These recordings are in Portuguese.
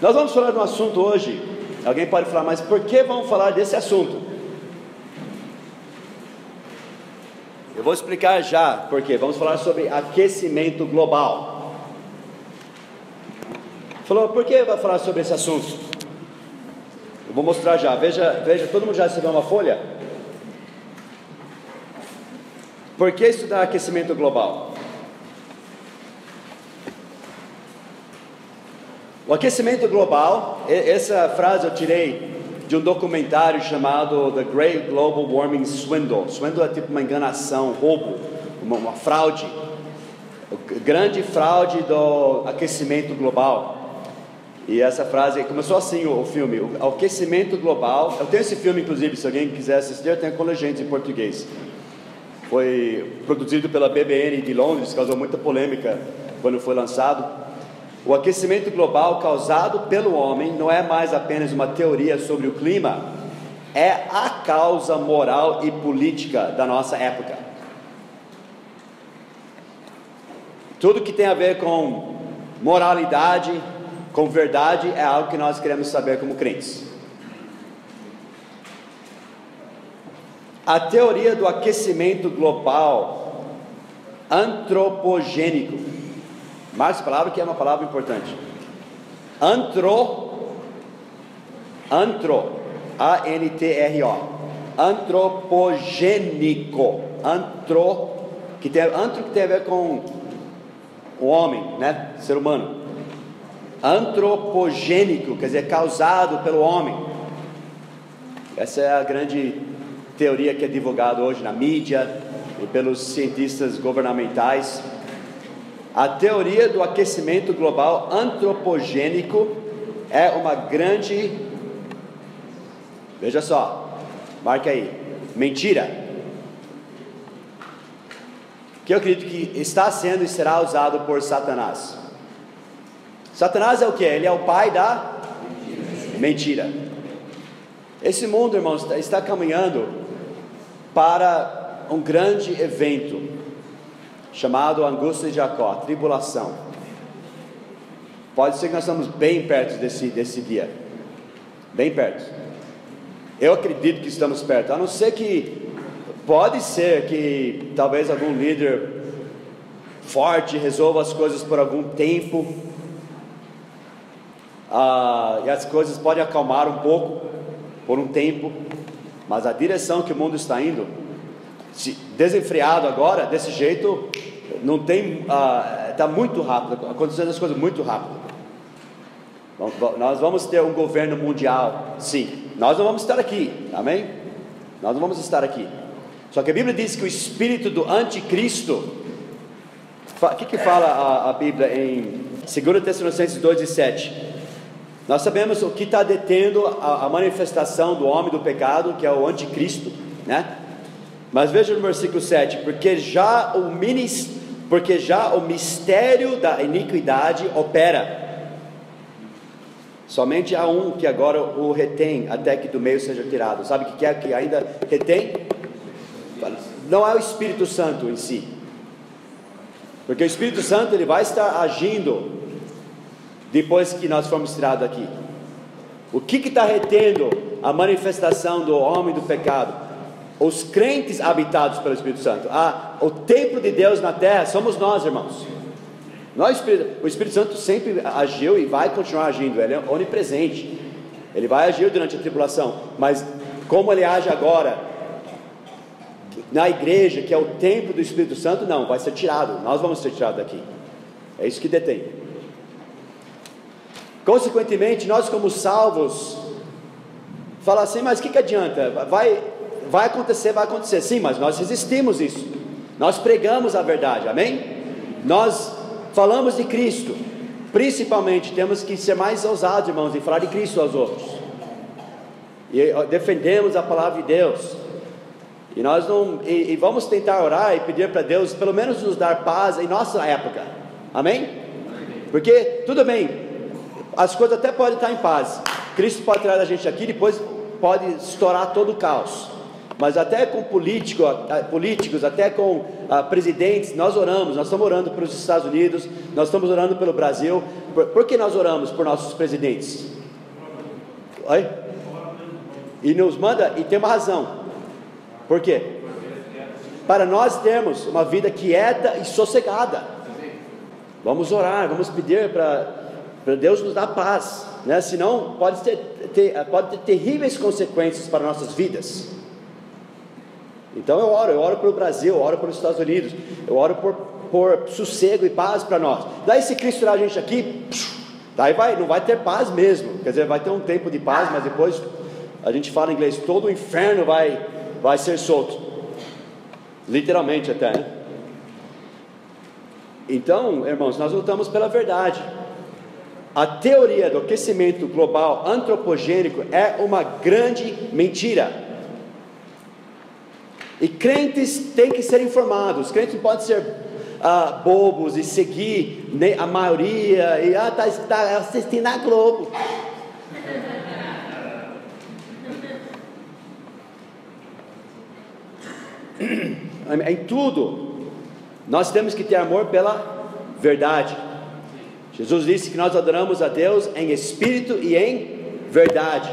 Nós vamos falar de um assunto hoje. Alguém pode falar, mas por que vamos falar desse assunto? Eu vou explicar já por quê. Vamos falar sobre aquecimento global. Falou, por que vai falar sobre esse assunto? Eu vou mostrar já. Veja, veja, todo mundo já recebeu uma folha? Por que estudar aquecimento global? O aquecimento global, essa frase eu tirei de um documentário chamado The Great Global Warming Swindle. Swindle é tipo uma enganação, roubo, uma, uma fraude, grande fraude do aquecimento global. E essa frase começou assim o, filme, o aquecimento global. Eu tenho esse filme, inclusive, se alguém quiser assistir, eu tenho com legendas em português. Foi produzido pela BBN de Londres, causou muita polêmica quando foi lançado. O aquecimento global causado pelo homem não é mais apenas uma teoria sobre o clima, é a causa moral e política da nossa época. Tudo que tem a ver com moralidade, com verdade, é algo que nós queremos saber como crentes. A teoria do aquecimento global antropogênico Marque essa palavra que é uma palavra importante. Antro, antro, A-N-T-R-O, antropogênico, antro, que tem, antro que tem a ver com o homem, né, ser humano. Antropogênico, quer dizer, causado pelo homem. Essa é a grande teoria que é divulgada hoje na mídia e pelos cientistas governamentais. A teoria do aquecimento global antropogênico é uma grande, veja só, marque aí, mentira. Que eu acredito que está sendo e será usado por Satanás. Satanás é o que? Ele é o pai da mentira. Esse mundo, irmãos, está caminhando para um grande evento chamado angústia de Jacó, tribulação. Pode ser que nós estamos bem perto desse, desse dia, bem perto. Eu acredito que estamos perto, a não ser que pode ser que talvez algum líder forte resolva as coisas por algum tempo, ah, e as coisas podem acalmar um pouco por um tempo, mas a direção que o mundo está indo, se desenfreado agora, desse jeito, não tem, está ah, muito rápido, acontecendo as coisas muito rápido. Nós vamos ter um governo mundial, sim. Nós não vamos estar aqui, amém? Nós não vamos estar aqui. Só que a Bíblia diz que o espírito do anticristo, o que, que fala a, a Bíblia em 2 Tessalonicenses 2 e 7? Nós sabemos o que está detendo a, a manifestação do homem do pecado, que é o anticristo, né? Mas veja no versículo 7: porque já o ministério porque já o mistério da iniquidade opera. Somente há um que agora o retém até que do meio seja tirado. Sabe o que é que ainda retém? Não é o Espírito Santo em si. Porque o Espírito Santo ele vai estar agindo depois que nós formos tirados aqui. O que está retendo a manifestação do homem do pecado? Os crentes habitados pelo Espírito Santo. Ah, o templo de Deus na terra somos nós, irmãos. Nós, o Espírito Santo sempre agiu e vai continuar agindo, ele é onipresente. Ele vai agir durante a tribulação, mas como ele age agora na igreja, que é o templo do Espírito Santo, não, vai ser tirado. Nós vamos ser tirados daqui. É isso que detém. Consequentemente, nós como salvos, fala assim, mas o que, que adianta? Vai vai acontecer, vai acontecer. Sim, mas nós resistimos isso. Nós pregamos a verdade, amém? Nós falamos de Cristo. Principalmente temos que ser mais ousados, irmãos, em falar de Cristo aos outros. E defendemos a palavra de Deus. E nós não e, e vamos tentar orar e pedir para Deus pelo menos nos dar paz em nossa época. Amém? Porque tudo bem, as coisas até podem estar em paz. Cristo pode tirar a gente aqui, depois pode estourar todo o caos. Mas até com político, políticos, até com ah, presidentes, nós oramos. Nós estamos orando pelos Estados Unidos, nós estamos orando pelo Brasil. Por, por que nós oramos por nossos presidentes? Oi? E nos manda, e tem uma razão. Por quê? Para nós termos uma vida quieta e sossegada. Vamos orar, vamos pedir para Deus nos dar paz, né? Senão pode ter, ter, pode ter terríveis consequências para nossas vidas. Então eu oro, eu oro pelo Brasil, eu oro pelos Estados Unidos, eu oro por, por sossego e paz para nós. Daí se Cristo tirar a gente aqui, daí vai, não vai ter paz mesmo. Quer dizer, vai ter um tempo de paz, mas depois a gente fala em inglês, todo o inferno vai, vai ser solto. Literalmente até. Né? Então, irmãos, nós lutamos pela verdade. A teoria do aquecimento global antropogênico é uma grande mentira. E crentes têm que ser informados, crentes não podem ser ah, bobos e seguir né, a maioria e ah, tá, tá assistindo a Globo. em tudo, nós temos que ter amor pela verdade. Jesus disse que nós adoramos a Deus em espírito e em verdade.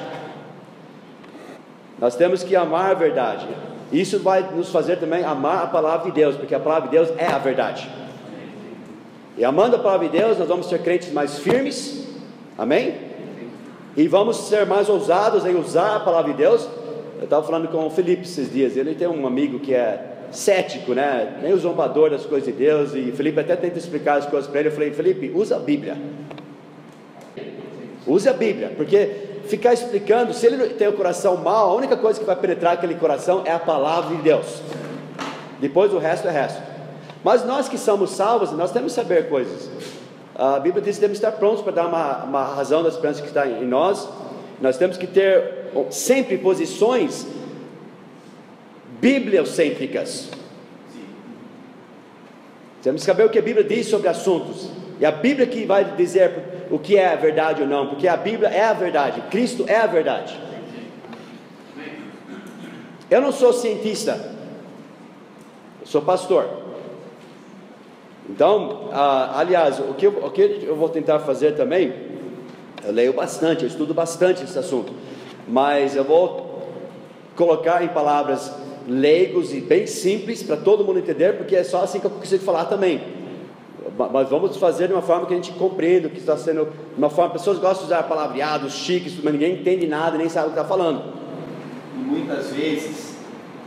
Nós temos que amar a verdade. Isso vai nos fazer também amar a palavra de Deus, porque a palavra de Deus é a verdade. E amando a palavra de Deus, nós vamos ser crentes mais firmes, amém? E vamos ser mais ousados em usar a palavra de Deus. Eu estava falando com o Felipe esses dias, ele tem um amigo que é cético, né? Nem o zombador das coisas de Deus, e Felipe até tenta explicar as coisas para ele. Eu falei, Felipe, usa a Bíblia. Use a Bíblia, porque ficar explicando, se ele tem o coração mau, a única coisa que vai penetrar aquele coração é a palavra de Deus. Depois o resto é resto. Mas nós que somos salvos, nós temos que saber coisas. A Bíblia diz que temos que estar prontos para dar uma, uma razão da esperança que está em nós. Nós temos que ter sempre posições bibliocêntricas. Temos que saber o que a Bíblia diz sobre assuntos. E a Bíblia que vai dizer o que é a verdade ou não, porque a Bíblia é a verdade, Cristo é a verdade. Eu não sou cientista, eu sou pastor. Então, aliás, o que, eu, o que eu vou tentar fazer também, eu leio bastante, eu estudo bastante esse assunto, mas eu vou colocar em palavras leigos e bem simples para todo mundo entender, porque é só assim que eu consigo falar também mas vamos fazer de uma forma que a gente compreenda o que está sendo, uma forma, pessoas gostam de usar palavreados, chiques, mas ninguém entende nada, nem sabe o que está falando. E muitas vezes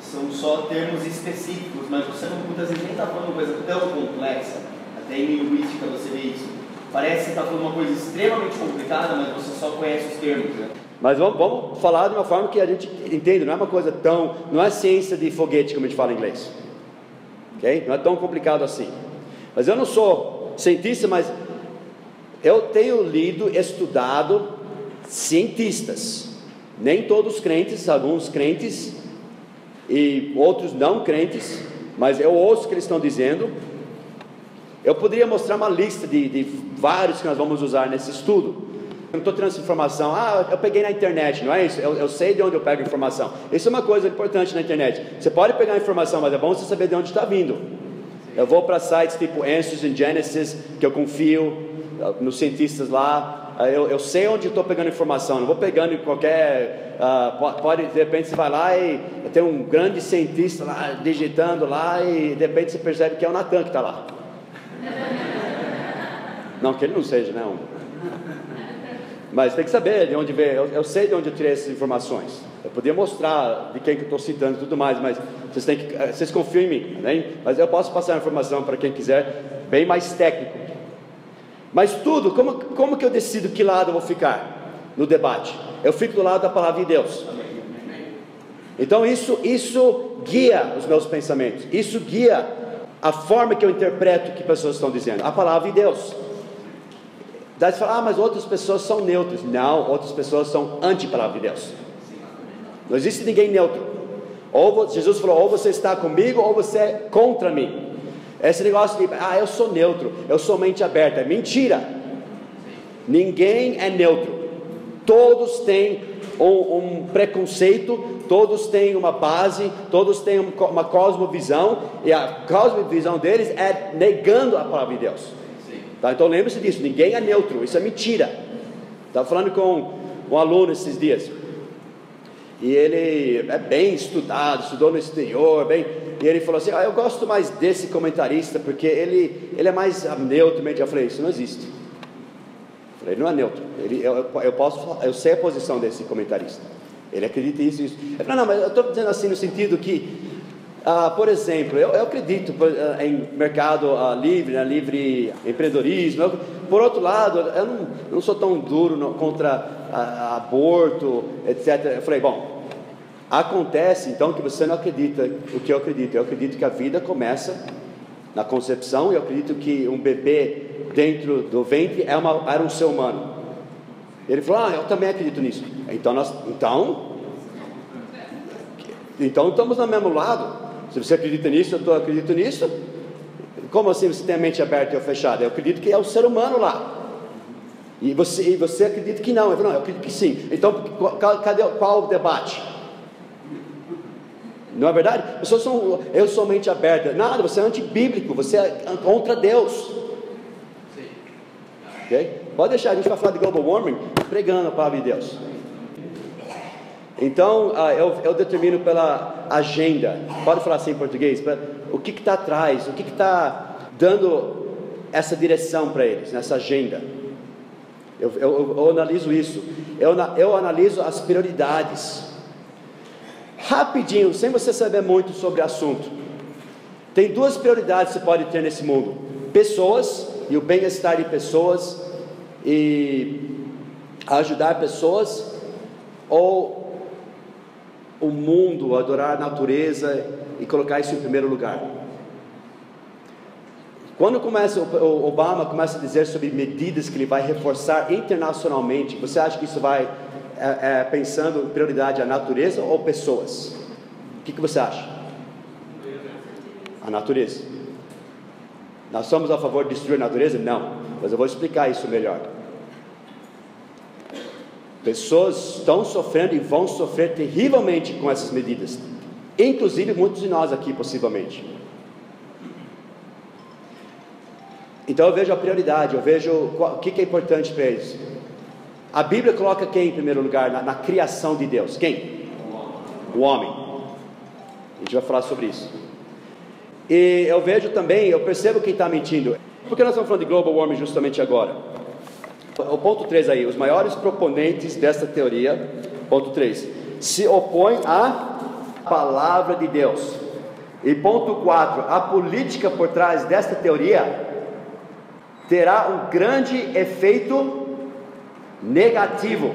são só termos específicos, mas você não, muitas vezes nem está falando uma coisa tão complexa, até em linguística você vê isso. Parece que está falando uma coisa extremamente complicada, mas você só conhece os termos, né? Mas vamos, vamos, falar de uma forma que a gente entende, não é uma coisa tão. não é ciência de foguete como a gente fala em inglês. Ok? Não é tão complicado assim. Mas eu não sou cientista, mas eu tenho lido, estudado cientistas. Nem todos crentes, alguns crentes e outros não crentes, mas eu ouço o que eles estão dizendo. Eu poderia mostrar uma lista de, de vários que nós vamos usar nesse estudo. Eu não estou tendo essa informação, ah, eu peguei na internet, não é isso? Eu, eu, sei de onde eu pego informação. Isso é uma coisa importante na internet. Você pode pegar informação, mas é bom você saber de onde está vindo. Eu vou para sites tipo Answers in Genesis, que eu confio nos cientistas lá. Eu, eu sei onde estou pegando informação, não vou pegando em qualquer. Uh, pode, de repente você vai lá e tem um grande cientista lá digitando lá e de repente você percebe que é o Natan que está lá. Não, que ele não seja. Né, Mas tem que saber de onde veio. Eu, eu sei de onde eu tirei essas informações. Eu podia mostrar de quem que eu estou citando e tudo mais, mas vocês, têm que, eh, vocês confiam em mim, né? mas eu posso passar a informação para quem quiser, bem mais técnico. Mas tudo, como, como que eu decido que lado eu vou ficar no debate? Eu fico do lado da palavra de Deus. Então isso, isso guia os meus pensamentos, isso guia a forma que eu interpreto o que pessoas estão dizendo, a palavra de Deus. Daí você fala, ah, mas outras pessoas são neutras. Não, outras pessoas são anti-palavra de Deus. Não existe ninguém neutro. Ou Jesus falou, ou você está comigo ou você é contra mim. Esse negócio de, ah, eu sou neutro, eu sou mente aberta, é mentira. Ninguém é neutro. Todos têm um, um preconceito, todos têm uma base, todos têm uma cosmovisão, e a cosmovisão deles é negando a palavra de Deus. Tá? Então lembre-se disso, ninguém é neutro, isso é mentira. Estava falando com um aluno esses dias, e ele é bem estudado, estudou no exterior, bem, e ele falou assim: ah, Eu gosto mais desse comentarista, porque ele, ele é mais neutro. Eu falei: Isso não existe. Eu falei: Não é neutro. Ele, eu, eu, posso, eu sei a posição desse comentarista. Ele acredita isso isso. Não, mas eu estou dizendo assim no sentido que, ah, por exemplo, eu, eu acredito ah, em mercado ah, livre, né, livre empreendedorismo. Eu, por outro lado, eu não, não sou tão duro no, contra aborto, etc. Eu falei: Bom. Acontece então que você não acredita o que eu acredito. Eu acredito que a vida começa na concepção, e eu acredito que um bebê dentro do ventre é uma, era um ser humano. Ele falou: Ah, eu também acredito nisso. Então, nós, então, então estamos no mesmo lado. Se você acredita nisso, eu tô, acredito nisso. Como assim você tem a mente aberta ou fechada? Eu acredito que é o ser humano lá. E você, e você acredita que não? Eu, falo, não, eu acredito que sim. Então, cadê, qual o debate? Não é verdade? Pessoas são, eu sou mente aberta. Nada, você é antibíblico, você é contra Deus. Okay? Pode deixar, a gente vai falar de global warming pregando a palavra de Deus. Então, uh, eu, eu, determino pela agenda, pode falar assim em português, o que está atrás, o que está dando essa direção para eles, nessa agenda. Eu, eu, eu analiso isso, eu, eu analiso as prioridades rapidinho, sem você saber muito sobre o assunto. Tem duas prioridades que você pode ter nesse mundo: pessoas e o bem-estar de pessoas e ajudar pessoas, ou o mundo, adorar a natureza e colocar isso em primeiro lugar. Quando começa o Obama começa a dizer sobre medidas que ele vai reforçar internacionalmente, você acha que isso vai é, é, pensando prioridade a natureza ou pessoas? O que, que você acha? A natureza. Nós somos a favor de destruir a natureza? Não, mas eu vou explicar isso melhor. Pessoas estão sofrendo e vão sofrer terrivelmente com essas medidas, inclusive muitos de nós aqui, possivelmente. Então eu vejo a prioridade, eu vejo o que, que é importante para eles. A Bíblia coloca quem em primeiro lugar na, na criação de Deus? Quem? O homem. A gente vai falar sobre isso. E eu vejo também, eu percebo quem está mentindo. Porque nós estamos falando de global warming justamente agora. O ponto 3 aí, os maiores proponentes dessa teoria, ponto 3, se opõem à palavra de Deus. E ponto 4, a política por trás desta teoria terá um grande efeito negativo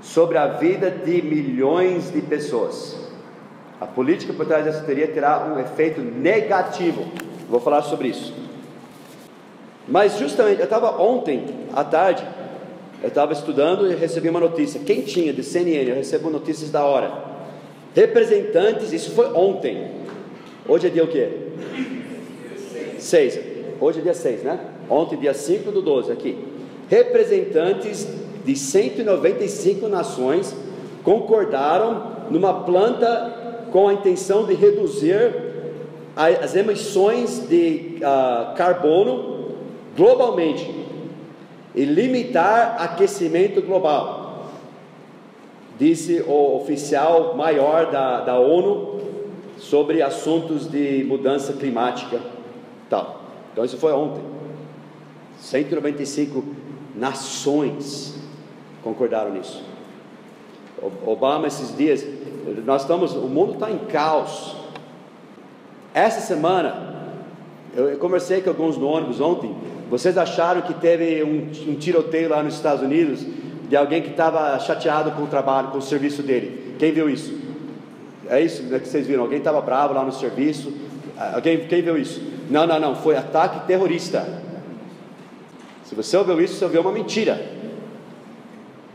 sobre a vida de milhões de pessoas. A política por trás dessa teoria terá um efeito negativo. Vou falar sobre isso. Mas justamente, eu estava ontem à tarde, eu estava estudando e recebi uma notícia. Quem tinha de CNN, eu recebo notícias da hora. Representantes, isso foi ontem. Hoje é dia o quê? 6. Hoje é dia 6, né? Ontem, dia 5 do 12, aqui representantes de 195 nações concordaram numa planta com a intenção de reduzir as emissões de uh, carbono globalmente e limitar aquecimento global, disse o oficial maior da, da ONU sobre assuntos de mudança climática. Tal. Então, isso foi ontem. 195 nações concordaram nisso. Obama, esses dias, nós estamos, o mundo está em caos. Essa semana, eu conversei com alguns no ônibus ontem. Vocês acharam que teve um, um tiroteio lá nos Estados Unidos de alguém que estava chateado com o trabalho, com o serviço dele? Quem viu isso? É isso né, que vocês viram? Alguém estava bravo lá no serviço? Alguém, quem viu isso? Não, não, não. Foi ataque terrorista. Se você ouviu isso, você ouviu uma mentira.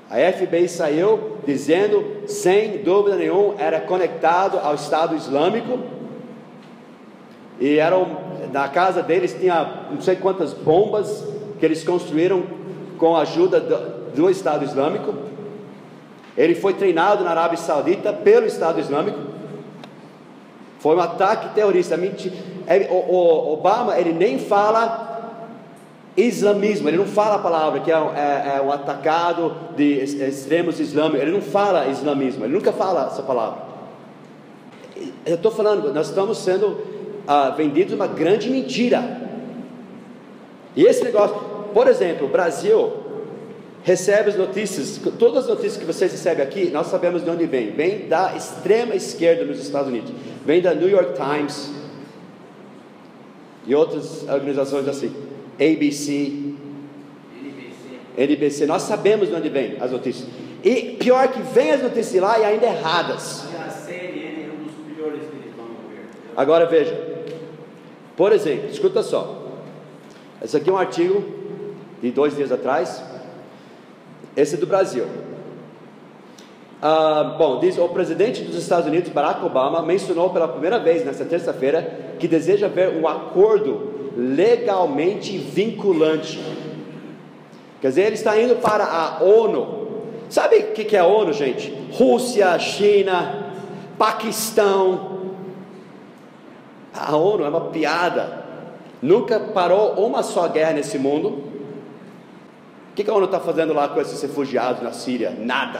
A FBI saiu dizendo, sem dúvida nenhuma, era conectado ao Estado Islâmico. E eram, na casa deles tinha não sei quantas bombas que eles construíram com a ajuda do, do Estado Islâmico. Ele foi treinado na Arábia Saudita pelo Estado Islâmico. Foi um ataque terrorista. O, o Obama ele nem fala islamismo, ele não fala a palavra que é, é, é um atacado de extremos islâmicos, ele não fala islamismo, ele nunca fala essa palavra. Eu estou falando, nós estamos sendo ah, vendidos uma grande mentira. E esse negócio, por exemplo, o Brasil recebe as notícias, todas as notícias que vocês recebem aqui, nós sabemos de onde vem. Vem da extrema esquerda nos Estados Unidos, vem da New York Times e outras organizações assim. ABC, NBC, nós sabemos de onde vem as notícias. E pior que vem as notícias lá e ainda erradas. A CNN é um dos piores que eles vão ver. Agora veja, por exemplo, escuta só. Esse aqui é um artigo de dois dias atrás. Esse é do Brasil. Ah, bom, diz o presidente dos Estados Unidos, Barack Obama, mencionou pela primeira vez nesta terça-feira que deseja ver um acordo legalmente vinculante. Quer dizer, ele está indo para a ONU. Sabe o que é a ONU, gente? Rússia, China, Paquistão. A ONU é uma piada. Nunca parou uma só guerra nesse mundo. O que a ONU está fazendo lá com esses refugiados na Síria? Nada.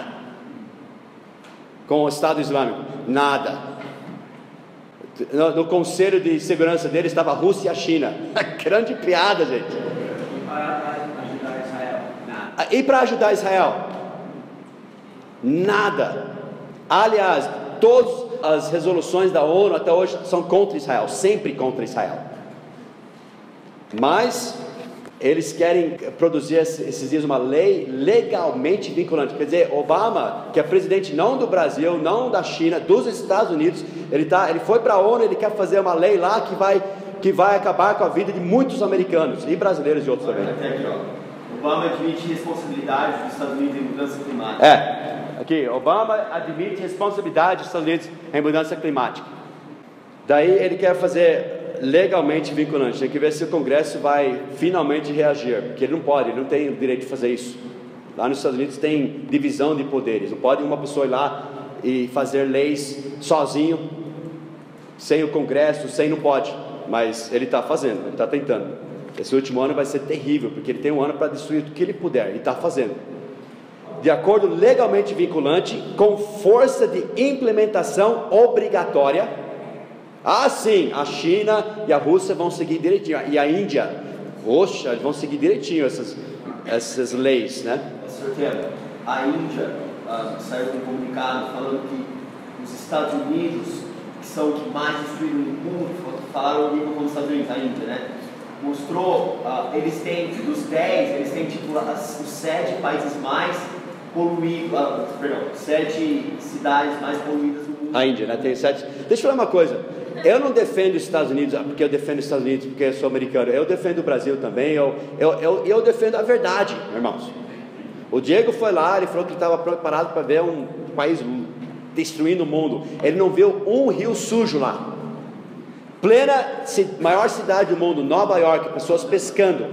Com o Estado Islâmico? Nada no, no, conselho de segurança dele estava a Rússia e a China. Grande piada, gente. E para ajudar Israel? Nada. E para ajudar Israel? Nada. Aliás, todas as resoluções da ONU até hoje são contra Israel, sempre contra Israel. Mas eles querem produzir esses dias uma lei legalmente vinculante. Quer dizer, Obama, que é presidente não do Brasil, não da China, dos Estados Unidos, ele, tá, ele foi para a ONU, ele quer fazer uma lei lá que vai, que vai acabar com a vida de muitos americanos e brasileiros e outros também. Aqui, Obama admite responsabilidade dos Estados Unidos em mudança climática. É, aqui, Obama admite responsabilidade dos Estados Unidos em mudança climática. Daí ele quer fazer legalmente vinculante. Tem que ver se o Congresso vai finalmente reagir, porque ele não pode, ele não tem o direito de fazer isso. Lá nos Estados Unidos tem divisão de poderes. Não pode uma pessoa ir lá e fazer leis sozinho, sem o Congresso, sem não pode. Mas ele está fazendo, ele está tentando. Esse último ano vai ser terrível, porque ele tem um ano para destruir o que ele puder, e está fazendo. De acordo legalmente vinculante, com força de implementação obrigatória ah, sim, a China e a Rússia vão seguir direitinho, e a Índia, poxa, vão seguir direitinho essas, essas leis, né? Senhor a Índia uh, saiu com um comunicado falando que os Estados Unidos, que são os que mais destruíram no mundo, falaram o nível como os Estados Unidos, a Índia, né? Mostrou, uh, eles têm, dos 10, eles têm tipo as, os 7 países mais poluídos, uh, perdão, 7 cidades mais poluídas. A Índia, né? Tem 7. Deixa eu falar uma coisa. Eu não defendo os Estados Unidos ah, porque eu defendo os Estados Unidos porque eu sou americano. Eu defendo o Brasil também. Eu, eu, eu, eu defendo a verdade, irmãos. O Diego foi lá, ele falou que estava preparado para ver um país destruindo o mundo. Ele não viu um rio sujo lá. Plena maior cidade do mundo, Nova York, pessoas pescando.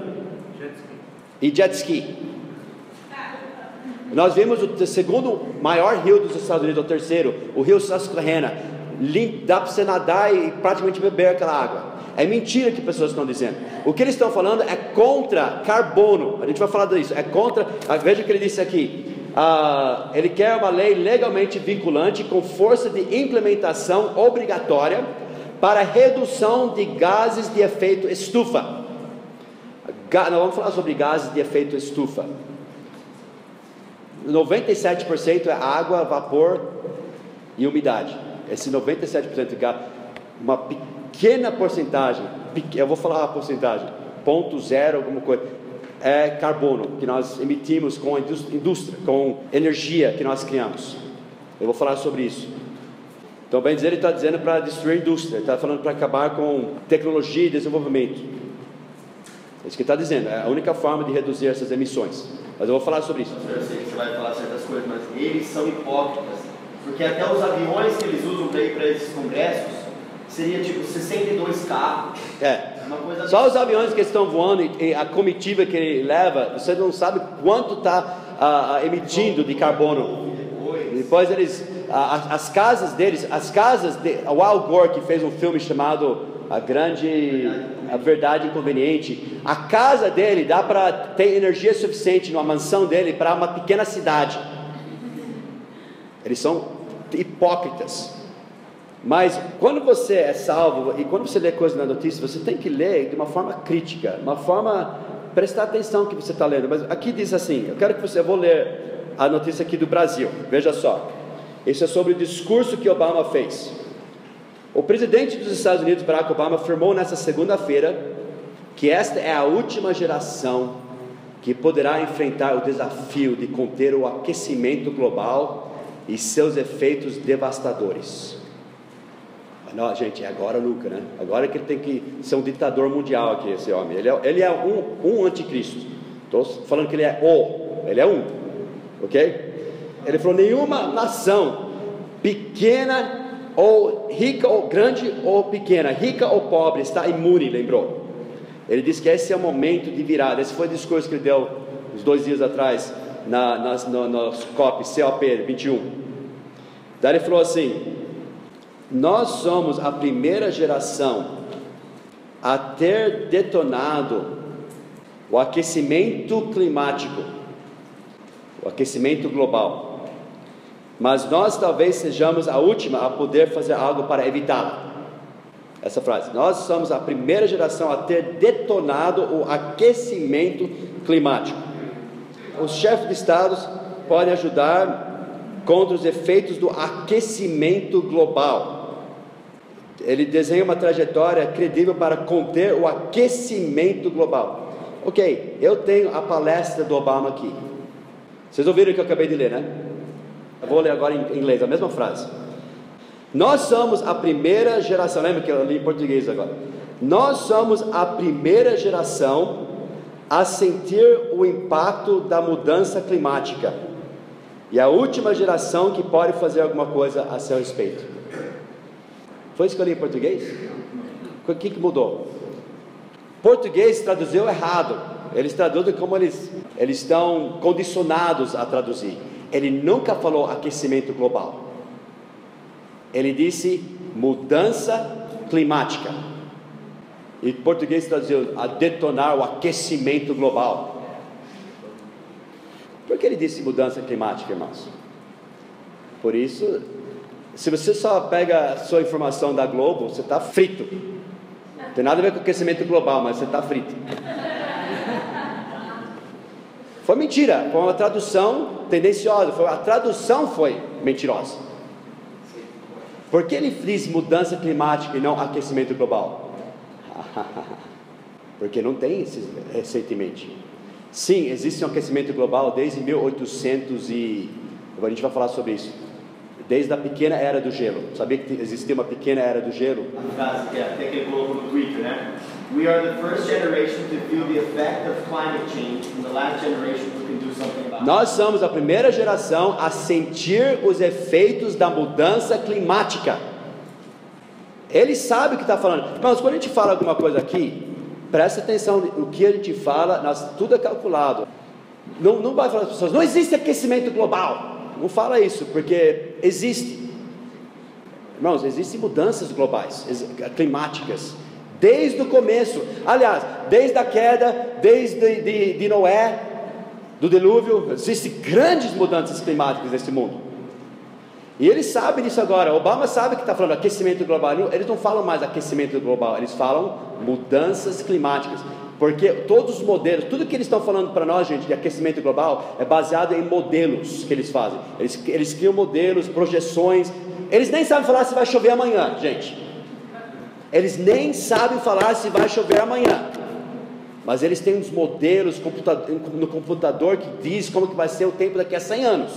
E jet ski. Nós vimos o segundo maior rio dos Estados Unidos, o terceiro, o rio Susquehanna dá para você nadar e praticamente beber aquela água. É mentira que pessoas estão dizendo. O que eles estão falando é contra carbono. A gente vai falar disso. É contra. Ah, veja o que ele disse aqui. Ah, ele quer uma lei legalmente vinculante com força de implementação obrigatória para redução de gases de efeito estufa. Nós vamos falar sobre gases de efeito estufa. 97% é água, vapor e umidade esse 97% de gás, uma pequena porcentagem, eu vou falar a porcentagem, ponto zero, alguma coisa, é carbono que nós emitimos com a indústria, com energia que nós criamos. Eu vou falar sobre isso. Então, bem dizer, ele está dizendo para destruir a indústria, está falando para acabar com tecnologia e desenvolvimento. É isso que ele está dizendo, é a única forma de reduzir essas emissões. Mas eu vou falar sobre isso. Eu sei que você vai falar certas coisas, mas eles são hipócritas porque até os aviões que eles usam para ir para esses congressos seria tipo 62 carros. É. Só os aviões que estão voando e, a comitiva que ele leva, você não sabe quanto está uh, emitindo de carbono. Depois eles, a- as casas deles, as casas, de, o Al Gore que fez um filme chamado A Grande, A Verdade Inconveniente. A casa dele dá para ter energia suficiente numa mansão dele para uma pequena cidade. Eles são hipócritas. Mas quando você é salvo e quando você lê coisas na notícia, você tem que ler de uma forma crítica, uma forma prestar atenção que você está lendo. Mas aqui diz assim: eu quero que você, eu vou ler a notícia aqui do Brasil. Veja só. Isso é sobre o discurso que Obama fez. O presidente dos Estados Unidos, Barack Obama, afirmou nessa segunda-feira que esta é a última geração que poderá enfrentar o desafio de conter o aquecimento global e seus efeitos devastadores. Não, gente, é agora nunca, né? Agora que ele tem que ser um ditador mundial aqui, esse homem. Ele é, ele é um, um anticristo. Estou falando que ele é o, ele é um, ok? Ele falou: nenhuma nação, pequena ou rica ou grande ou pequena, rica ou pobre, está imune, lembrou? Ele disse que esse é o momento de virada. Esse foi o discurso que ele deu uns dois dias atrás na, nas, no, no COP, COP 21. Daí ele falou assim: Nós somos a primeira geração a ter detonado o aquecimento climático, o aquecimento global. Mas nós talvez sejamos a última a poder fazer algo para evitá-lo. Essa frase. Nós somos a primeira geração a ter detonado o aquecimento climático. Os chefes de estados podem ajudar contra os efeitos do aquecimento global. Ele desenha uma trajetória credível para conter o aquecimento global. Ok, eu tenho a palestra do Obama aqui. Vocês ouviram o que eu acabei de ler, né? Vou ler agora em inglês, a mesma frase. Nós somos a primeira geração, lembra que eu li em português agora? Nós somos a primeira geração a sentir o impacto da mudança climática e a última geração que pode fazer alguma coisa a seu respeito. Foi isso que eu li em português? O que, que mudou? Português traduziu errado. Eles traduzem como eles, eles estão condicionados a traduzir. Ele nunca falou aquecimento global. Ele disse mudança climática. E português traduziu a detonar o aquecimento global. Por que ele disse mudança climática, irmãos? Por isso, se você só pega a sua informação da Globo, você está frito. Não tem nada a ver com aquecimento global, mas você está frito. Foi mentira, foi uma tradução tendenciosa, foi, a tradução foi mentirosa. Por que ele diz mudança climática e não aquecimento global? Porque não tem esse, recentemente. Sim, existe um aquecimento global desde 1800 e... Agora a gente vai falar sobre isso. Desde a pequena era do gelo. Sabia que existia uma pequena era do gelo? A frase que até que ele colocou no Twitter, né? We are the first generation to feel the effect of climate change and the last generation who can do something about it. Nós somos a primeira geração a sentir os efeitos da mudança climática. Ele sabe o que está falando. Irmãos, quando a gente fala alguma coisa aqui, presta atenção no que a gente fala, nós, tudo é calculado. Não, não vai falar para as pessoas, não existe aquecimento global. Não fala isso, porque existe. Irmãos, existem mudanças globais, climáticas, desde o começo. Aliás, desde a queda, desde de, de Noé, do dilúvio, existem grandes mudanças climáticas nesse mundo. E eles sabem disso agora. Obama sabe que está falando aquecimento global. Eles não falam mais aquecimento global, eles falam mudanças climáticas. Porque todos os modelos, tudo que eles estão falando para nós, gente, de aquecimento global, é baseado em modelos que eles fazem. Eles, eles criam modelos, projeções. Eles nem sabem falar se vai chover amanhã, gente. Eles nem sabem falar se vai chover amanhã. Mas eles têm uns modelos no computador que diz como que vai ser o tempo daqui a 100 anos.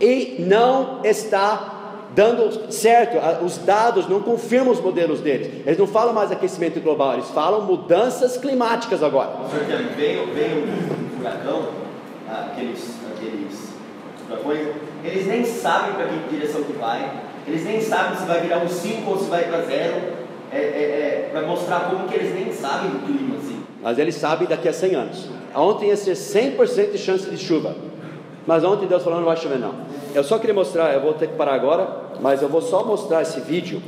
E não está dando certo, os dados não confirmam os modelos deles. Eles não falam mais aquecimento global, eles falam mudanças climáticas agora. Pastor Kevin, veio, veio um furacão, aqueles, aqueles furacões, eles nem sabem para que direção que vai, eles nem sabem se vai virar um 5 ou se vai para zero, é, é, é, para mostrar como que eles nem sabem do clima, assim. Mas eles sabem daqui a 100 anos. Ontem ia ser 100% de chance de chuva. Mas ontem Deus falou: não vai chover, não. eu só queria mostrar, eu vou ter que parar agora, mas eu vou só mostrar esse vídeo.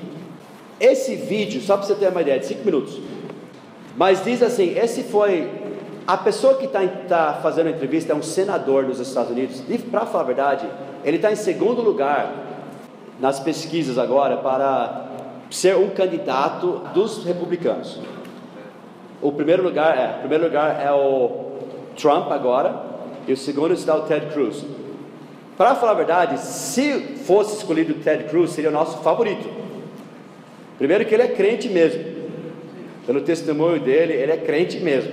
Esse vídeo, só para você ter uma ideia, de 5 minutos. Mas diz assim: esse foi. A pessoa que está tá fazendo a entrevista é um senador dos Estados Unidos. E para falar a verdade, ele está em segundo lugar nas pesquisas agora para ser um candidato dos republicanos. O primeiro lugar é, primeiro lugar é o Trump agora, e o segundo está o Ted Cruz. Para falar a verdade, se fosse escolhido o Ted Cruz, seria o nosso favorito. Primeiro que ele é crente mesmo. Pelo testemunho dele, ele é crente mesmo.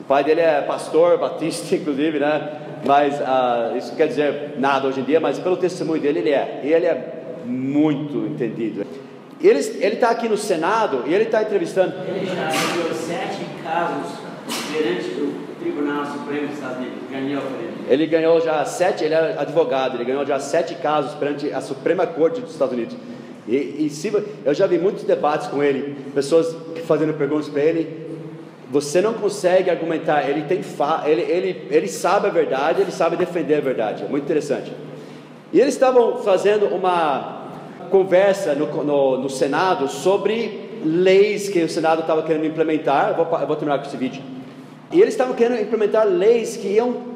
O pai dele é pastor batista, inclusive, né? Mas uh, isso quer dizer nada hoje em dia, mas pelo testemunho dele, ele é. E ele é muito entendido. Ele está aqui no Senado e ele está entrevistando. Ele já ganhou sete casos perante o Tribunal Supremo dos Estados Unidos. Ganhou ele. Ele ganhou já sete, ele é advogado, ele ganhou já sete casos perante a Suprema Corte dos Estados Unidos. E, e se, eu já vi muitos debates com ele, pessoas fazendo perguntas para ele. Você não consegue argumentar, ele, tem fa, ele, ele, ele sabe a verdade, ele sabe defender a verdade. É muito interessante. E eles estavam fazendo uma conversa no, no, no Senado sobre leis que o Senado estava querendo implementar. Eu vou, eu vou terminar com esse vídeo. E eles estavam querendo implementar leis que iam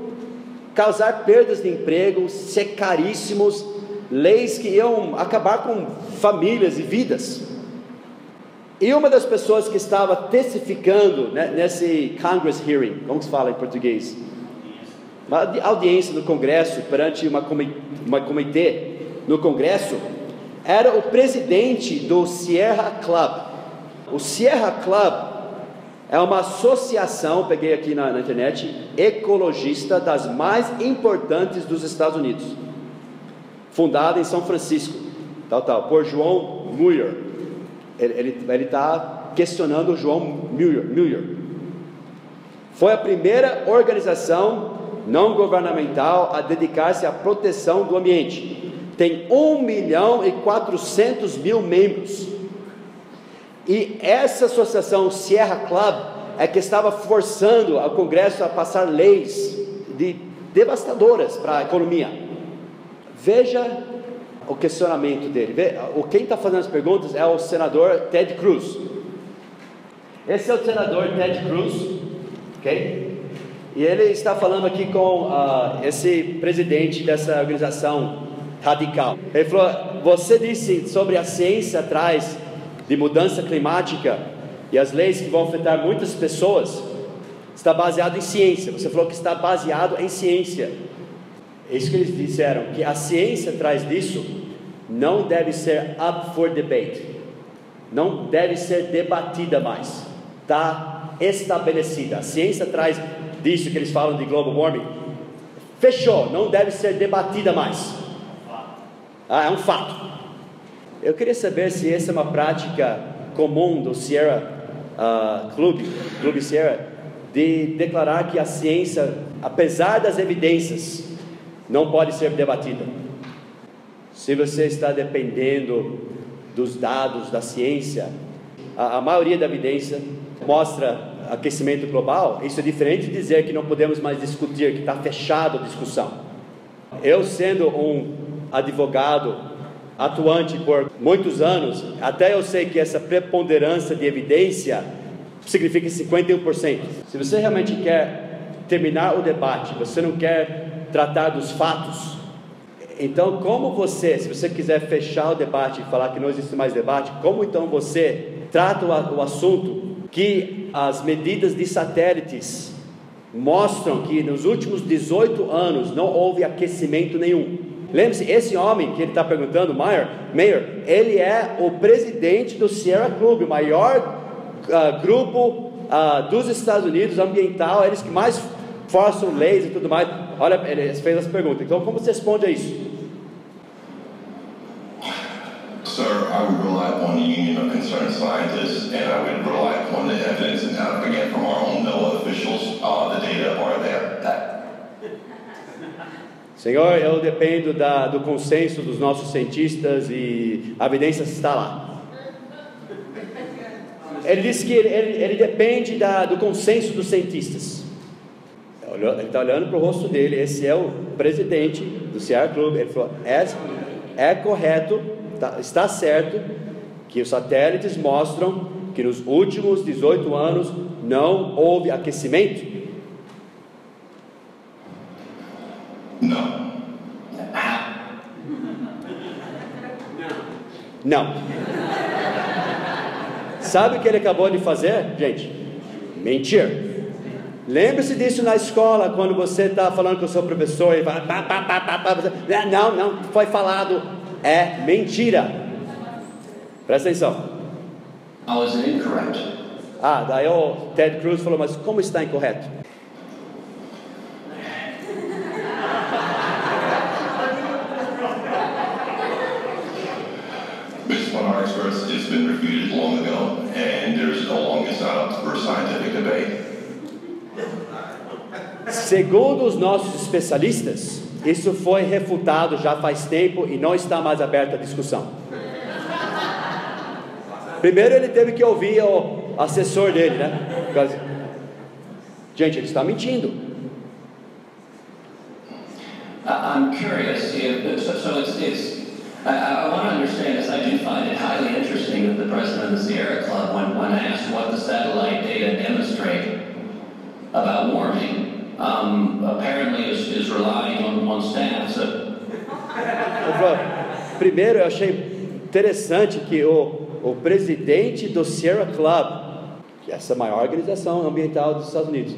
causar perdas de emprego, ser caríssimos, leis que iam acabar com famílias e vidas. E uma das pessoas que estava testificando né, nesse Congress hearing, como se fala em português? Uma audiência no Congresso, perante uma, uma comitê no Congresso, era o presidente do Sierra Club. O Sierra Club é uma associação, peguei aqui na, na, internet, ecologista das mais importantes dos Estados Unidos, fundada em São Francisco, tal, tal, por João Muir. Ele está questionando o João Muir, Muir. Foi a primeira organização não governamental a dedicar-se à proteção do ambiente. Tem 1 milhão e 400 mil membros e essa associação Sierra Club é que estava forçando o Congresso a passar leis de devastadoras para a economia. Veja o questionamento dele. O quem está fazendo as perguntas é o senador Ted Cruz. Esse é o senador Ted Cruz, ok? E ele está falando aqui com uh, esse presidente dessa organização radical. Ele falou: Você disse sobre a ciência atrás de mudança climática e as leis que vão afetar muitas pessoas, está baseado em ciência. Você falou que está baseado em ciência. É isso que eles disseram, que a ciência traz disso, não deve ser up for debate, não deve ser debatida mais, está estabelecida. A ciência traz disso que eles falam de global warming, fechou, não deve ser debatida mais. Ah, é um fato. Eu queria saber se essa é uma prática comum do Sierra uh, Club, Clube Sierra, de declarar que a ciência, apesar das evidências, não pode ser debatida. Se você está dependendo dos dados da ciência, a, a maioria da evidência mostra aquecimento global, isso é diferente de dizer que não podemos mais discutir, que está fechado a discussão. Eu, sendo um advogado atuante por muitos anos, até eu sei que essa preponderância de evidência significa 51%. Se você realmente quer terminar o debate, você não quer tratar dos fatos, então como você, se você quiser fechar o debate e falar que não existe mais debate, como então você trata o, assunto que as medidas de satélites mostram que nos últimos 18 anos não houve aquecimento nenhum. Lembre-se, esse homem que ele está perguntando, Mayer, Mayer, ele é o presidente do Sierra Club, o maior uh, grupo uh, dos Estados Unidos ambiental, eles que mais forçam leis e tudo mais. Olha, ele fez as perguntas. Então, como você responde a isso? Sir, I would rely upon the Union of Concerned Scientists, and I would rely upon the evidence, and again from our own NOAA officials, uh, the data are there. Senhor, eu dependo da, do consenso dos nossos cientistas e a evidência está lá. Ele disse que ele, ele, ele depende da, do consenso dos cientistas. Ele está olhando para o rosto dele. Esse é o presidente do Sierra Club. Ele falou: é, é correto, tá, está certo que os satélites mostram que nos últimos 18 anos não houve aquecimento. No. Não. Sabe o que ele acabou de fazer, gente? Mentir. Lembre-se disso na escola, quando você está falando com o seu professor e fala, pá, pá, pá, pá, pá, você- não, não, foi falado, é mentira. Presta atenção. Is it incorrect? Ah, daí o Ted Cruz falou, mas como está incorreto? Our experts, it's been refuted long ago, and there's no longer set up for scientific debate. Segundo os nossos especialistas, isso foi refutado já faz tempo e não está mais aberto à discussão. Primeiro ele teve que ouvir o assessor dele, né? Gente, ele está mentindo. I'm curious if, so, so it's, it's I, I want to understand this. I do find it highly interesting that the president of the Sierra Club, when, when asked what the satellite data demonstrate about warming, um, apparently is, is relying on, on stats. So, Primeiro, eu achei interessante que o, o presidente do Sierra Club, que é essa maior organização ambiental dos Estados Unidos,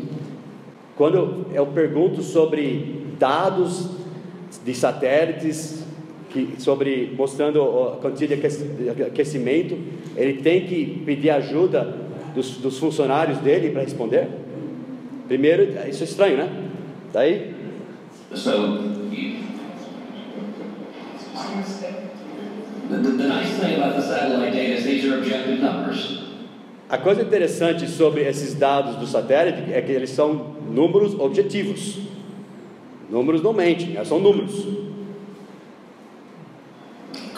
quando eu pergunto sobre dados de satélites, que, sobre mostrando a quantidade de aquec- de aquecimento, ele tem que pedir ajuda dos, dos funcionários dele para responder? Primeiro, isso é estranho, né? Daí, so. A coisa interessante sobre esses dados do satélite é que eles são números objetivos. Números não mentem, né? são números.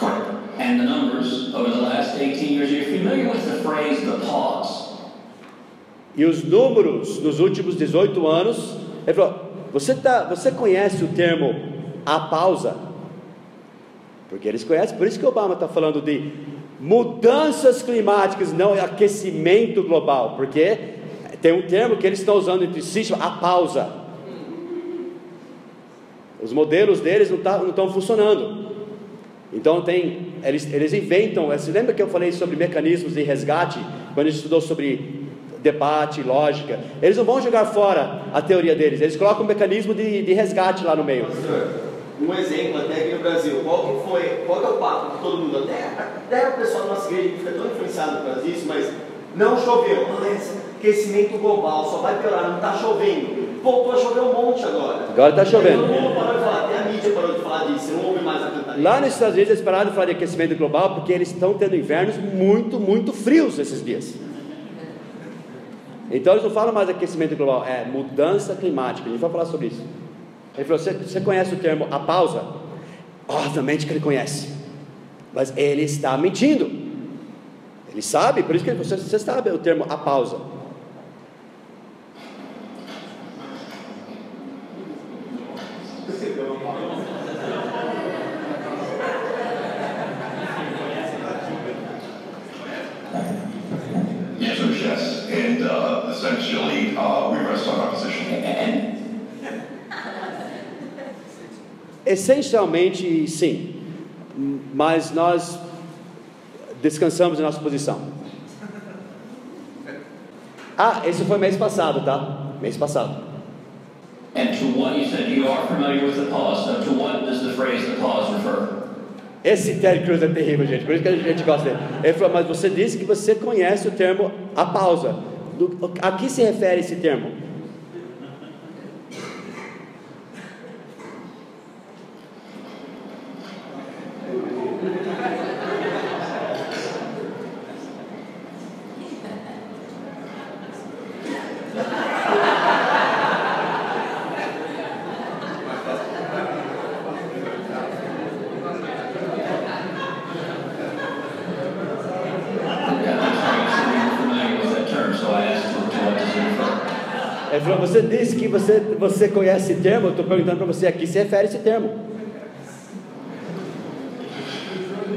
And the numbers over the last 18 years, you're familiar with the phrase the pause. E os números nos últimos 18 anos, ele falou: você, tá, você conhece o termo a pausa? Porque eles conhecem, por isso que Obama está falando de mudanças climáticas, não aquecimento global, porque tem um termo que eles estão usando entre si, a pausa. Os modelos deles não tá- estão funcionando. Então tem, eles, eles inventam. Você lembra que eu falei sobre mecanismos de resgate quando a gente estudou sobre debate, lógica? Eles não vão jogar fora a teoria deles. Eles colocam um mecanismo de, de resgate lá no meio. Pastor, um exemplo até aqui no Brasil, qual que foi, qual que é o papo de todo mundo? Até, até o pessoal da nossa igreja que fica tão influenciado por disso, mas não choveu. Mas aquecimento global, só vai piorar, não está chovendo. Voltou a chover um monte agora. Agora está chovendo. Todo mundo parou de falar, até a mídia parou de falar disso, não ouve mais a. Lá nos Estados Unidos eles pararam de falar de aquecimento global porque eles estão tendo invernos muito, muito frios esses dias. Então eles não falam mais aquecimento global, é mudança climática. A gente vai falar sobre isso. Ele falou: você, você conhece o termo a pausa? Obviamente que ele conhece, mas ele está mentindo. Ele sabe, por isso que você, você sabe o termo a pausa. The answer is yes, and uh, essentially uh, we rest on our position. And Essencialmente, sim, mas nós descansamos em nossa posição. Ah, esse foi mês passado, tá? Mês passado. Esse Ted Cruz é terrível, gente, por isso que a gente gosta dele. Ele falou, mas você disse que você conhece o termo a pausa. Do, a que se refere esse termo? I'm sorry, you said you were familiar with that term, so I asked to, to what does it refer? Ele falou: Você disse que você, conhece esse termo? Eu estou perguntando para você aqui se refere esse termo.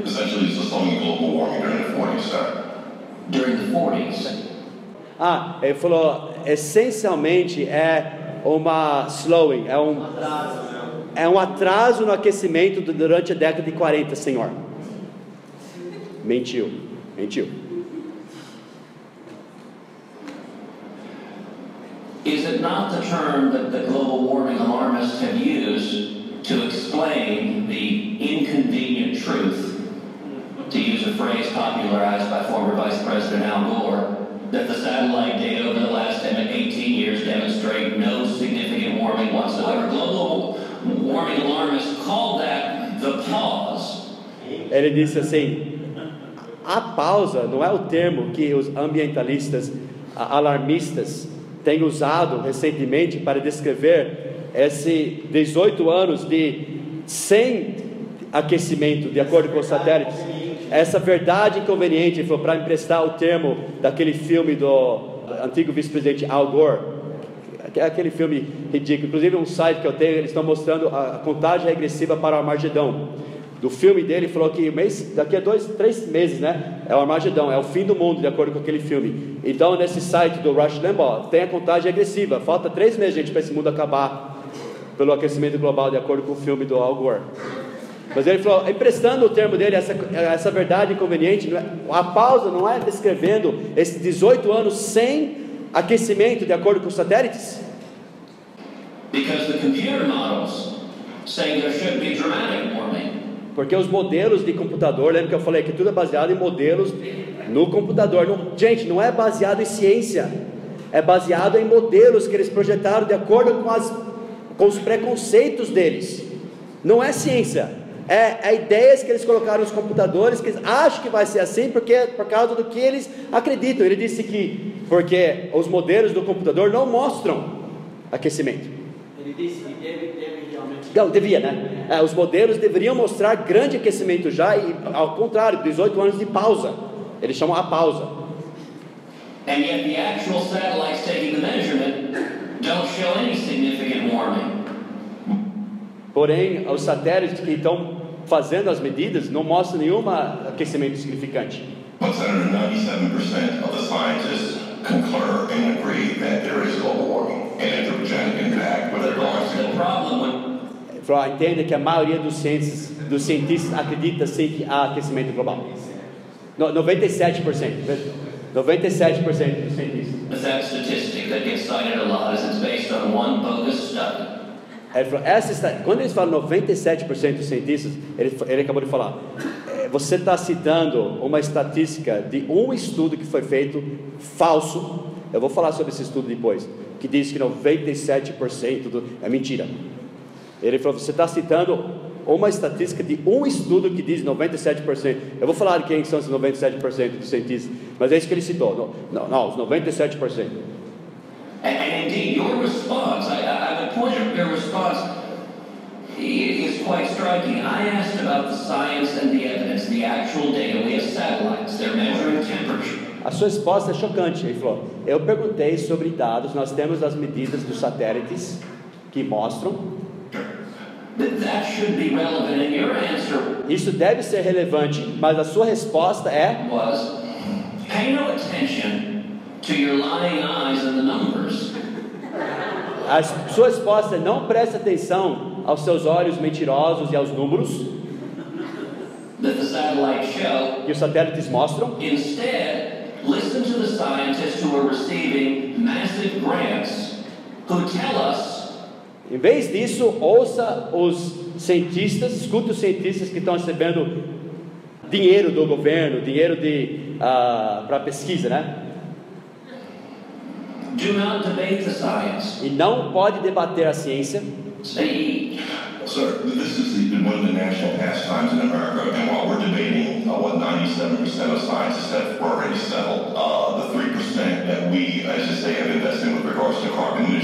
Essentially, it's the slowing of global warming during the 40s, sir. During the 40s, Ah, ele falou: essencialmente é uma slowing, é um, é um atraso no aquecimento durante a década de 40, senhor. Mentiu, mentiu. Is it not the term that the global warming alarmists have used to explain the inconvenient truth, to use a phrase popularized by former Vice President Al Gore, that the satellite data over the last 18 years demonstrate no significant warming whatsoever? Global warming alarmists call that the pause. Ele disse assim: a pausa não é o termo que os ambientalistas alarmistas têm usado recentemente para descrever esse 18 anos de sem aquecimento, de acordo com os satélites. Essa verdade inconveniente foi para emprestar o termo daquele filme do antigo vice-presidente Al Gore, que aquele filme ridículo. Inclusive, um site que eu tenho, eles estão mostrando a contagem regressiva para o Armagedão. Do filme dele, falou que mês, daqui a dois, três meses, né? É o Armagedão, é o fim do mundo, de acordo com aquele filme. Então, nesse site do Rush Limbaugh, tem a contagem regressiva. Falta três meses, gente, para esse mundo acabar pelo aquecimento global, de acordo com o filme do Al Gore. Mas ele falou, emprestando o termo dele, essa, essa verdade inconveniente, é- a pausa não é descrevendo esses 18 anos sem aquecimento, de acordo com os satélites? Because the computer models say there should be dramatic warming. Porque os modelos de computador, lembra que eu falei que tudo é baseado em modelos no computador. Não- gente, não é baseado em ciência, é baseado em modelos que eles projetaram de acordo com, as, com os preconceitos deles. Não é ciência, é, é ideias que eles colocaram nos computadores que eles acham que vai ser assim porque por causa do que eles acreditam. Ele disse que porque os modelos do computador não mostram aquecimento. Ele disse que deve, deve. Não, devia, né? É, os modelos deveriam mostrar grande aquecimento já, e ao contrário, 18 anos de pausa. Eles chamam a pausa. And yet the actual satellites taking the measurement don't show any significant warming. Porém, os satélites que estão fazendo as medidas não mostram nenhum aquecimento significante. But Senator, 97% of the scientists concur and agree that there is global warming and anthropogenic impact with regards the to problem with Falou, ah, entenda que a maioria dos cientistas, dos cientistas acredita sim que há aquecimento global. No, 97%. 97% dos cientistas. Ele falou, essa quando eles falam 97% dos cientistas, ele, ele acabou de falar, é, você está citando uma estatística de um estudo que foi feito falso. Eu vou falar sobre esse estudo depois, que diz que 97% do, é mentira. Ele falou, você está citando uma estatística de um estudo que diz 97%. Eu vou falar de quem são esses 97% dos cientistas, mas é isso que ele citou. Não, não, os 97%. And, and indeed, your response, I, I, the point of your response is quite striking. I asked about the science and the evidence, the actual data. We have satellites, they're measuring temperature. A sua resposta é chocante. Ele falou: Eu perguntei sobre dados, nós temos as medidas dos satélites que mostram. Isso deve ser relevante, mas a sua resposta é: was pay no attention to your lying eyes and the numbers. a sua resposta é não preste atenção aos seus olhos mentirosos e aos números that the satellites show. que os satélites mostram. Instead, listen to the scientists who are receiving massive grants who tell us Em vez disso, ouça os cientistas, escute os cientistas que estão recebendo dinheiro do governo, dinheiro de para pesquisa, né? do not debate the science. E não pode debater a ciência. Say, Sir, this is the, one of the national pastimes in America, and while we're debating uh, what 97% of scientists have already settled, uh, the 3% that we, as you say, have invested with regards to carbon industry,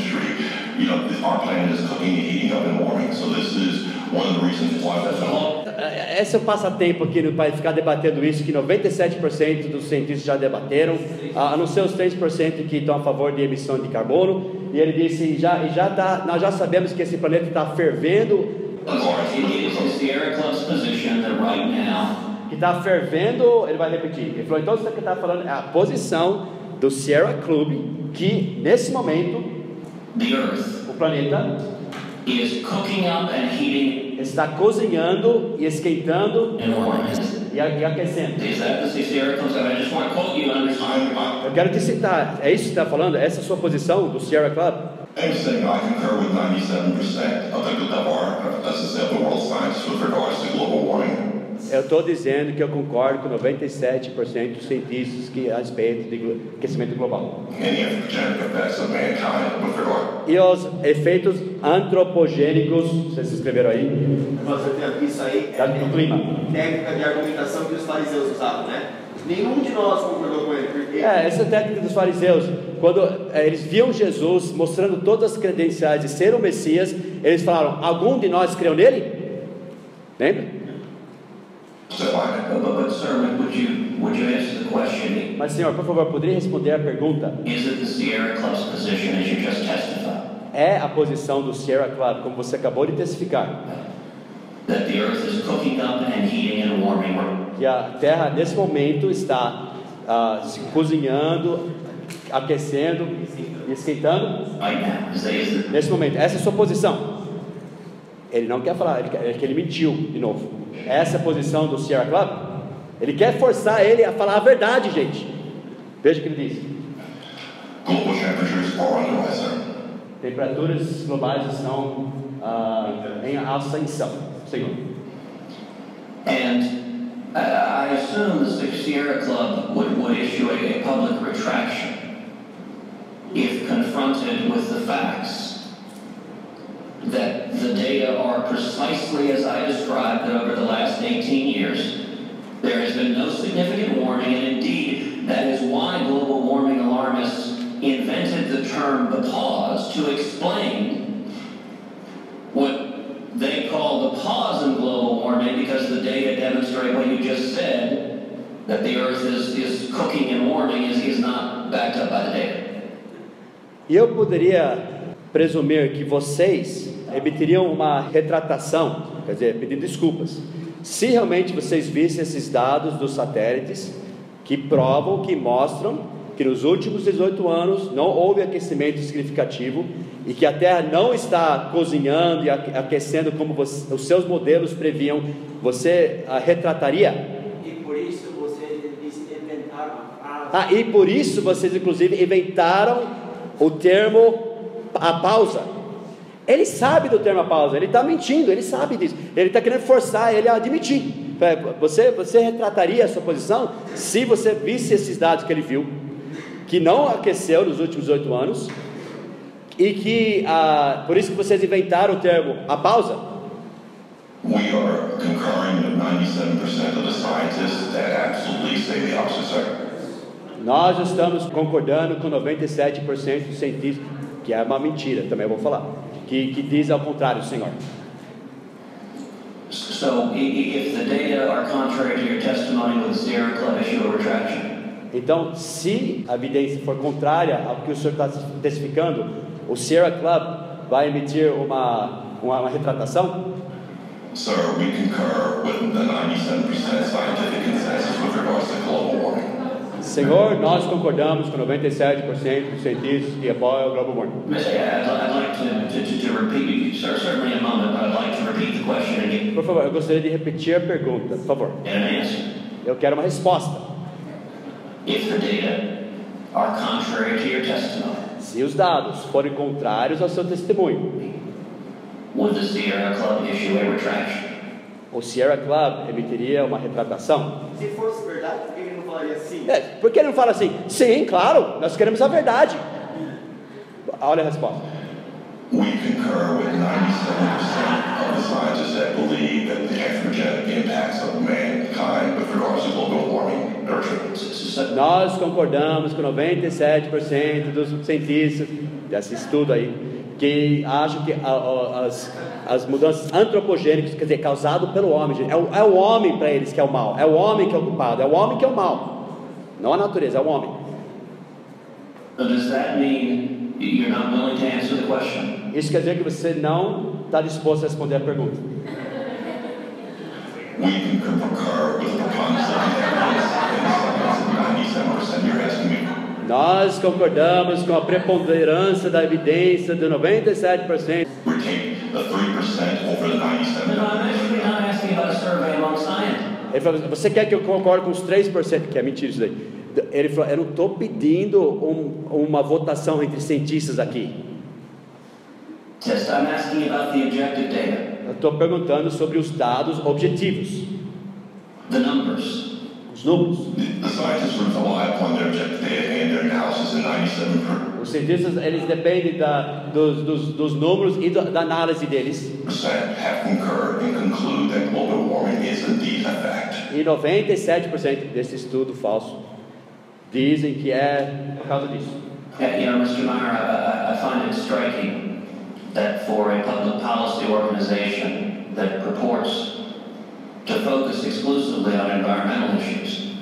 you know, our planet is cooking and heating up and warming. So this is one of the reasons why we're so Esse é o passatempo aqui país, ficar debatendo isso, que 97% dos cientistas já debateram, a não ser os 3% que estão a favor de emissão de carbono. e ele disse, já, já tá, nós já sabemos que esse planeta está fervendo, que está fervendo, ele vai repetir. Ele falou, então que está falando é a posição do Sierra Club, que nesse momento o planeta is cooking up and heating está cozinhando e esquentando e aquecendo. Eu quero te citar, é isso que está falando? Essa é a sua posição do Sierra Club? I'm saying I concur with 97% of the, of our, let's just say, of the world science with regards to global warming. Eu estou dizendo que eu concordo com 97% dos cientistas que a respeito de aquecimento global. and the anthropogenic effects of mankind with regard. E os efeitos antropogênicos, vocês escreveram aí, Nossa, Isso aí Tá no clima. técnica de argumentação que os fariseus usavam, né? Nenhum de nós concordou com ele, porque É, essa é técnica dos fariseus. Quando é, eles viam Jesus mostrando todas as credenciais de ser o Messias, eles falaram: Algum de nós creu nele? Lembra? Mas, senhor, por favor, poderia responder a pergunta? Is it the Sierra Club's position as you just testified É a posição do Sierra Club, como você acabou de testificar, que a Terra nesse momento está ah, se cozinhando, aquecendo e esquentando? Nesse momento, essa é a sua posição. Ele não quer falar, ele quer, é que ele mentiu de novo. Essa é a posição do Sierra Club. Ele quer forçar ele a falar a verdade, gente. Veja o que ele diz: global temperatures are on the rise, sir. temperaturas globais estão ah, em ascensão. Senhor. and uh, I assume the Sierra Club would, would issue a, a public retraction if confronted with the facts that the data are precisely as I described that over the last 18 years. There has been no significant warming, and indeed, that is why global warming alarmists invented the term the pause to explain what they call the pause in global warming because the data demonstrate what you just said that the earth is, is cooking and warming is, is not backed up by the data. Eu poderia presumir que vocês emitiriam uma retratação, quer dizer, pedindo desculpas, se realmente vocês vissem esses dados dos satélites que provam, que mostram que nos últimos 18 anos não houve aquecimento significativo e que a Terra não está cozinhando e aque- aquecendo como você- os seus modelos previam, você a retrataria? E por isso vocês inventaram a frase. Ah, e por isso vocês inclusive inventaram o termo a pausa. Ele sabe do termo a pausa, ele está mentindo, ele sabe disso. Ele está querendo forçar ele a admitir. Você, você retrataria a sua posição se você visse esses dados que ele viu, que não aqueceu nos últimos oito anos, e que ah, por isso que vocês inventaram o termo a pausa? We are concurring with 97% of the scientists that absolutely say the opposite. Nós estamos concordando com 97% dos cientistas, que é uma mentira, também vou falar, que, que diz ao contrário, Senhor. So i- i- if the data are contrary to your testimony, would the Sierra Club issue a retraction? Então, se a evidência for contrária ao que o senhor está testificando, o Sierra Club vai emitir uma, uma, uma retratação? Sir, we concur with the 97% scientific consensus with regards to global warming. Senhor, nós concordamos com 97% dos cientistas que apoiam o global warming. Again Por favor, eu gostaria de repetir a pergunta, por favor. Eu quero uma resposta. If the data are contrary to your testimony, Se os dados forem contrários ao seu testemunho, would the Sierra Club issue a retraction? o Sierra Club emitiria uma retratação? se fosse verdade, por que ele não falaria assim? É, por que ele não fala assim? Sim, claro, nós queremos a verdade. Olha a resposta. We concur with 97% of the scientists that believe that the anthropogenic impacts of mankind with regards to global warming are true. Nós concordamos com 97% dos cientistas desse estudo aí que acham que as, as mudanças antropogênicas, quer dizer, causado pelo homem, é o, é o homem para eles que é o mal, é o homem que é o culpado, é o homem que é o mal, não a natureza, é o homem. Isso quer dizer que você não está disposto a responder a pergunta. We can concur with the preponderance of the evidence and the science of 97% you're asking me. Nós concordamos com a preponderância da evidência de 97%. We take the 3% over the No, no, 97. I'm actually not asking about a survey among scientists. Ele falou, você quer que eu concorde com os 3%? Que é mentira isso daí. Ele falou, eu não estou pedindo um- uma votação entre cientistas aqui. Just I'm asking about the objective data, Eu estou perguntando sobre os dados objetivos, the numbers. Os números. The scientists, for example, upon their objective data and their analysis in 97% Os cientistas, eles dependem da, dos, dos, dos números e do- da análise deles. have concurred and conclude that global warming is indeed a fact. E 97% desse estudo falso dizem que é por causa disso. Yeah, you know, Mr. Meyer, I- I find it striking that for a public policy organization that purports to focus exclusively on environmental issues,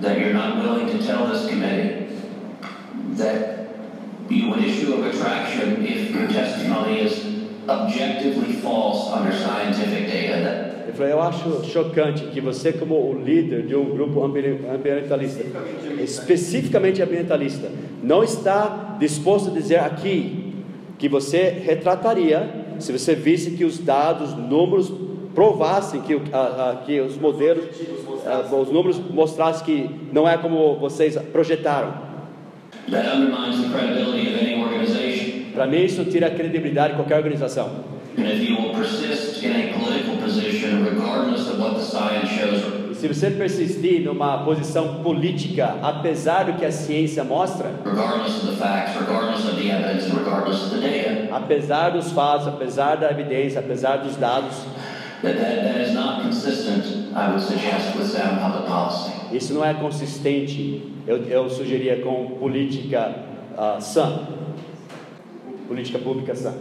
that you're not willing to tell this committee that you would issue a retraction if your testimony is objectively false under scientific data. Ele falou, eu acho chocante que você, como o líder de um grupo ambi- ambientalista, especificamente ambientalista, não está disposto a dizer aqui que você retrataria se você visse que os dados, números provassem que, o- a- a- que os modelos, a- os números mostrassem que não é como vocês projetaram. Para mim, isso tira a credibilidade de qualquer organização. Position, se você persistir numa posição política, apesar do que a ciência mostra, facts, evidence, data, apesar dos fatos, apesar da evidência, apesar dos dados, that, that, that is not consistent, I would suggest, with sound public policy. isso não é consistente, eu, eu sugeria com política ah, sã, política pública sã.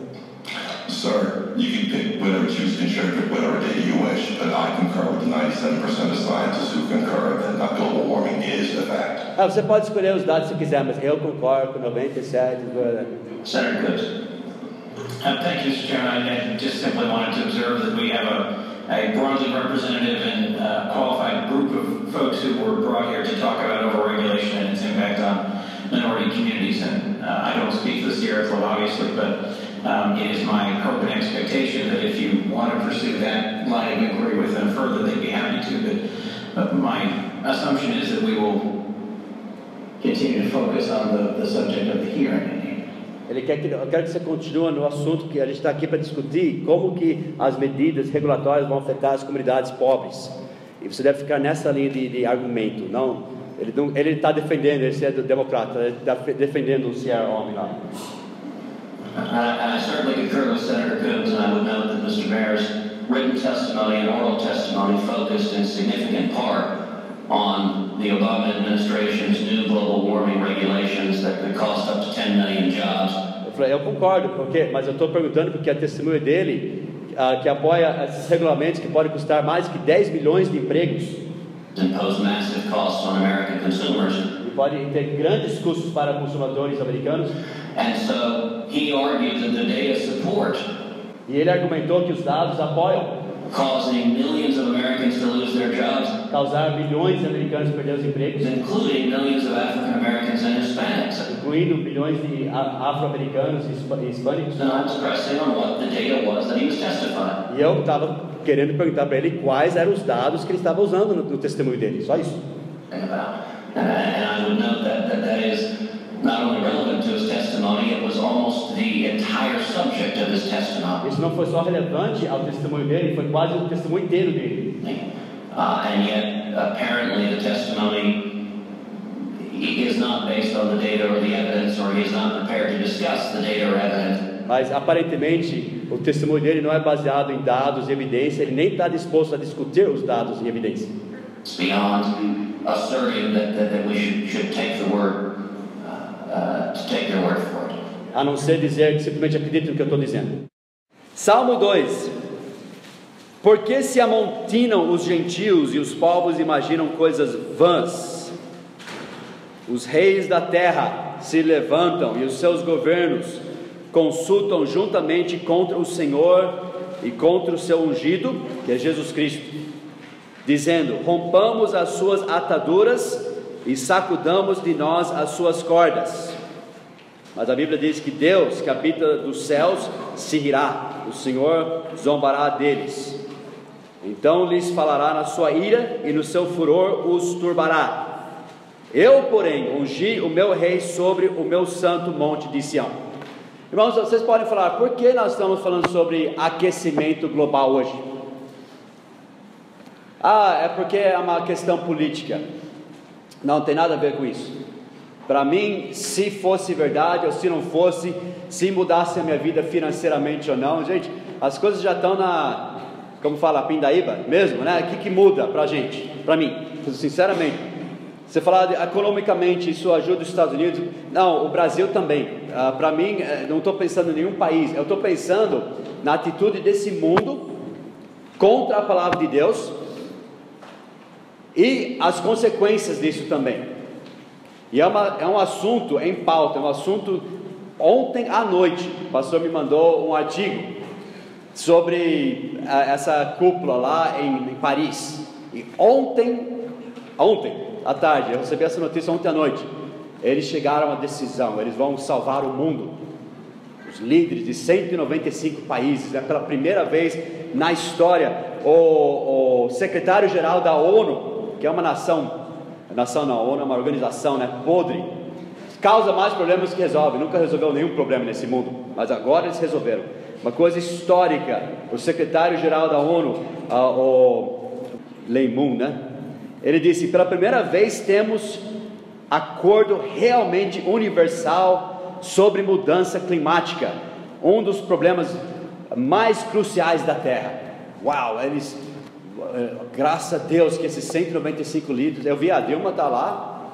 Sir, you can pick whatever, choose to interpret whatever data you wish, but I concur with the 97% of scientists who concur that not global warming is a fact. Ah, você pode escolher os dados se quiser, mas eu concordo com 97. Senator Coots. Uh, Thank you, Mr. Chairman. I just simply wanted to observe that we have a a broadly representative and uh, qualified group of folks who were brought here to talk about overregulation and its impact on minority communities. And uh, I don't speak for the Sierra Club, obviously, but um, it is my hope and expectation that if you want to pursue that line of inquiry with them further, they'd be happy to. But my assumption is that we will continue to focus on the, the subject of the hearing. Ele quer que, eu quero que você continue no assunto que a gente está aqui para discutir, como que as medidas regulatórias vão afetar as comunidades pobres. E você deve ficar nessa linha de, de argumento. Não, ele não, ele está defendendo, ele é democrata, ele está defendendo o Sierra Homem lá. Mayor's oral on the Obama administration's new global warming regulations that could cost up to 10 million jobs. Eu falei, eu concordo, porque, mas eu estou perguntando porque a testemunha dele, ah, que apoia esses regulamentos que podem custar mais que 10 milhões de empregos and pose massive costs on American consumers. e podem ter grandes custos para consumidores americanos. And so he argued that the data support E ele argumentou que os dados apoiam causing millions of Americans to lose their jobs, causar milhões de americanos perder os empregos, including millions of African Americans and Hispanics. incluindo milhões de a- afro-americanos e hispa- e hispânicos. And I was pressing on what the data was that he was testifying. E eu estava querendo perguntar para ele quais eram os dados que ele estava usando no, no testemunho dele, só isso. Think about. And, and I would note that, that that is not only relevant to his testimony, it was almost the entire subject of his testimony. Isso não foi só relevante ao testemunho dele, foi quase o testemunho inteiro dele. Uh, and yet, apparently, the testimony is not based on the data or the evidence, or he is not prepared to discuss the data or evidence. Mas aparentemente o testemunho dele não é baseado em dados e evidência, ele nem está disposto a discutir os dados e evidência. It's beyond asserting that, that, that we should, should take the word, uh. A não ser dizer que simplesmente acredita no que eu estou dizendo. Salmo 2: Por que se amontinam os gentios e os povos imaginam coisas vãs? Os reis da terra se levantam e os seus governos consultam juntamente contra o Senhor e contra o seu ungido, que é Jesus Cristo, dizendo: Rompamos as suas ataduras e sacudamos de nós as suas cordas. Mas a Bíblia diz que Deus, que habita dos céus, se rirá, o Senhor zombará deles. Então lhes falará na sua ira e no seu furor os turbará. Eu, porém, ungi o meu rei sobre o meu santo monte de Sião. Irmãos, vocês podem falar, por que nós estamos falando sobre aquecimento global hoje? Ah, é porque é uma questão política. Não tem nada a ver com isso. Para mim, se fosse verdade ou se não fosse, se mudasse a minha vida financeiramente ou não, gente, as coisas já estão na, como fala, pindaíba mesmo, né? O que, que muda para a gente, para mim, sinceramente. Você falar economicamente, isso ajuda os Estados Unidos? Não, o Brasil também. Ah, para mim, eh, não estou pensando em nenhum país, eu estou pensando na atitude desse mundo contra a palavra de Deus e as consequências disso também. E é, uma, é um assunto em pauta, é um assunto. Ontem à noite, o pastor me mandou um artigo sobre a, ah, essa cúpula lá em, em Paris. E ontem, ontem à tarde, eu recebi essa notícia ontem à noite. Eles chegaram à decisão, eles vão salvar o mundo. Os líderes de 195 países, é pela primeira vez na história, o, o secretário-geral da ONU, que é uma nação nação na ONU é uma organização né, podre, causa mais problemas que resolve, nunca resolveu nenhum problema nesse mundo, mas agora eles resolveram. Uma coisa histórica, o secretário-geral da ONU, uh, o Leimun, né? Ele disse: pela primeira vez temos acordo realmente universal sobre mudança climática, um dos problemas mais cruciais da Terra. Uau, eles graças a Deus que esses 195 líderes, eu vi a Dilma está lá,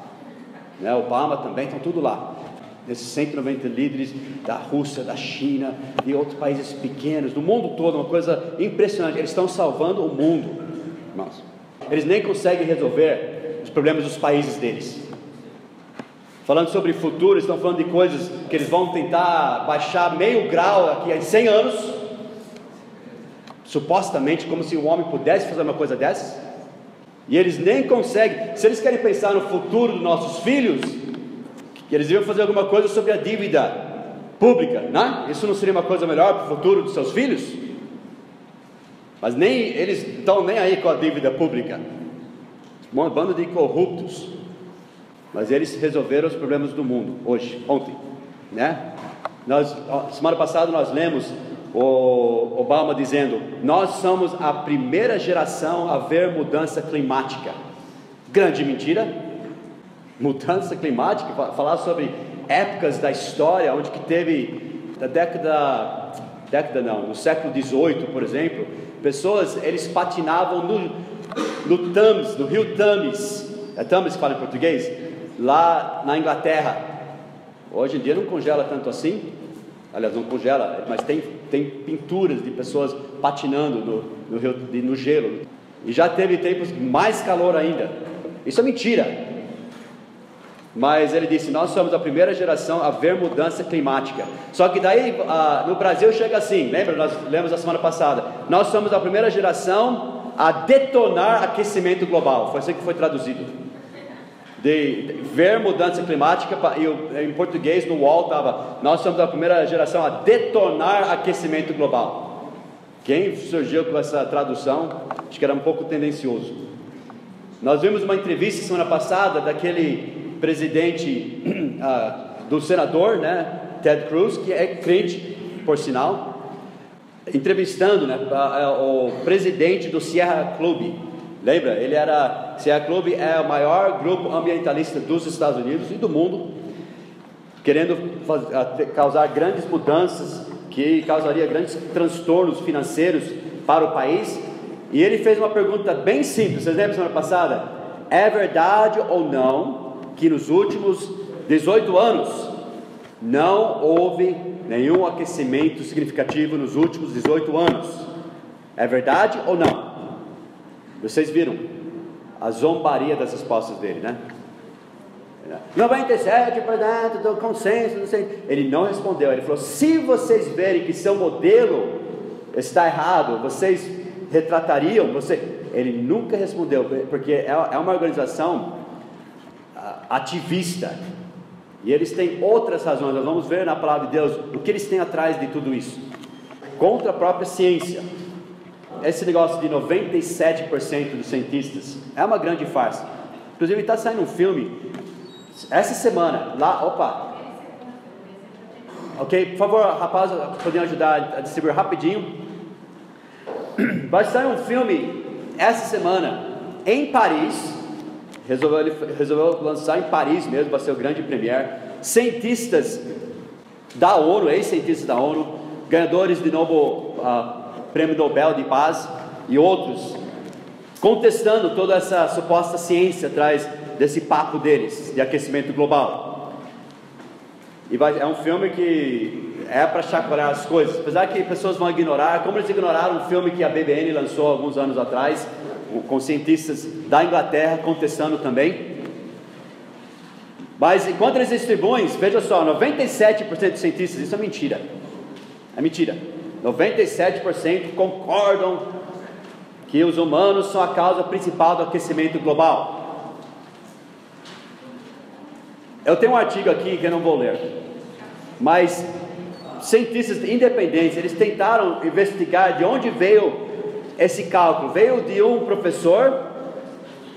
né, Obama também, estão tudo lá. Esses 190 líderes da Rússia, da China, de outros países pequenos, do mundo todo, uma coisa impressionante. Eles estão salvando o mundo, irmãos. Eles nem conseguem resolver os problemas dos países deles. Falando sobre futuro, estão falando de coisas que eles vão tentar baixar meio grau aqui a 100 anos supostamente como se o homem pudesse fazer uma coisa dessas, e eles nem conseguem. Se eles querem pensar no futuro dos nossos filhos, eles deviam fazer alguma coisa sobre a dívida pública, né? Isso não seria uma coisa melhor para o futuro dos seus filhos? Mas nem eles estão nem aí com a dívida pública. Um bando de corruptos. Mas eles resolveram os problemas do mundo hoje, ontem, né? Nós, semana passada nós lemos o Obama dizendo: Nós somos a primeira geração a ver mudança climática. Grande mentira. Mudança climática, falar sobre épocas da história onde que teve da década década não, no século 18, por exemplo, pessoas eles patinavam no, no Thames, no rio Thames, é Thames que fala em português, lá na Inglaterra. Hoje em dia não congela tanto assim, aliás, não congela, mas tem, tem pinturas de pessoas patinando no, no, rio, no gelo. E já teve tempos mais calor ainda. Isso é mentira. Mas ele disse: Nós somos a primeira geração a ver mudança climática. Só que daí no Brasil chega assim, lembra? Nós lemos a semana passada. Nós somos a primeira geração a detonar aquecimento global. Foi assim que foi traduzido de ver mudança climática, e em português no UOL estava, nós somos a primeira geração a detonar aquecimento global. Quem surgiu com essa tradução, acho que era um pouco tendencioso. Nós vimos uma entrevista semana passada daquele presidente uh, do senador, né, Ted Cruz, que é crente, por sinal, entrevistando né, o presidente do Sierra Club, Lembra? Ele era, Sierra Club é o maior grupo ambientalista dos Estados Unidos e do mundo, querendo causar grandes mudanças que causaria grandes transtornos financeiros para o país. E ele fez uma pergunta bem simples. Vocês lembram semana passada? É verdade ou não que nos últimos 18 anos não houve nenhum aquecimento significativo nos últimos 18 anos? É verdade ou não? Vocês viram a zombaria das respostas dele, né? 97% do consenso, não sei. Ele não respondeu. Ele falou: se vocês verem que seu modelo está errado, vocês retratariam? Você... Ele nunca respondeu, porque é, é uma organização ah, ativista. E eles têm outras razões. Nós vamos ver na palavra de Deus o que eles têm atrás de tudo isso. Contra a própria ciência. Esse negócio de 97% dos cientistas é uma grande farsa. Inclusive está saindo um filme essa semana, lá, opa. Ok, por favor, rapaz, podem ajudar a distribuir rapidinho. Vai sair um filme essa semana em Paris. Resolveu, resolveu lançar em Paris mesmo, vai ser o grande premiere. Cientistas da ONU, ex-cientistas da ONU, ganhadores de novo uh, Prêmio Nobel de Paz e outros, contestando toda essa suposta ciência atrás desse papo deles de aquecimento global. E vai, é um filme que é para chacoalhar as coisas, apesar que pessoas vão ignorar, como eles ignoraram um filme que a BBN lançou alguns anos atrás, com cientistas da Inglaterra contestando também. Mas enquanto eles distribuem, veja só, 97% dos cientistas, isso é mentira. É mentira. 97% concordam que os humanos são a causa principal do aquecimento global. Eu tenho um artigo aqui que eu não vou ler, mas cientistas independentes eles tentaram investigar de onde veio esse cálculo. Veio de um professor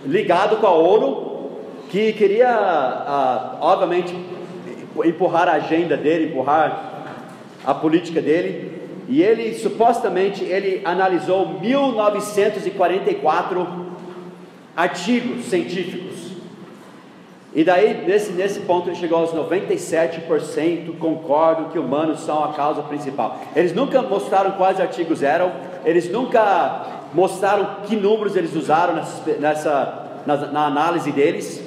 ligado com a ONU que queria, ah, obviamente, empurrar a agenda dele, empurrar a política dele, e ele supostamente ele analisou 1944 artigos científicos e daí, nesse, nesse ponto, ele chegou aos 97% concordam que humanos são a causa principal. Eles nunca mostraram quais artigos eram, eles nunca mostraram que números eles usaram nessa, nessa na, na análise deles.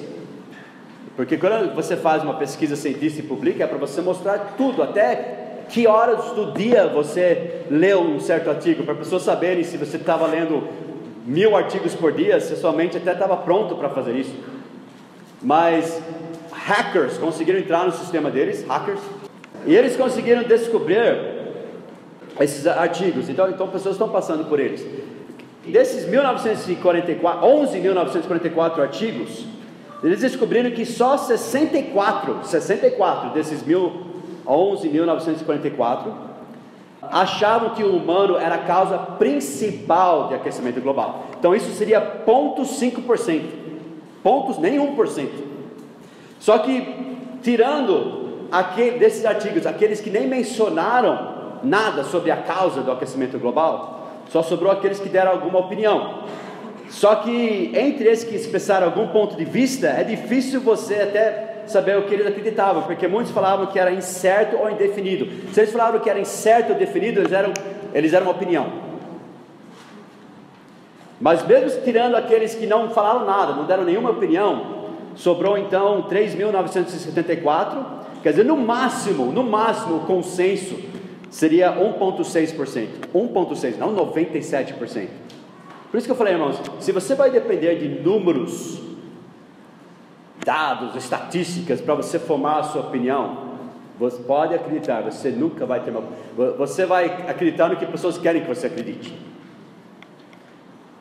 Porque quando você faz uma pesquisa científica e publica, é para você mostrar tudo, até que horas do dia você leu um certo artigo, para as pessoas saberem se você estava lendo mil artigos por dia, se sua mente até estava pronto para fazer isso. Mas hackers conseguiram entrar no sistema deles, hackers, e eles conseguiram descobrir esses artigos. Então, então pessoas estão passando por eles. Desses 1944, 11.944 artigos, eles descobriram que só 64, 64 desses 11.944 achavam que o humano era a causa principal de aquecimento global. Então isso seria 0,5% pontos, nem 1%. Só que, tirando aquele, desses artigos, aqueles que nem mencionaram nada sobre a causa do aquecimento global, só sobrou aqueles que deram alguma opinião. Só que entre esses que expressaram algum ponto de vista, é difícil você até saber o que eles acreditavam, porque muitos falavam que era incerto ou indefinido. Se eles falavam que era incerto ou definido, eles eram, eles eram uma opinião. Mas mesmo tirando aqueles que não falaram nada, não deram nenhuma opinião, sobrou então 3.974, quer dizer, no máximo, no máximo o consenso seria 1,6%. 1,6%, não 97%. Por isso que eu falei, irmãos, se você vai depender de números, dados, estatísticas para você formar a sua opinião, você pode acreditar, você nunca vai ter uma. Você vai acreditar no que pessoas querem que você acredite.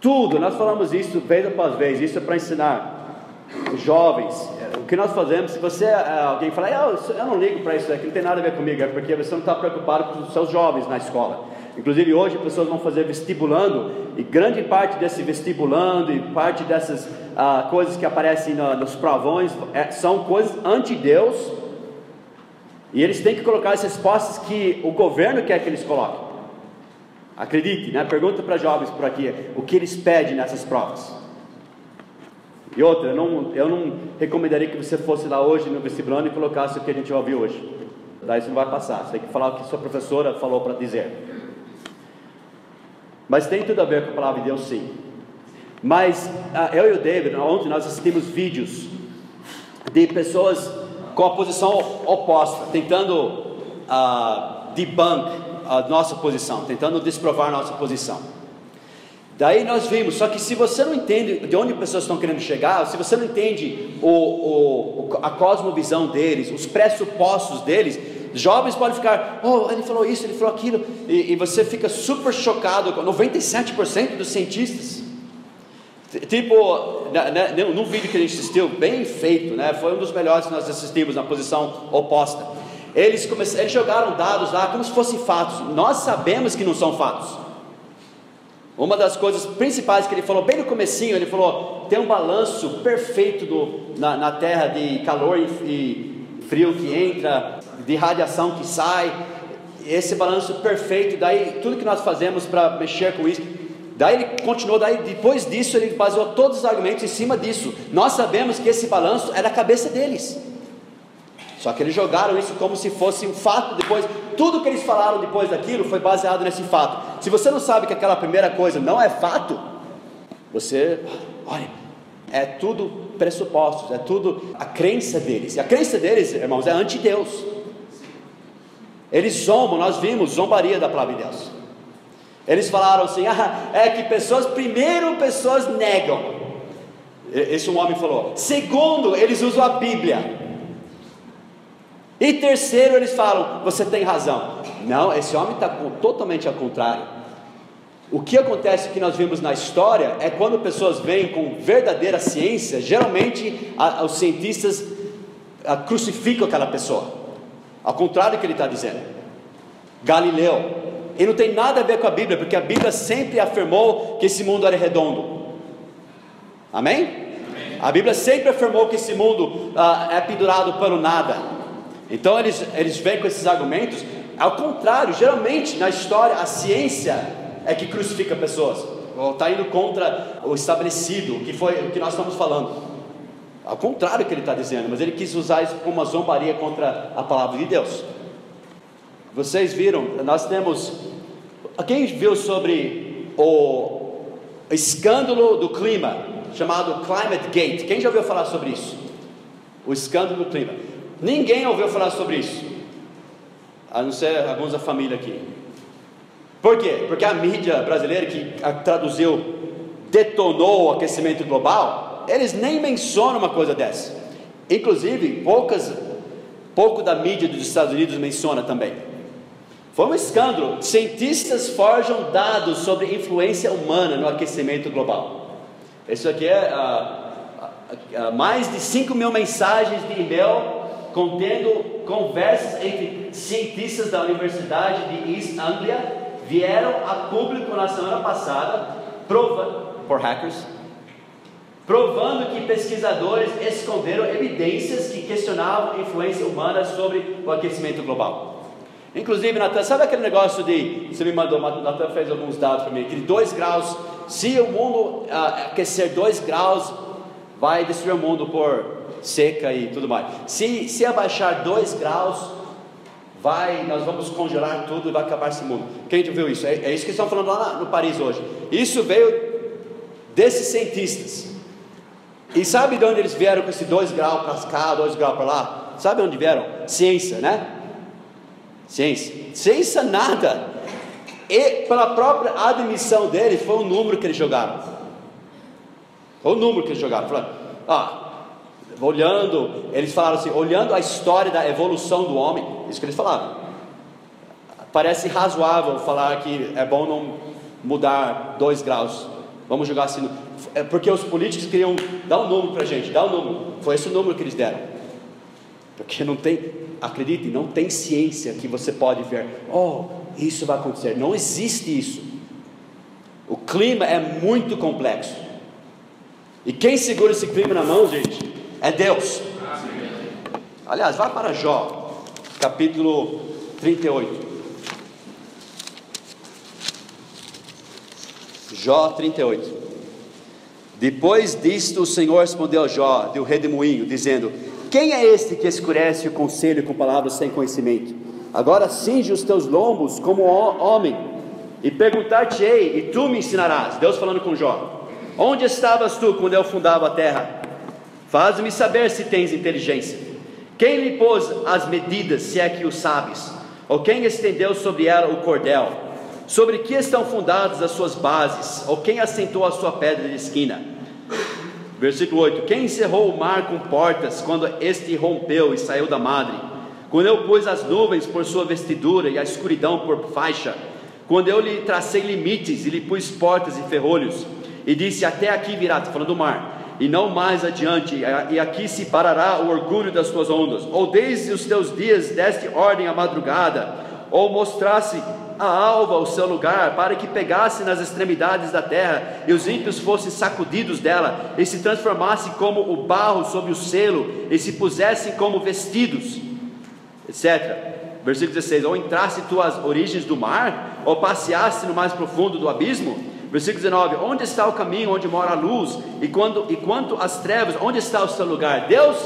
Tudo, nós falamos isso vez após vez, isso é para ensinar os jovens. O que nós fazemos, se você, eh, alguém falar, eu, eu não ligo para isso aqui, não tem nada a ver comigo, é porque você não está preocupado com os seus jovens na escola. Inclusive hoje pessoas vão fazer vestibulando, e grande parte desse vestibulando e parte dessas ah, coisas que aparecem no, nos provões é, são coisas anti-Deus, e eles têm que colocar as respostas que o governo quer que eles coloquem. Acredite, né? Pergunta para jovens por aqui o que eles pedem nessas provas. E outra, eu não, eu não recomendaria que você fosse lá hoje no vestibulando e colocasse o que a gente ouviu hoje. Daí isso não vai passar. Você tem que falar o que sua professora falou para dizer. Mas tem tudo a ver com a palavra de Deus, sim. Mas ah, eu e o David, ontem nós assistimos vídeos de pessoas com a posição oposta, tentando uh, debunk a nossa posição, tentando desprovar a nossa posição. Daí nós vimos, só que se você não entende de onde as pessoas estão querendo chegar, se você não entende o, o, a cosmovisão deles, os pressupostos deles, jovens podem ficar, oh, ele falou isso, ele falou aquilo, e, e você fica super chocado com 97% dos cientistas. Tipo, né, num vídeo que a gente assistiu, bem feito, né? Foi um dos melhores que nós assistimos na posição oposta. Eles, começaram, eles jogaram dados lá como se fossem fatos. Nós sabemos que não são fatos. Uma das coisas principais que ele falou bem no comecinho, ele falou, tem um balanço perfeito do, na, na Terra de calor e, e frio que entra, de radiação que sai, esse balanço perfeito, daí tudo que nós fazemos para mexer com isso, daí ele continuou, daí depois disso ele baseou todos os argumentos em cima disso, nós sabemos que esse balanço é da cabeça deles, só que eles jogaram isso como se fosse um fato depois, tudo que eles falaram depois daquilo foi baseado nesse fato. Se você não sabe que aquela primeira coisa não é fato, você, olha, é tudo pressupostos, é tudo a crença deles. E a crença deles, irmãos, é anti-Deus. Eles zombam, nós vimos zombaria da palavra de Deus. Eles falaram assim: ah, é que pessoas, primeiro, pessoas negam. Esse um homem falou. Segundo, eles usam a Bíblia. E terceiro, eles falam: você tem razão. Não, esse homem está totalmente ao contrário. O que acontece que nós vimos na história é quando pessoas vêm com verdadeira ciência, geralmente a, os cientistas a, crucificam aquela pessoa, ao contrário do que ele está dizendo. Galileu, e não tem nada a ver com a Bíblia, porque a Bíblia sempre afirmou que esse mundo era redondo. Amém? A Bíblia sempre afirmou que esse mundo ah, é pendurado pelo nada. Então eles, eles vêm com esses argumentos, ao contrário, geralmente na história a ciência é que crucifica pessoas, está indo contra o estabelecido, o que foi o que nós estamos falando. Ao contrário do que ele está dizendo, mas ele quis usar isso como uma zombaria contra a palavra de Deus. Vocês viram, nós temos. Quem viu sobre o escândalo do clima, chamado Climate Gate? Quem já ouviu falar sobre isso? O escândalo do clima. Ninguém ouviu falar sobre isso, a não ser alguns da família aqui. Por quê? Porque a mídia brasileira que traduziu detonou o aquecimento global, eles nem mencionam uma coisa dessa. Inclusive, poucas, pouco da mídia dos Estados Unidos menciona também. Foi um escândalo. Cientistas forjam dados sobre influência humana no aquecimento global. Isso aqui é uh, uh, uh, mais de 5 mil mensagens de e-mail contendo conversas entre cientistas da Universidade de East Anglia, vieram a público na semana passada, prova, por hackers, provando que pesquisadores esconderam evidências que questionavam influência humana sobre o aquecimento global. Inclusive, Natan, sabe aquele negócio de. Você me mandou, Natan fez alguns dados para mim, que 2 graus, se o mundo uh, aquecer 2 graus, vai destruir o mundo por seca e tudo mais. Se, se abaixar 2 graus, vai, nós vamos congelar tudo e vai acabar esse mundo. Quem viu isso? É, é isso que estão falando lá no Paris hoje. Isso veio desses cientistas. E sabe de onde eles vieram com esse 2 graus para cá, 2 graus para lá? Sabe onde vieram? Ciência, né? Ciência. Ciência nada. E pela própria admissão deles, foi o número que eles jogaram. Foi o número que eles jogaram. Falaram, ah, olhando, eles falaram assim, olhando a história da evolução do homem, isso que eles falaram. Parece razoável falar que é bom não mudar dois graus. Vamos jogar assim. É porque os políticos queriam dar um número para a gente, dar um número. Foi esse o número que eles deram. Porque não tem, acreditem, não tem ciência que você pode ver, oh, isso vai acontecer. Não existe isso. O clima é muito complexo. E quem segura esse clima na mão, gente, é Deus. Aliás, vá para Jó, capítulo 38. Jó 38. Depois disto, o Senhor respondeu a Jó, do redemoinho, dizendo: Quem é este que escurece o conselho com palavras sem conhecimento? Agora cinge os teus lombos como homem, e perguntar-te-ei, e tu me ensinarás. Deus falando com Jó: Onde estavas tu quando eu fundava a terra? Faz-me saber se tens inteligência. Quem lhe pôs as medidas, se é que o sabes? Ou quem estendeu sobre ela o cordel? Sobre que estão fundadas as suas bases? Ou quem assentou a sua pedra de esquina? Versículo 8: Quem encerrou o mar com portas quando este rompeu e saiu da madre? Quando eu pus as nuvens por sua vestidura e a escuridão por faixa? Quando eu lhe tracei limites e lhe pus portas e ferrolhos? E disse: Até aqui virá, estou falando do mar, e não mais adiante, e aqui se parará o orgulho das tuas ondas. Ou desde os teus dias deste ordem à madrugada, ou mostrasse a alva o seu lugar, para que pegasse nas extremidades da terra, e os ímpios fossem sacudidos dela, e se transformassem como o barro sob o selo, e se pusessem como vestidos, etc. Versículo 16: Ou entrasse tu às origens do mar, ou passeasse no mais profundo do abismo. Versículo 19: Onde está o caminho onde mora a luz? E, quando, e quanto às trevas, onde está o seu lugar? Deus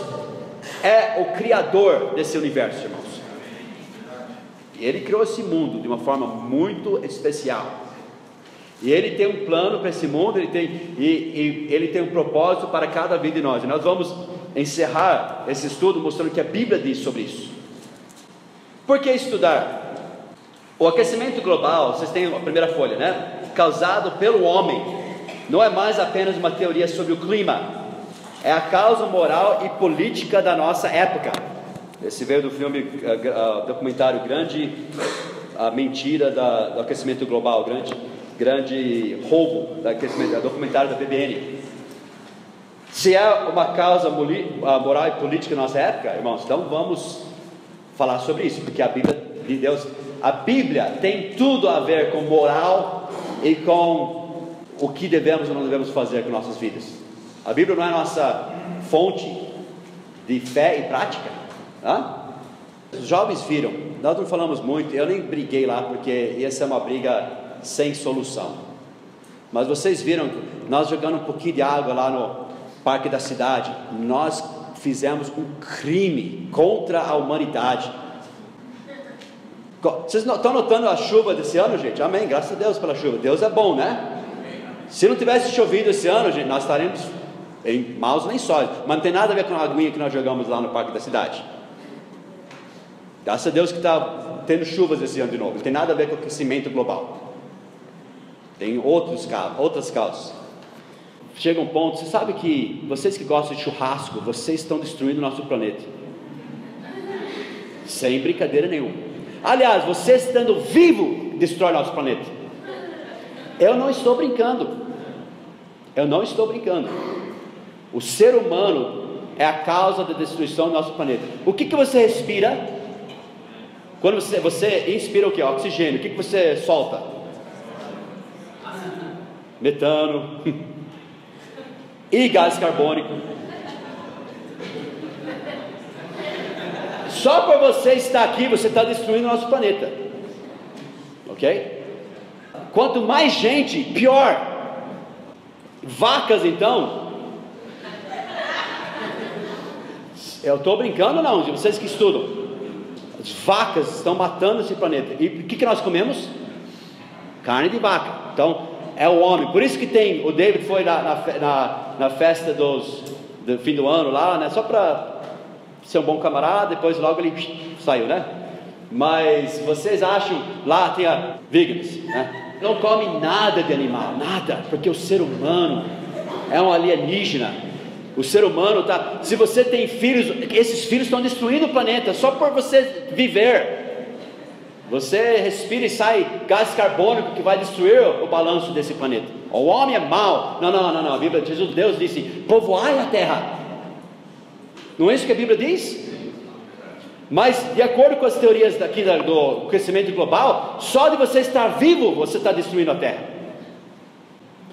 é o Criador desse universo, irmãos. Ele criou esse mundo de uma forma muito especial. E Ele tem um plano para esse mundo, ele tem, e, e Ele tem um propósito para cada vida de nós. E nós vamos encerrar esse estudo mostrando que a Bíblia diz sobre isso. Por que estudar? O aquecimento global, vocês têm a primeira folha, né? Causado pelo homem, não é mais apenas uma teoria sobre o clima, é a causa moral e política da nossa época. Esse veio do filme, uh, uh, documentário Grande a Mentira da, do Aquecimento Global, grande, grande roubo do aquecimento, é documentário da BBN. Se é uma causa moral e política na nossa época, irmãos, então vamos falar sobre isso, porque a Bíblia de Deus, a Bíblia tem tudo a ver com moral e com o que devemos ou não devemos fazer com nossas vidas. A Bíblia não é nossa fonte de fé e prática. Hã? Os jovens viram, nós não falamos muito, eu nem briguei lá porque essa é uma briga sem solução. Mas vocês viram, nós jogando um pouquinho de água lá no parque da cidade, nós fizemos um crime contra a humanidade. Vocês estão notando a chuva desse ano, gente? Amém, graças a Deus pela chuva. Deus é bom, né? Se não tivesse chovido esse ano, gente, nós estaríamos em maus lençóis. Mas não tem nada a ver com a aguinha que nós jogamos lá no parque da cidade. Graças a Deus que está tendo chuvas esse ano de novo. Não tem nada a ver com o aquecimento global. Tem outros, outras causas. Chega um ponto, você sabe que vocês que gostam de churrasco, vocês estão destruindo o nosso planeta. Sem brincadeira nenhuma. Aliás, você estando vivo, destrói nosso planeta. Eu não estou brincando. Eu não estou brincando. O ser humano é a causa da destruição do nosso planeta. O que, que você respira? Quando você, você inspira o que? Oxigênio. O que, que você solta? Metano. e gás carbônico. Só por você estar aqui, você está destruindo o nosso planeta. Ok? Quanto mais gente, pior. Vacas, então. Eu estou brincando, não, de vocês que estudam. As vacas estão matando esse planeta. E o que, que nós comemos? Carne de vaca. Então, é o homem. Por isso que tem, o David foi na, na, na festa dos, do fim do ano lá, né? Só para ser um bom camarada, depois logo ele saiu, né? Mas vocês acham, lá tem a veganos, né? Não come nada de animal, nada, porque o ser humano é um alienígena. O ser humano está. Se você tem filhos, esses filhos estão destruindo o planeta só por você viver. Você respira e sai gás carbônico que vai destruir o balanço desse planeta. O homem é mau. Não, não, não, não. A Bíblia, Jesus, Deus disse: povoai a terra. Não é isso que a Bíblia diz? Mas, de acordo com as teorias daqui do crescimento global, só de você estar vivo, você está destruindo a terra.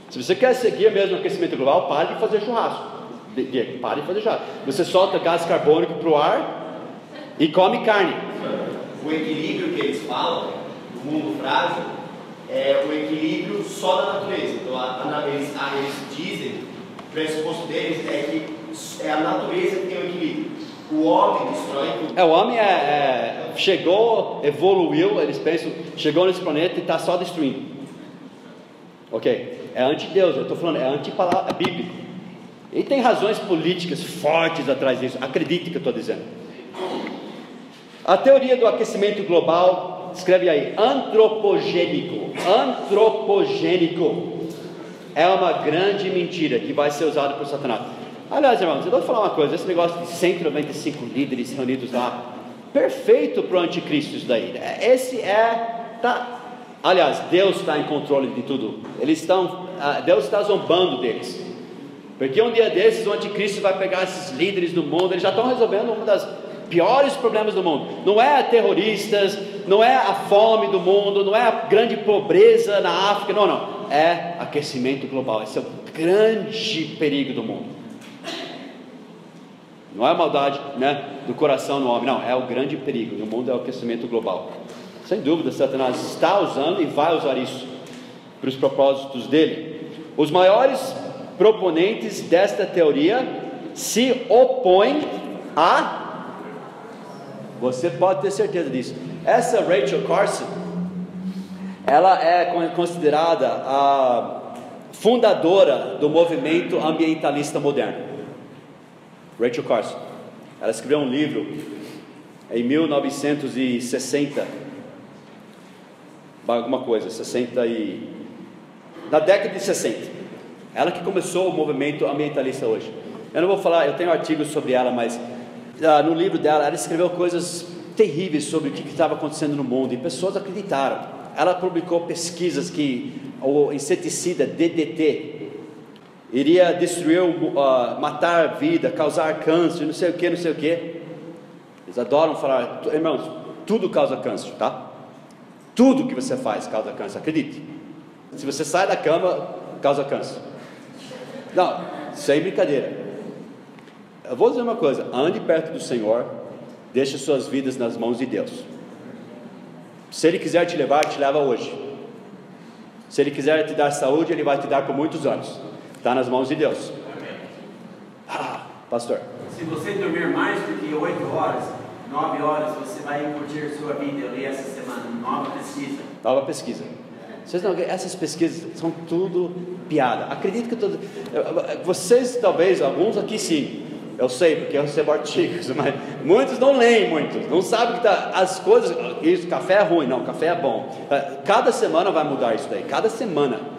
Se você quer seguir mesmo o aquecimento global, pare de fazer churrasco. Diego, pare de fazer chá. Você solta gás carbônico para o ar e come carne. O equilíbrio que eles falam, no mundo frágil, é o equilíbrio só da natureza. Então, a, a, eles, a, eles dizem, o pressuposto deles é que é a natureza que tem o equilíbrio. O homem destrói tudo. É, o homem é, é, chegou, evoluiu, eles pensam, chegou nesse planeta e está só destruindo. Ok? É anti-Deus, eu estou falando, é anti-palavra, é bíblico. E tem razões políticas fortes atrás disso, acredite que eu estou dizendo. A teoria do aquecimento global, escreve aí, antropogênico. antropogênico. É uma grande mentira que vai ser usada por Satanás. Aliás, irmãos, eu vou falar uma coisa: esse negócio de 195 líderes reunidos lá, perfeito para o anticristo isso daí. Esse é. Tá, aliás, Deus está em controle de tudo. Eles estão. Ah, Deus está zombando deles. Porque um dia desses o anticristo vai pegar esses líderes do mundo, eles já estão resolvendo uma das piores problemas do mundo. Não é terroristas, não é a fome do mundo, não é a grande pobreza na África, não, não. É aquecimento global. Esse é o grande perigo do mundo. Não é maldade né, do coração no homem, não, é o grande perigo no mundo, é o aquecimento global. Sem dúvida, Satanás está usando e vai usar isso para os propósitos dele. Os maiores proponentes desta teoria se opõem a. Você pode ter certeza disso. Essa Rachel Carson, ela é considerada a fundadora do movimento ambientalista moderno. Rachel Carson. Ela escreveu um livro em 1960, alguma coisa, 60 e na década de 60. Ela que começou o movimento ambientalista hoje. Eu não vou falar, eu tenho artigos sobre ela, mas ah, no livro dela ela escreveu coisas terríveis sobre o que estava acontecendo no mundo e pessoas acreditaram. Ela publicou pesquisas que o inseticida DDT iria destruir, uh, matar a vida, causar câncer, não sei o que, não sei o que. Eles adoram falar, irmãos, tudo causa câncer, tá? Tudo que você faz causa câncer, acredite. Se você sai da cama, causa câncer. Não, sem brincadeira. Eu vou dizer uma coisa: ande perto do Senhor, deixe suas vidas nas mãos de Deus. Se Ele quiser te levar, te leva hoje. Se Ele quiser te dar saúde, Ele vai te dar por muitos anos. Está nas mãos de Deus. Ah, pastor. Se você dormir mais do que 8 horas, 9 horas, você vai curtir sua vida. Eu li essa semana, nova pesquisa. Nova pesquisa. Vocês não, essas pesquisas são tudo piada. Acredito que todo, vocês talvez alguns aqui sim. Eu sei porque eu recebo artigos, mas muitos não leem muito, não sabem que tá, as coisas. Isso, café é ruim, não, café é bom. Cada semana vai mudar isso daí. Cada semana.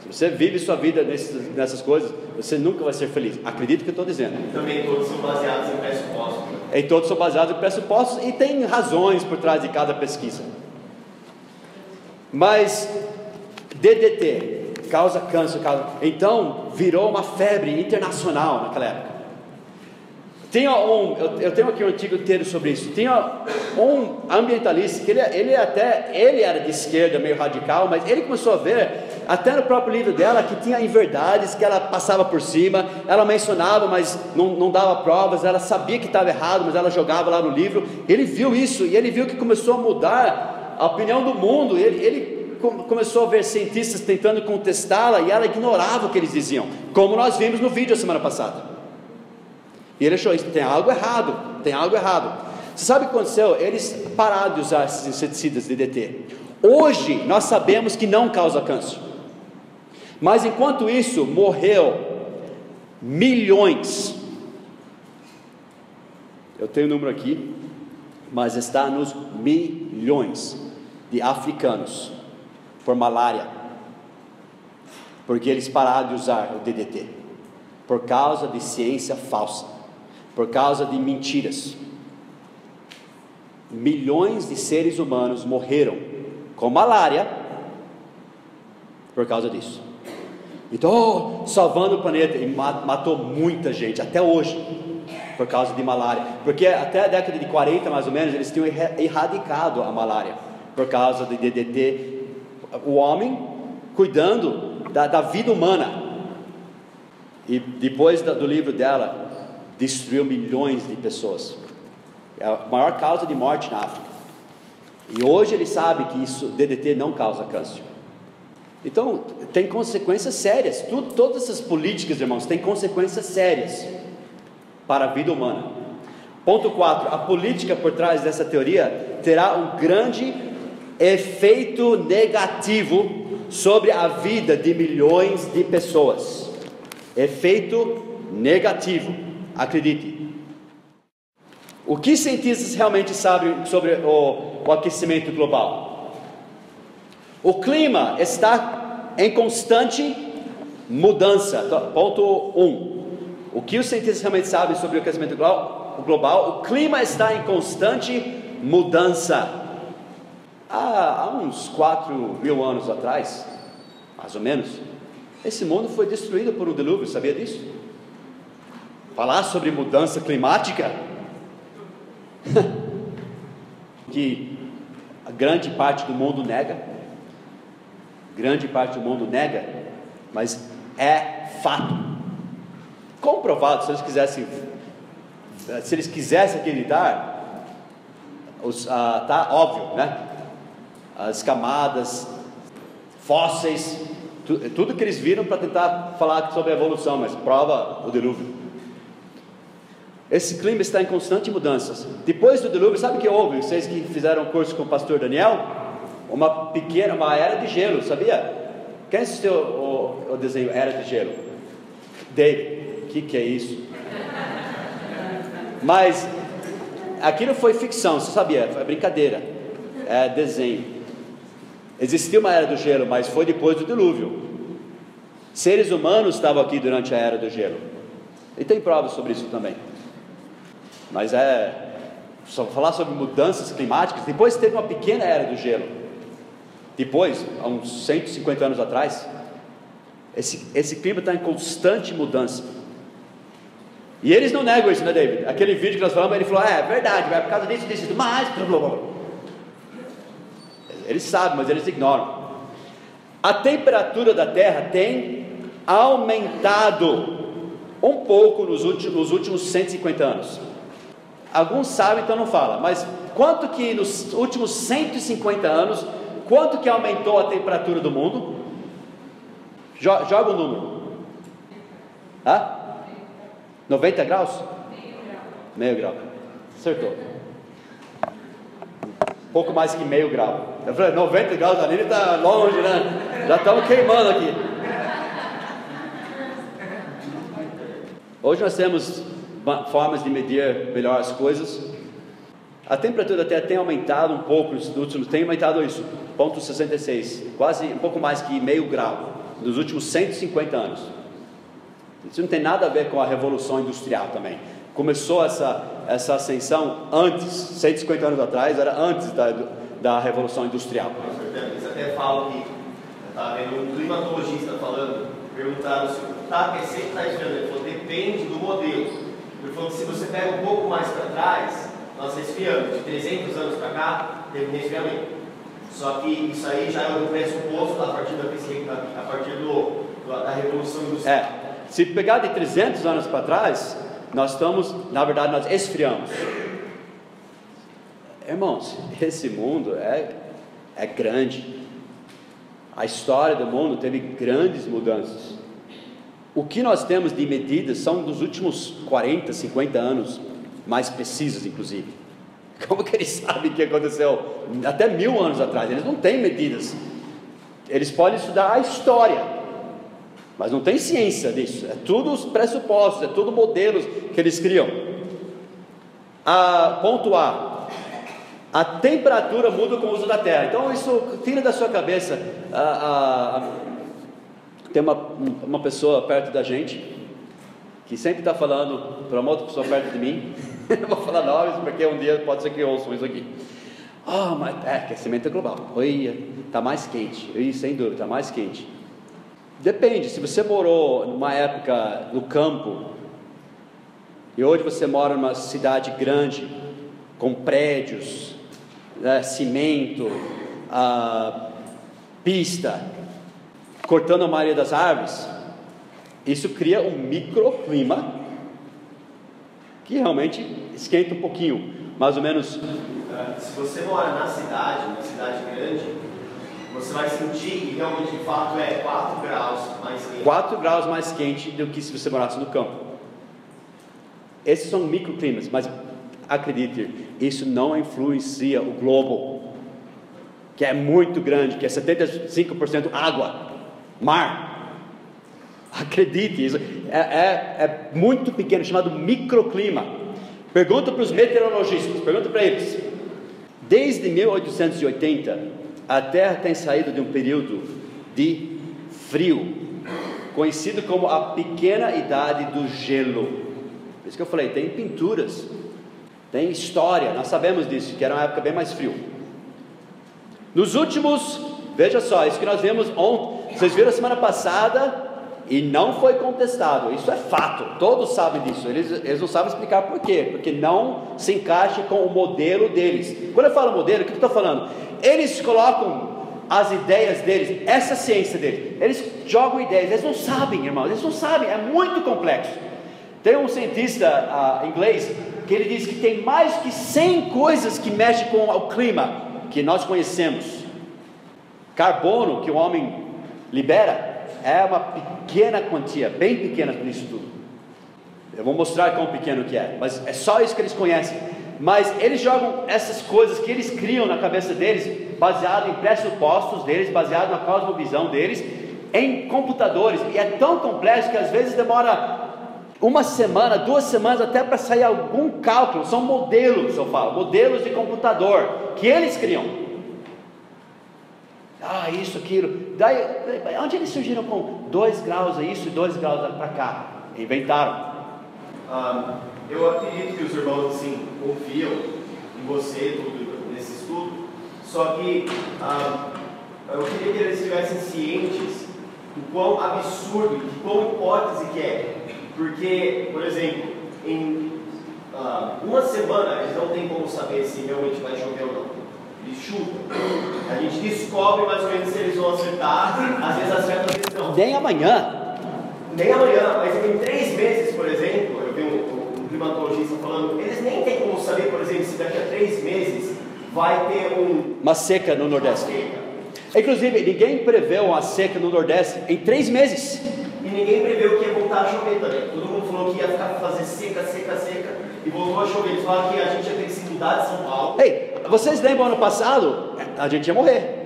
Se você vive sua vida nesses, nessas coisas, você nunca vai ser feliz. Acredito que eu estou dizendo. Também todos são baseados em pressupostos. E todos são baseados em pressupostos e tem razões por trás de cada pesquisa. Mas DDT causa câncer, causa... então virou uma febre internacional naquela época. Tinha um, eu, tenho aqui um artigo inteiro sobre isso. Tinha um ambientalista que ele, ele até ele era de esquerda, meio radical, mas ele começou a ver até no próprio livro dela que tinha inverdades que ela passava por cima, ela mencionava, mas não, não dava provas, ela sabia que estava errado, mas ela jogava lá no livro. Ele viu isso e ele viu que começou a mudar a opinião do mundo. Ele, ele começou a ver cientistas tentando contestá-la e ela ignorava o que eles diziam, como nós vimos no vídeo a semana passada. E ele achou isso, tem algo errado, tem algo errado. Você sabe o que aconteceu? Eles pararam de usar esses inseticidas DDT. Hoje nós sabemos que não causa câncer. Mas enquanto isso, morreu milhões. Eu tenho o um número aqui, mas está nos milhões de africanos por malária, porque eles pararam de usar o DDT por causa de ciência falsa por causa de mentiras. Milhões de seres humanos morreram com malária por causa disso. Então, oh, salvando o planeta, e matou muita gente até hoje por causa de malária. Porque até a década de 40, mais ou menos, eles tinham erradicado a malária por causa de DDT. O homem cuidando da, da vida humana. E depois do livro dela, destruiu milhões de pessoas. É a maior causa de morte na África. E hoje ele sabe que isso, DDT não causa câncer. Então, tem consequências sérias. Tudo, todas essas políticas, irmãos, têm consequências sérias para a vida humana. Ponto 4. A política por trás dessa teoria terá um grande efeito negativo sobre a vida de milhões de pessoas. Efeito negativo. Acredite. O que cientistas realmente sabem sobre o, o aquecimento global? O clima está em constante mudança. Então, ponto 1. Um. O que os cientistas realmente sabem sobre o aquecimento global? O clima está em constante mudança. Há, há uns 4 mil anos atrás, mais ou menos, esse mundo foi destruído por um dilúvio, sabia disso? Falar sobre mudança climática? que a grande parte do mundo nega, grande parte do mundo nega, mas é fato, comprovado. Se eles quisessem, se eles quisessem acreditar, os, ah, tá óbvio, né? As camadas, fósseis, tu, tudo que eles viram para tentar falar sobre a evolução, mas prova o dilúvio. Esse clima está em constante mudanças. Depois do dilúvio, sabe o que houve? Vocês que fizeram curso com o pastor Daniel? Uma pequena, uma era de gelo, sabia? Quem assistiu o, o desenho Era de Gelo? David, o que, que é isso? Mas aquilo foi ficção, você sabia? Foi brincadeira, é desenho. Existiu uma era do gelo, mas foi depois do dilúvio. Seres humanos estavam aqui durante a era do gelo. E tem provas sobre isso também. Mas é só falar sobre mudanças climáticas. Depois teve uma pequena era do gelo. Depois, há uns 150 anos atrás, esse, esse clima está em constante mudança. E eles não negam isso, né, David? Aquele vídeo que nós falamos, ele falou: é, é verdade, vai por causa disso, disso, mas. Eles sabem, mas eles ignoram. A temperatura da Terra tem aumentado um pouco nos últimos, nos últimos 150 anos. Alguns sabem, então não fala. Mas quanto que nos últimos 150 anos, quanto que aumentou a temperatura do mundo? Joga o um número. Hã? 90 graus? Meio grau. Acertou. Pouco mais que meio grau. Eu falei, 90 graus ali está longe, né? Já estamos queimando aqui. Hoje nós temos formas de medir melhor as coisas. A temperatura Terra tem aumentado um pouco nos últimos, tem aumentado isso, ponto 66, quase um pouco mais que meio grau nos últimos 150 anos. Isso não tem nada a ver com a revolução industrial também. Começou essa essa ascensão antes, 150 anos atrás, era antes da, da revolução industrial. Eles até falam que está vendo um climatologista falando, perguntaram se está aquecendo ou está esfriando. Ele falou depende do modelo. Ele falou que se você pega um pouco mais para trás, nós resfriamos. De 300 anos para cá, teve um resfriamento. Só que isso aí já é o pressuposto a partir da, a partir do, da Revolução Industrial. É, se pegar de 300 anos para trás, nós estamos, na verdade, nós esfriamos. Irmãos, esse mundo é, é grande. A história do mundo teve grandes mudanças. O que nós temos de medidas são dos últimos 40, 50 anos, mais precisas, inclusive. Como que eles sabem o que aconteceu até mil anos atrás? Eles não têm medidas. Eles podem estudar a história, mas não tem ciência disso. É tudo os pressupostos, é tudo modelos que eles criam. A, ponto A. A temperatura muda com o uso da terra. Então isso tira da sua cabeça a, a, a tem uma, uma pessoa perto da gente que sempre está falando para uma outra pessoa perto de mim, não vou falar nomes porque um dia pode ser que ouçam isso aqui. Ah, oh, mas é aquecimento global. Oi, está mais quente. Oi, sem dúvida, está mais quente. Depende, se você morou numa época no campo e hoje você mora numa cidade grande, com prédios, né, cimento, ah, pista, cortando a maioria das árvores, isso cria um microclima que realmente esquenta um pouquinho, mais ou menos. Se você mora na cidade, na cidade grande, você vai sentir que realmente de fato é 4 graus mais quente. 4 graus mais quente do que se você morasse no campo. Esses são microclimas, mas acredite, isso não influencia o globo, que é muito grande, que é 75% água mar. Acredite, isso é, é, é muito pequeno, chamado microclima. Pergunta para os meteorologistas, pergunta para eles. Desde 1880, a Terra tem saído de um período de frio, conhecido como a pequena idade do gelo. Por isso que eu falei, tem pinturas, tem história, nós sabemos disso, que era uma época bem mais frio. Nos últimos, veja só, isso que nós vimos ontem, vocês viram semana passada, e não foi contestado, isso é fato, todos sabem disso, eles, eles não sabem explicar por quê, porque não se encaixa com o modelo deles. Quando eu falo modelo, o que eu estou falando? Eles colocam as ideias deles, essa ciência deles, eles jogam ideias, eles não sabem, irmãos, eles não sabem, é muito complexo. Tem um cientista uh, inglês que ele diz que tem mais que 100 coisas que mexem com o clima que nós conhecemos. Carbono que o homem libera é uma pequena quantia, bem pequena para isso tudo. Eu vou mostrar quão pequeno que é, mas é só isso que eles conhecem. Mas eles jogam essas coisas que eles criam na cabeça deles, baseado em pressupostos deles, baseado na cosmovisão deles, em computadores. E é tão complexo que às vezes demora uma semana, duas semanas até para sair algum cálculo. São modelos, eu falo, modelos de computador que eles criam. Ah, isso, aquilo. Daí, onde eles surgiram com dois graus a isso e dois graus para cá? Inventaram. Eu acredito que os irmãos assim, confiam em você nesse estudo, só que eu queria que eles estivessem cientes do quão absurdo, de quão hipótese que é. Porque, por exemplo, em uma semana eles não têm como saber se realmente vai chover ou não. Eles chutam. A gente descobre mais ou menos se eles vão acertar, às vezes acertam, às vezes não. Nem amanhã. Nem amanhã, mas em três meses, por exemplo, eu vi um, um climatologista falando, eles nem têm como saber, por exemplo, se daqui a três meses vai ter um, uma seca no Nordeste. Seca. Inclusive, ninguém preveu uma seca no Nordeste em três meses. E ninguém preveu que ia voltar a chover também. Todo mundo falou que ia ficar fazer seca, seca, seca, e voltou a chover. Eles falaram que a gente ia ter que se mudar de São Paulo. Ei, vocês lembram ano passado? A gente ia morrer.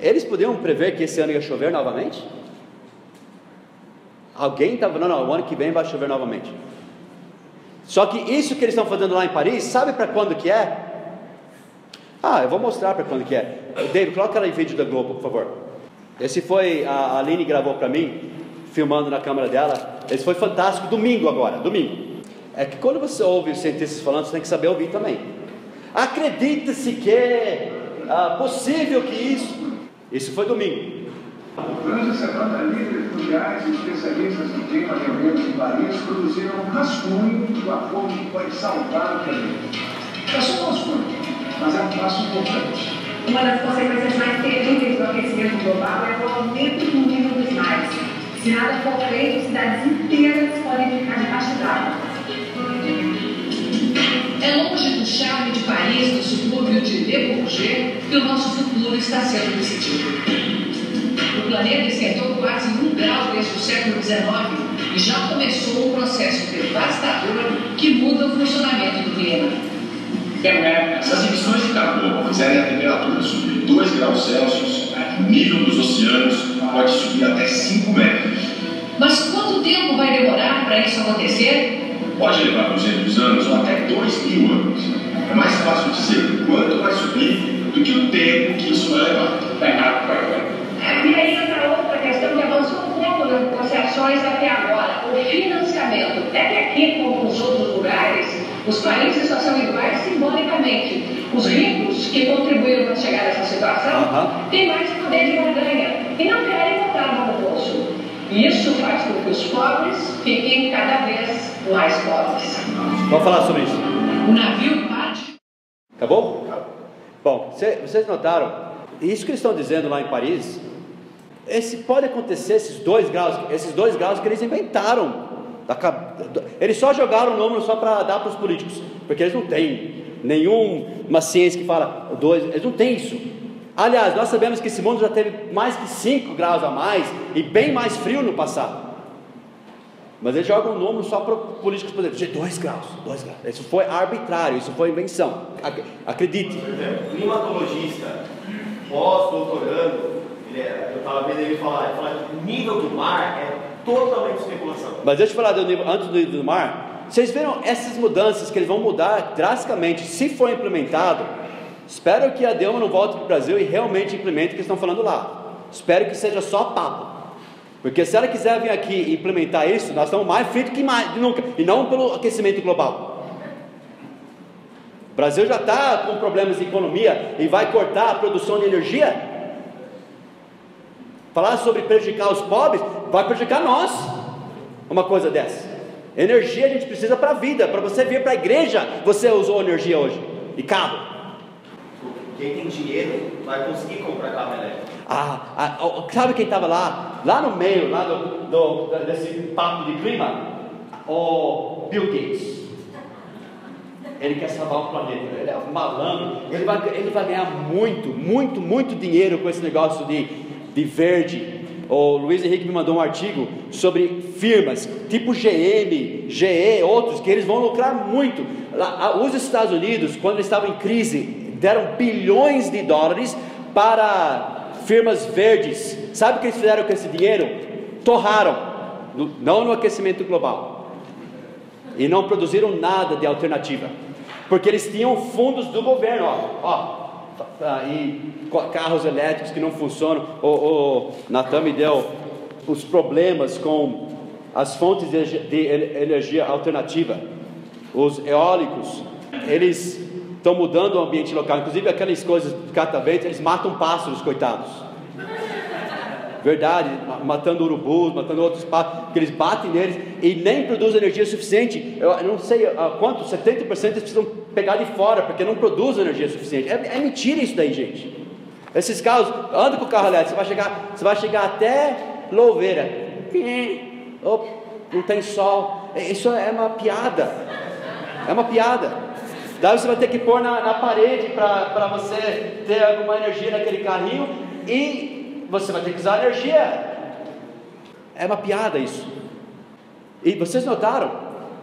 Eles podiam prever que esse ano ia chover novamente? Alguém estava falando, não, o ano que vem vai chover novamente. Só que isso que eles estão fazendo lá em Paris, sabe para quando que é? Ah, eu vou mostrar para quando que é. David, coloca ela em vídeo da Globo, por favor. Esse foi, a Aline gravou para mim, filmando na câmera dela. Esse foi fantástico, domingo agora, domingo. É que quando você ouve os cientistas falando, você tem que saber ouvir também. Acredita-se que é ah, possível que isso. Isso foi domingo. Durante a semana, líderes mundiais e especialistas em clima reunidos em Paris produziram um rascunho do acordo que pode salvar o planeta. É só um rascunho, mas é um passo importante. Uma das consequências mais terríveis do aquecimento global é o aumento do nível dos mares. Se nada for feito, cidades inteiras podem ficar debaixo d'água. É longe do charme de Paris, que o nosso futuro está sendo decidido. O planeta esquentou quase um grau desde o século XIX e já começou um processo devastador que muda o funcionamento do clima. Se as emissões de carbono fizerem a temperatura subir 2 graus Celsius, o nível dos oceanos pode subir até 5 metros. Mas quanto tempo vai demorar para isso acontecer? pode levar 200 anos ou até 2 mil anos. É mais fácil dizer quanto vai subir do que o tempo que isso vai levar. É, e aí entra outra questão que avançou um pouco nas negociações até agora, o financiamento. É que aqui, como nos outros lugares, os países só são iguais simbolicamente. Os ricos que contribuíram para chegar nessa situação têm mais poder de barganha e não querem botar no bolso. Isso faz com que os pobres fiquem cada vez mais pobres. Vamos falar sobre isso. O navio parte. Acabou? Bom, vocês notaram? Isso que eles estão dizendo lá em Paris, esse pode acontecer esses dois graus, esses dois graus que eles inventaram. Eles só jogaram o número só para dar para os políticos, porque eles não têm nenhuma ciência que fala dois, eles não têm isso. Aliás, nós sabemos que esse mundo já teve mais que 5 graus a mais e bem mais frio no passado. Mas eles jogam um número só para políticos poderem dizer 2 graus, 2 graus. Isso foi arbitrário, isso foi invenção. Acredite. Climatologista, pós-doutorando, é, eu estava vendo ele falar, ele fala que o nível do mar é totalmente especulação. Mas deixa eu falar do nível, antes do nível do mar. Vocês viram essas mudanças que eles vão mudar drasticamente, se for implementado Espero que a Delma não volte para o Brasil e realmente implemente o que estão falando lá. Espero que seja só papo. Porque se ela quiser vir aqui implementar isso, nós estamos mais fritos que mais, nunca. E não pelo aquecimento global. O Brasil já está com problemas de economia e vai cortar a produção de energia. Falar sobre prejudicar os pobres vai prejudicar nós. Uma coisa dessa. Energia a gente precisa para a vida. Para você vir para a igreja, você usou energia hoje. E carro. Quem tem dinheiro vai conseguir comprar carro elétrico. Ah, ah, sabe quem estava lá? Lá no meio, lá do, do, desse papo de clima? O Bill Gates. Ele quer salvar o planeta. Ele é um malandro. Ele vai, ele vai ganhar muito, muito, muito dinheiro com esse negócio de, de verde. O Luiz Henrique me mandou um artigo sobre firmas tipo GM, GE, outros, que eles vão lucrar muito. Lá, os Estados Unidos, quando estavam em crise, deram bilhões de dólares para firmas verdes. Sabe o que eles fizeram com esse dinheiro? Torraram, não no aquecimento global, e não produziram nada de alternativa, porque eles tinham fundos do governo, ó, ó e carros elétricos que não funcionam. O, o Natan me deu os problemas com as fontes de energia alternativa, os eólicos, eles estão mudando o ambiente local, inclusive aquelas coisas de catavento, eles matam pássaros, coitados. Verdade, matando urubus, matando outros pássaros, que eles batem neles e nem produzem energia suficiente. Eu não sei uh, quanto, 70% eles precisam pegar de fora, porque não produzem energia suficiente. É, é mentira isso daí, gente. Esses carros, anda com o carro elétrico, você vai chegar, você vai chegar até Louveira. Oh, não tem sol. Isso é uma piada. É uma piada. Daí você vai ter que pôr na, na parede para você ter alguma energia naquele carrinho e você vai ter que usar energia. É uma piada isso. E vocês notaram?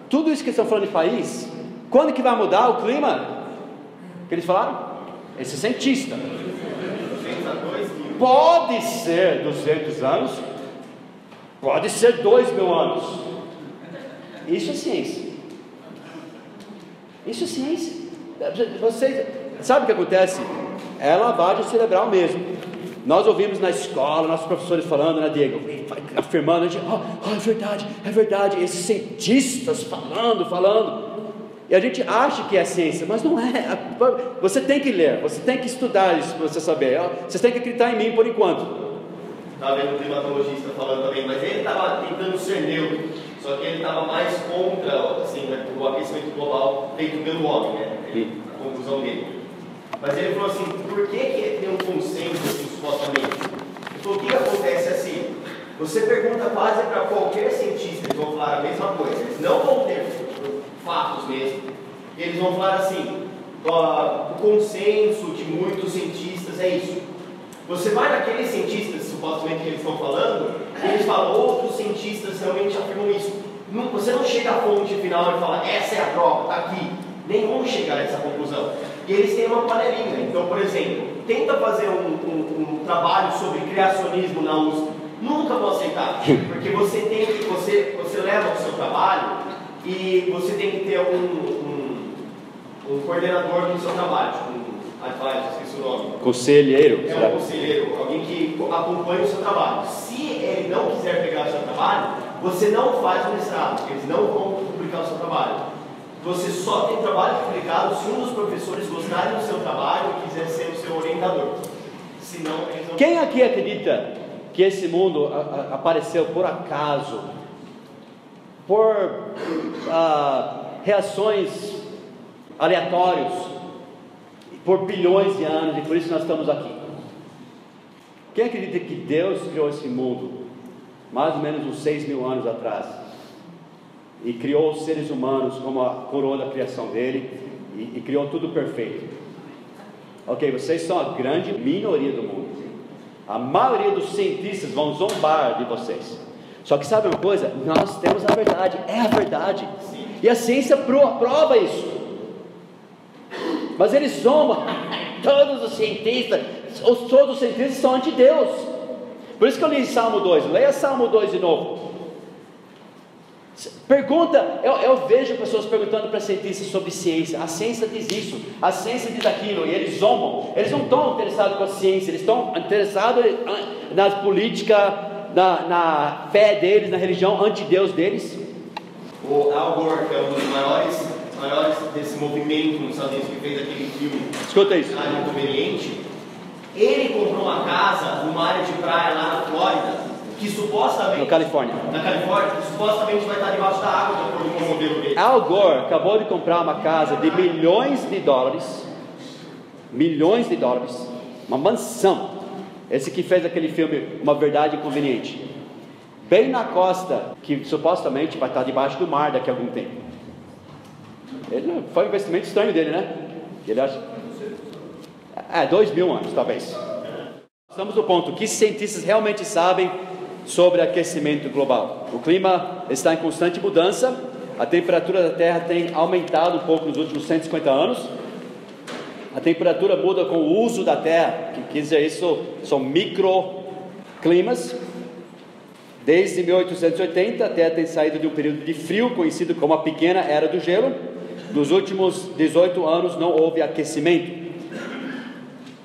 Tudo isso que estão falando de país, quando que vai mudar o clima? Que eles falaram? Esse cientista. Pode ser 200 anos, pode ser 2 mil anos. Isso é ciência. Isso é ciência. Vocês, sabe o que acontece? É lavagem cerebral mesmo. Nós ouvimos na escola, nossos professores falando, né, Diego? Afirmando, a gente, oh, oh, é verdade, é verdade. Esses cientistas falando, falando. E a gente acha que é ciência, mas não é. Você tem que ler, você tem que estudar isso para você saber. Você tem que acreditar em mim por enquanto. Estava vendo um climatologista falando também, mas ele estava tentando ser neutro. Só que ele estava mais contra assim, né, o aquecimento global feito pelo homem, né? Ele, a conclusão dele. Mas ele falou assim, por que, que tem um consenso assim, supostamente? Falou, o que acontece assim? Você pergunta quase para qualquer cientista, eles vão falar a mesma coisa. Eles não vão ter fatos mesmo. Eles vão falar assim, o consenso de muitos cientistas é isso. Você vai naqueles cientistas, supostamente que eles estão falando, eles falam, outros cientistas realmente afirmam isso. Não, você não chega à fonte final e fala, essa é a prova, está aqui. Nem vão chegar a essa conclusão. E eles têm uma panelinha. Então, por exemplo, tenta fazer um, um, um trabalho sobre criacionismo na USP. Nunca vou aceitar. Porque você tem que, você, você leva o seu trabalho e você tem que ter um, um, um coordenador do seu trabalho, tipo, advisor, esqueci o nome. Conselheiro. É um conselheiro, alguém que acompanha o seu trabalho. Se ele não quiser pegar o seu trabalho, você não faz o mestrado, eles não vão publicar o seu trabalho. Você só tem trabalho publicado se um dos professores gostarem do seu trabalho e quiser ser o seu orientador. Senão, não... Quem aqui acredita que esse mundo a, a, apareceu por acaso, por uh, reações aleatórias, por bilhões de anos e por isso nós estamos aqui. Quem acredita que Deus criou esse mundo mais ou menos uns seis mil anos atrás e criou os seres humanos como a coroa da criação dele e, e criou tudo perfeito? Ok, vocês são a grande minoria do mundo. A maioria dos cientistas vão zombar de vocês. Só que sabe uma coisa? Nós temos a verdade, é a verdade. E a ciência prova isso. Mas eles zombam. Todos os cientistas, todos os cientistas são anti Deus. Por isso que eu li Salmo 2. Leia Salmo 2 de novo. Pergunta, eu, eu vejo pessoas perguntando para cientistas sobre ciência. A ciência diz isso, a ciência diz aquilo, e eles zombam. Eles não estão interessados com a ciência, eles estão interessados na política, na, na fé deles, na religião anti-Deus deles. O Al Gore, que é um dos maiores, maiores desse movimento nos Estados Unidos, que fez aquele filme Escuta isso. Área Inconveniente, ele comprou uma casa numa área de praia lá na Flórida, que supostamente. Na Califórnia. Na Califórnia, que supostamente vai estar debaixo da água, de acordo com o modelo dele. Al Gore acabou de comprar uma casa de milhões de dólares, milhões de dólares, uma mansão. Esse que fez aquele filme Uma Verdade Inconveniente, bem na costa, que supostamente vai estar debaixo do mar daqui a algum tempo. Ele foi um investimento estranho dele, né? Ele acha. É, dois mil anos, talvez. Estamos no ponto que cientistas realmente sabem sobre aquecimento global. O clima está em constante mudança, a temperatura da Terra tem aumentado um pouco nos últimos 150 anos. A temperatura muda com o uso da Terra, que quer dizer isso são microclimas. Desde 1880, a Terra tem saído de um período de frio conhecido como a pequena era do gelo. Nos últimos 18 anos não houve aquecimento.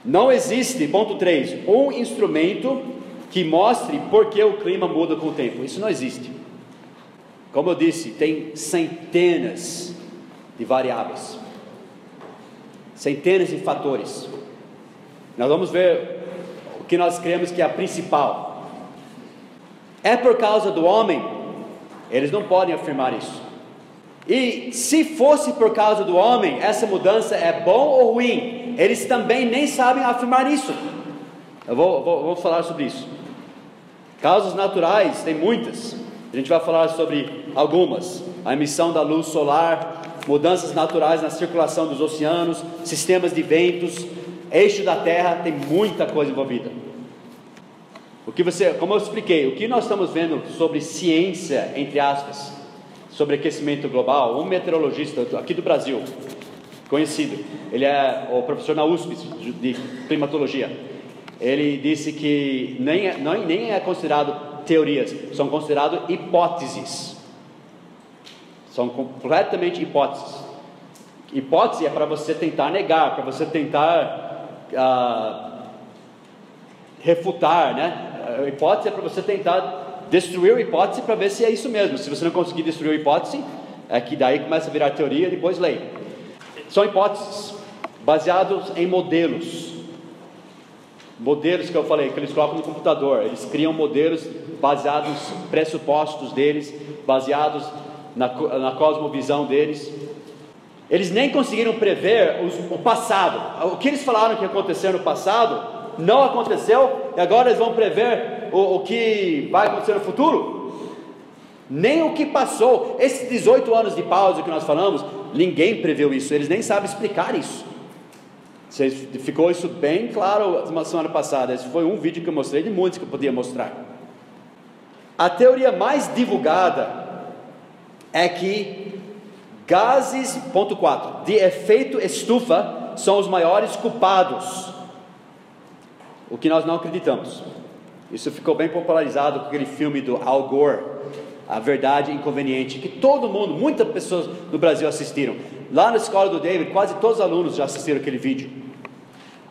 Não existe, ponto 3, um instrumento que mostre por que o clima muda com o tempo. Isso não existe. Como eu disse, tem centenas de variáveis, centenas de fatores. Nós vamos ver o que nós cremos que é a principal. É por causa do homem? Eles não podem afirmar isso. E se fosse por causa do homem, essa mudança é bom ou ruim? Eles também nem sabem afirmar isso. Eu vou, vou, vou falar sobre isso. Causas naturais, tem muitas. A gente vai falar sobre algumas: a emissão da luz solar, mudanças naturais na circulação dos oceanos, sistemas de ventos, eixo da Terra, tem muita coisa envolvida. O que você, como eu expliquei, o que nós estamos vendo sobre ciência, entre aspas, sobre aquecimento global, um meteorologista aqui do Brasil, conhecido, ele é o professor na USP de climatologia. Ele disse que nem é, não, nem é considerado teorias, são consideradas hipóteses. São completamente hipóteses. Hipótese é para você tentar negar, para você tentar ah, refutar, né? A hipótese é para você tentar destruir a hipótese para ver se é isso mesmo. Se você não conseguir destruir a hipótese, é que daí começa a virar teoria, depois lei. São hipóteses baseados em modelos. Modelos que eu falei, que eles colocam no computador, eles criam modelos baseados pressupostos deles, baseados na, na cosmovisão deles. Eles nem conseguiram prever os, o passado. O que eles falaram que ia acontecer no passado não aconteceu e agora eles vão prever o, o que vai acontecer no futuro? Nem o que passou, esses 18 anos de pausa que nós falamos, ninguém preveu isso, eles nem sabem explicar isso. Ficou isso bem claro na semana passada. Esse foi um vídeo que eu mostrei de muitos que eu podia mostrar. A teoria mais divulgada é que gases, ponto 4, de efeito estufa são os maiores culpados. O que nós não acreditamos. Isso ficou bem popularizado com aquele filme do Al Gore, A Verdade Inconveniente, que todo mundo, muitas pessoas no Brasil assistiram. Lá na escola do David, quase todos os alunos já assistiram aquele vídeo.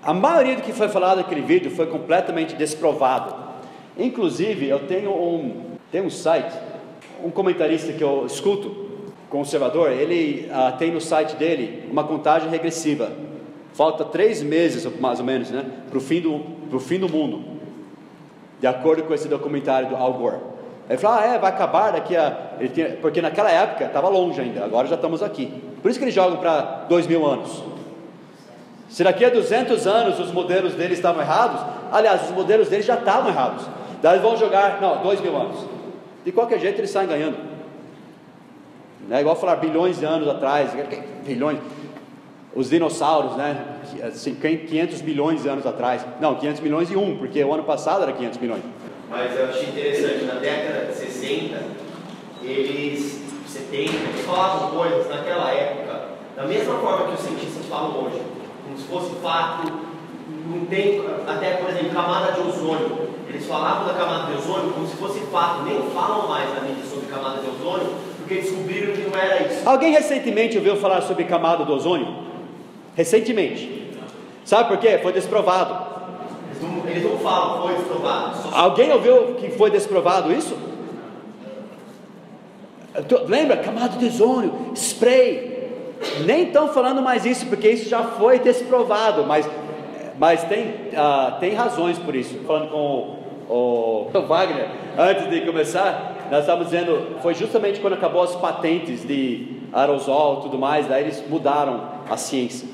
A maioria do que foi falado naquele vídeo foi completamente desprovado. Inclusive, eu tenho um, tenho um site, um comentarista que eu escuto, conservador, ele uh, tem no site dele uma contagem regressiva. Falta três meses, mais ou menos, né, para o fim, do, fim do mundo, de acordo com esse documentário do Al Gore. Ele falou, ah, é, vai acabar daqui a... Tinha, porque naquela época estava longe ainda, agora já estamos aqui. Por isso que eles jogam para dois mil anos. Se daqui a 200 anos os modelos deles estavam errados, aliás, os modelos deles já estavam errados. Daí vão jogar, não, dois mil anos. De qualquer jeito eles saem ganhando. Não é igual falar bilhões de anos atrás, bilhões. Os dinossauros, né? 500 milhões de anos atrás. Não, 500 milhões e um, porque o ano passado era 500 milhões. Mas eu achei interessante, na década de 60, eles, 70, eles falavam coisas naquela época, da mesma forma que os cientistas falam hoje como se fosse fato, não tem, até por exemplo, camada de ozônio. Eles falavam da camada de ozônio como se fosse fato, nem falam mais na mídia sobre camada de ozônio, porque descobriram que não era isso. Alguém recentemente ouviu falar sobre camada do ozônio? Recentemente. Sabe por quê? Foi desprovado. Eles não, eles não falam, foi desprovado. Só Alguém ouviu que foi desprovado isso? Lembra? Camada de ozônio, spray. Nem estão falando mais isso, porque isso já foi desprovado, mas, mas tem, ah, tem razões por isso. Falando com o, o Wagner, antes de começar, nós estávamos dizendo, foi justamente quando acabou as patentes de aerosol e tudo mais, daí eles mudaram a ciência.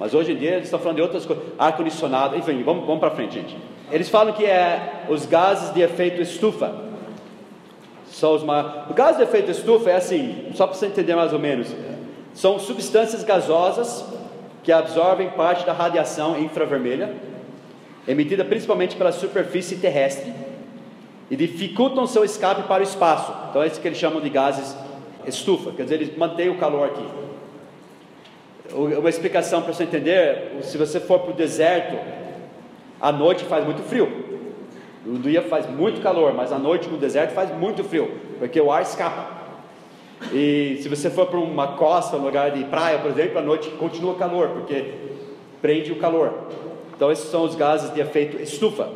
Mas hoje em dia eles estão falando de outras coisas, ar-condicionado, enfim, vamos, vamos para frente, gente. Eles falam que é os gases de efeito estufa. São os ma- O gás de efeito estufa é assim, só para você entender mais ou menos, são substâncias gasosas que absorvem parte da radiação infravermelha, emitida principalmente pela superfície terrestre, e dificultam seu escape para o espaço. Então é isso que eles chamam de gases estufa, quer dizer, eles mantêm o calor aqui. Uma explicação para você entender: se você for para o deserto, à noite faz muito frio. No dia faz muito calor, mas à noite no deserto faz muito frio, porque o ar escapa. E se você for para uma costa, um lugar de praia, por exemplo, à noite continua calor, porque prende o calor. Então esses são os gases de efeito estufa.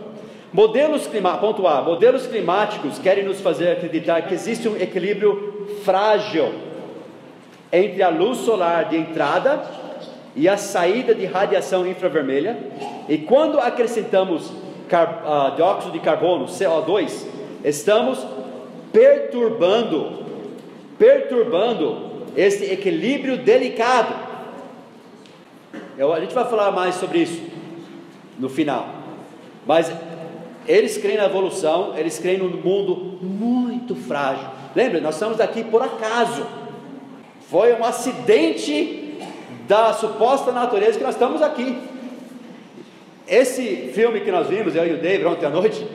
Modelos climáticos, ponto A, modelos climáticos querem nos fazer acreditar que existe um equilíbrio frágil entre a luz solar de entrada e a saída de radiação infravermelha, e quando acrescentamos car- ah, dióxido de carbono, CO2, estamos perturbando, perturbando esse equilíbrio delicado. Eu- a gente vai falar mais sobre isso no final, mas eles creem na evolução, eles creem num mundo muito frágil. Lembra, nós estamos aqui por acaso. Foi um acidente da suposta natureza que nós estamos aqui. Esse filme que nós vimos, eu e o David ontem à noite,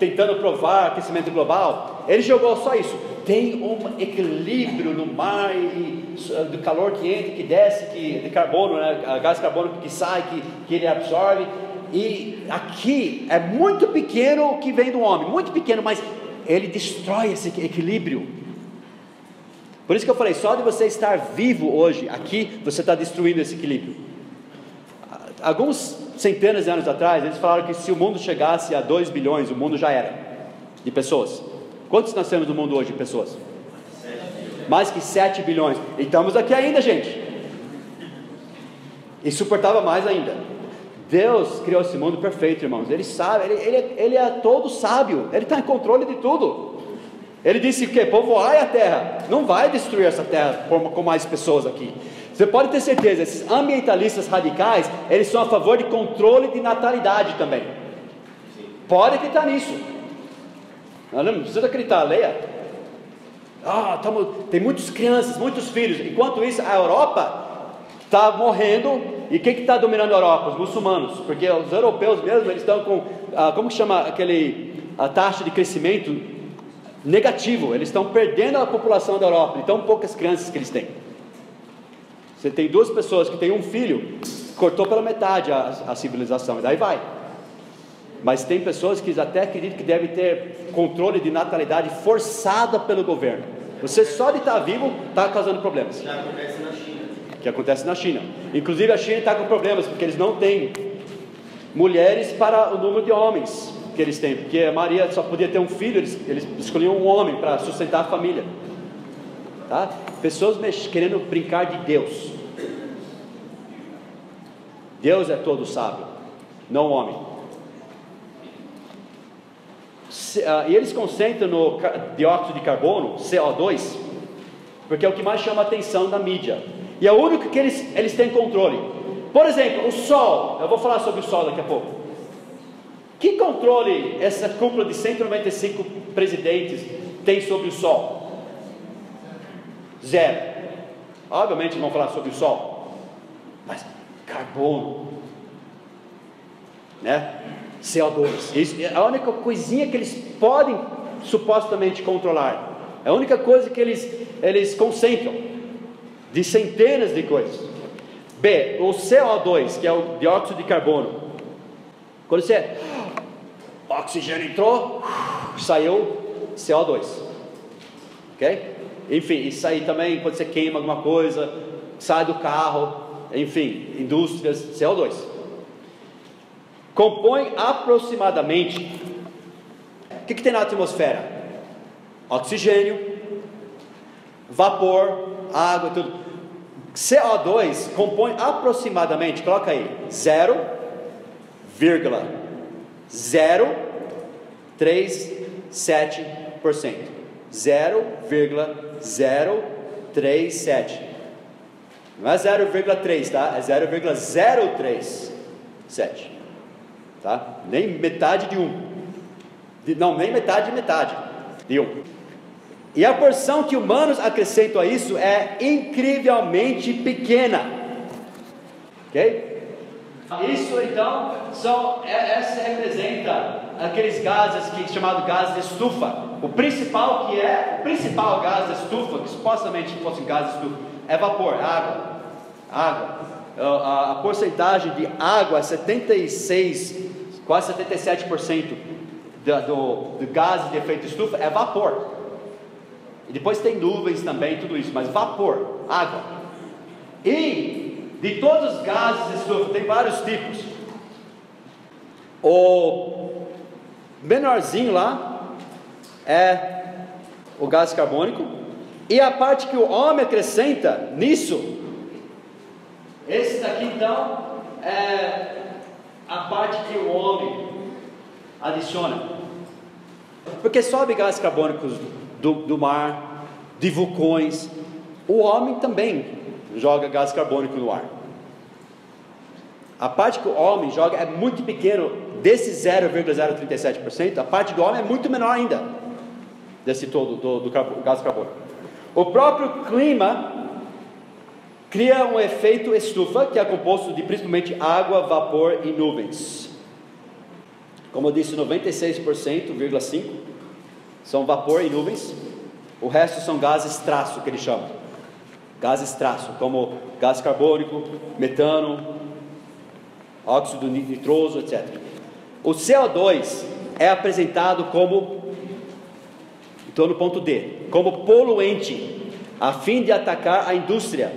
tentando provar aquecimento global, ele jogou só isso. Tem um equilíbrio no mar e, e, do calor que entra, que desce, que, de carbono, né, a gás carbônico que sai, que, que ele absorve. E aqui é muito pequeno o que vem do homem, muito pequeno, mas ele destrói esse equilíbrio. Por isso que eu falei, só de você estar vivo hoje aqui, você está destruindo esse equilíbrio. Alguns centenas de anos atrás, eles falaram que se o mundo chegasse a 2 bilhões, o mundo já era de pessoas. Quantos nós temos no mundo hoje de pessoas? Mais que 7 bilhões. E estamos aqui ainda, gente. E suportava mais ainda. Deus criou esse mundo perfeito, irmãos. Ele sabe, ele, ele, ele é todo sábio, ele está em controle de tudo. Ele disse que povoai a terra, não vai destruir essa terra com, mais pessoas aqui. Você pode ter certeza, esses ambientalistas radicais, eles são a favor de controle de natalidade também. Pode acreditar nisso. Não, precisa acreditar, leia. Ah, tamo, tem muitas crianças, muitos filhos. Enquanto isso, a Europa está morrendo. E quem que está dominando a Europa? Os muçulmanos. Porque os europeus mesmo, eles estão com, ah, como que chama aquele, a taxa de crescimento negativo. Eles estão perdendo a população da Europa. Então, poucas crianças que eles têm. Você tem duas pessoas que têm um filho, cortou pela metade a, a civilização, e daí vai. Mas tem pessoas que até acreditam que devem ter controle de natalidade forçada pelo governo. Você só de estar vivo está causando problemas. Já acontece na China. Que acontece na China. Inclusive a China está com problemas porque eles não têm mulheres para o número de homens que eles têm. Porque Maria só podia ter um filho, eles, eles escolhiam um homem para sustentar a família. Tá? Pessoas querendo brincar de Deus. Deus é todo sábio, não homem. Se- ah, e eles concentram no dióxido de carbono, CO2, porque é o que mais chama a atenção da mídia. E é o único que eles, eles têm controle. Por exemplo, o Sol, eu vou falar sobre o Sol daqui a pouco. Que controle essa cúpula de 195 presidentes tem sobre o Sol? Zero. Obviamente vão falar sobre o Sol, mas carbono, né? CO2. Isso é a única coisinha que eles podem supostamente controlar. É a única coisa que eles, eles concentram de centenas de coisas. B, o CO2, que é o dióxido de carbono. Quando você o oxigênio entrou, saiu CO2. Ok? enfim, isso aí também quando você queima alguma coisa, sai do carro, enfim, indústrias, CO2. Compõe aproximadamente. O que, que tem na atmosfera? Oxigênio, vapor, água, tudo. CO2 compõe aproximadamente, coloca aí, 0,037%. 0,037. Não é 0,3, tá? É 0,037. Tá? Nem metade de um. De, não, nem metade de metade de um. E a porção que humanos acrescentam a isso é incrivelmente pequena. Ok? Isso então são, é, essa representa aqueles gases que chamado gás de estufa. O principal que é, o principal gás de estufa, que supostamente fosse gás de estufa, é vapor, água. Água. A, a porcentagem de água é 76, quase 77% do, do, do gás de efeito estufa é vapor. E depois tem nuvens também, tudo isso, mas vapor, água. E de todos os gases de estufa, tem vários tipos. O menorzinho lá é o gás carbônico. E a parte que o homem acrescenta nisso, esse daqui então é a parte que o homem adiciona. Porque sobe gás carbônicos do, do mar, de vulcões. O homem também joga gás carbônico no ar. A parte que o homem joga é muito pequeno, desse 0,037%, a parte do homem é muito menor ainda, desse todo, do, do gás carbônico. O próprio clima cria um efeito estufa, que é composto de principalmente água, vapor e nuvens. Como eu disse, 96,5% são vapor e nuvens. O resto são gases traço, que eles chamam. Gases traço, como gás carbônico, metano, óxido nitroso, etc. O CO2 é apresentado como, estou no ponto D, como poluente, a fim de atacar a indústria.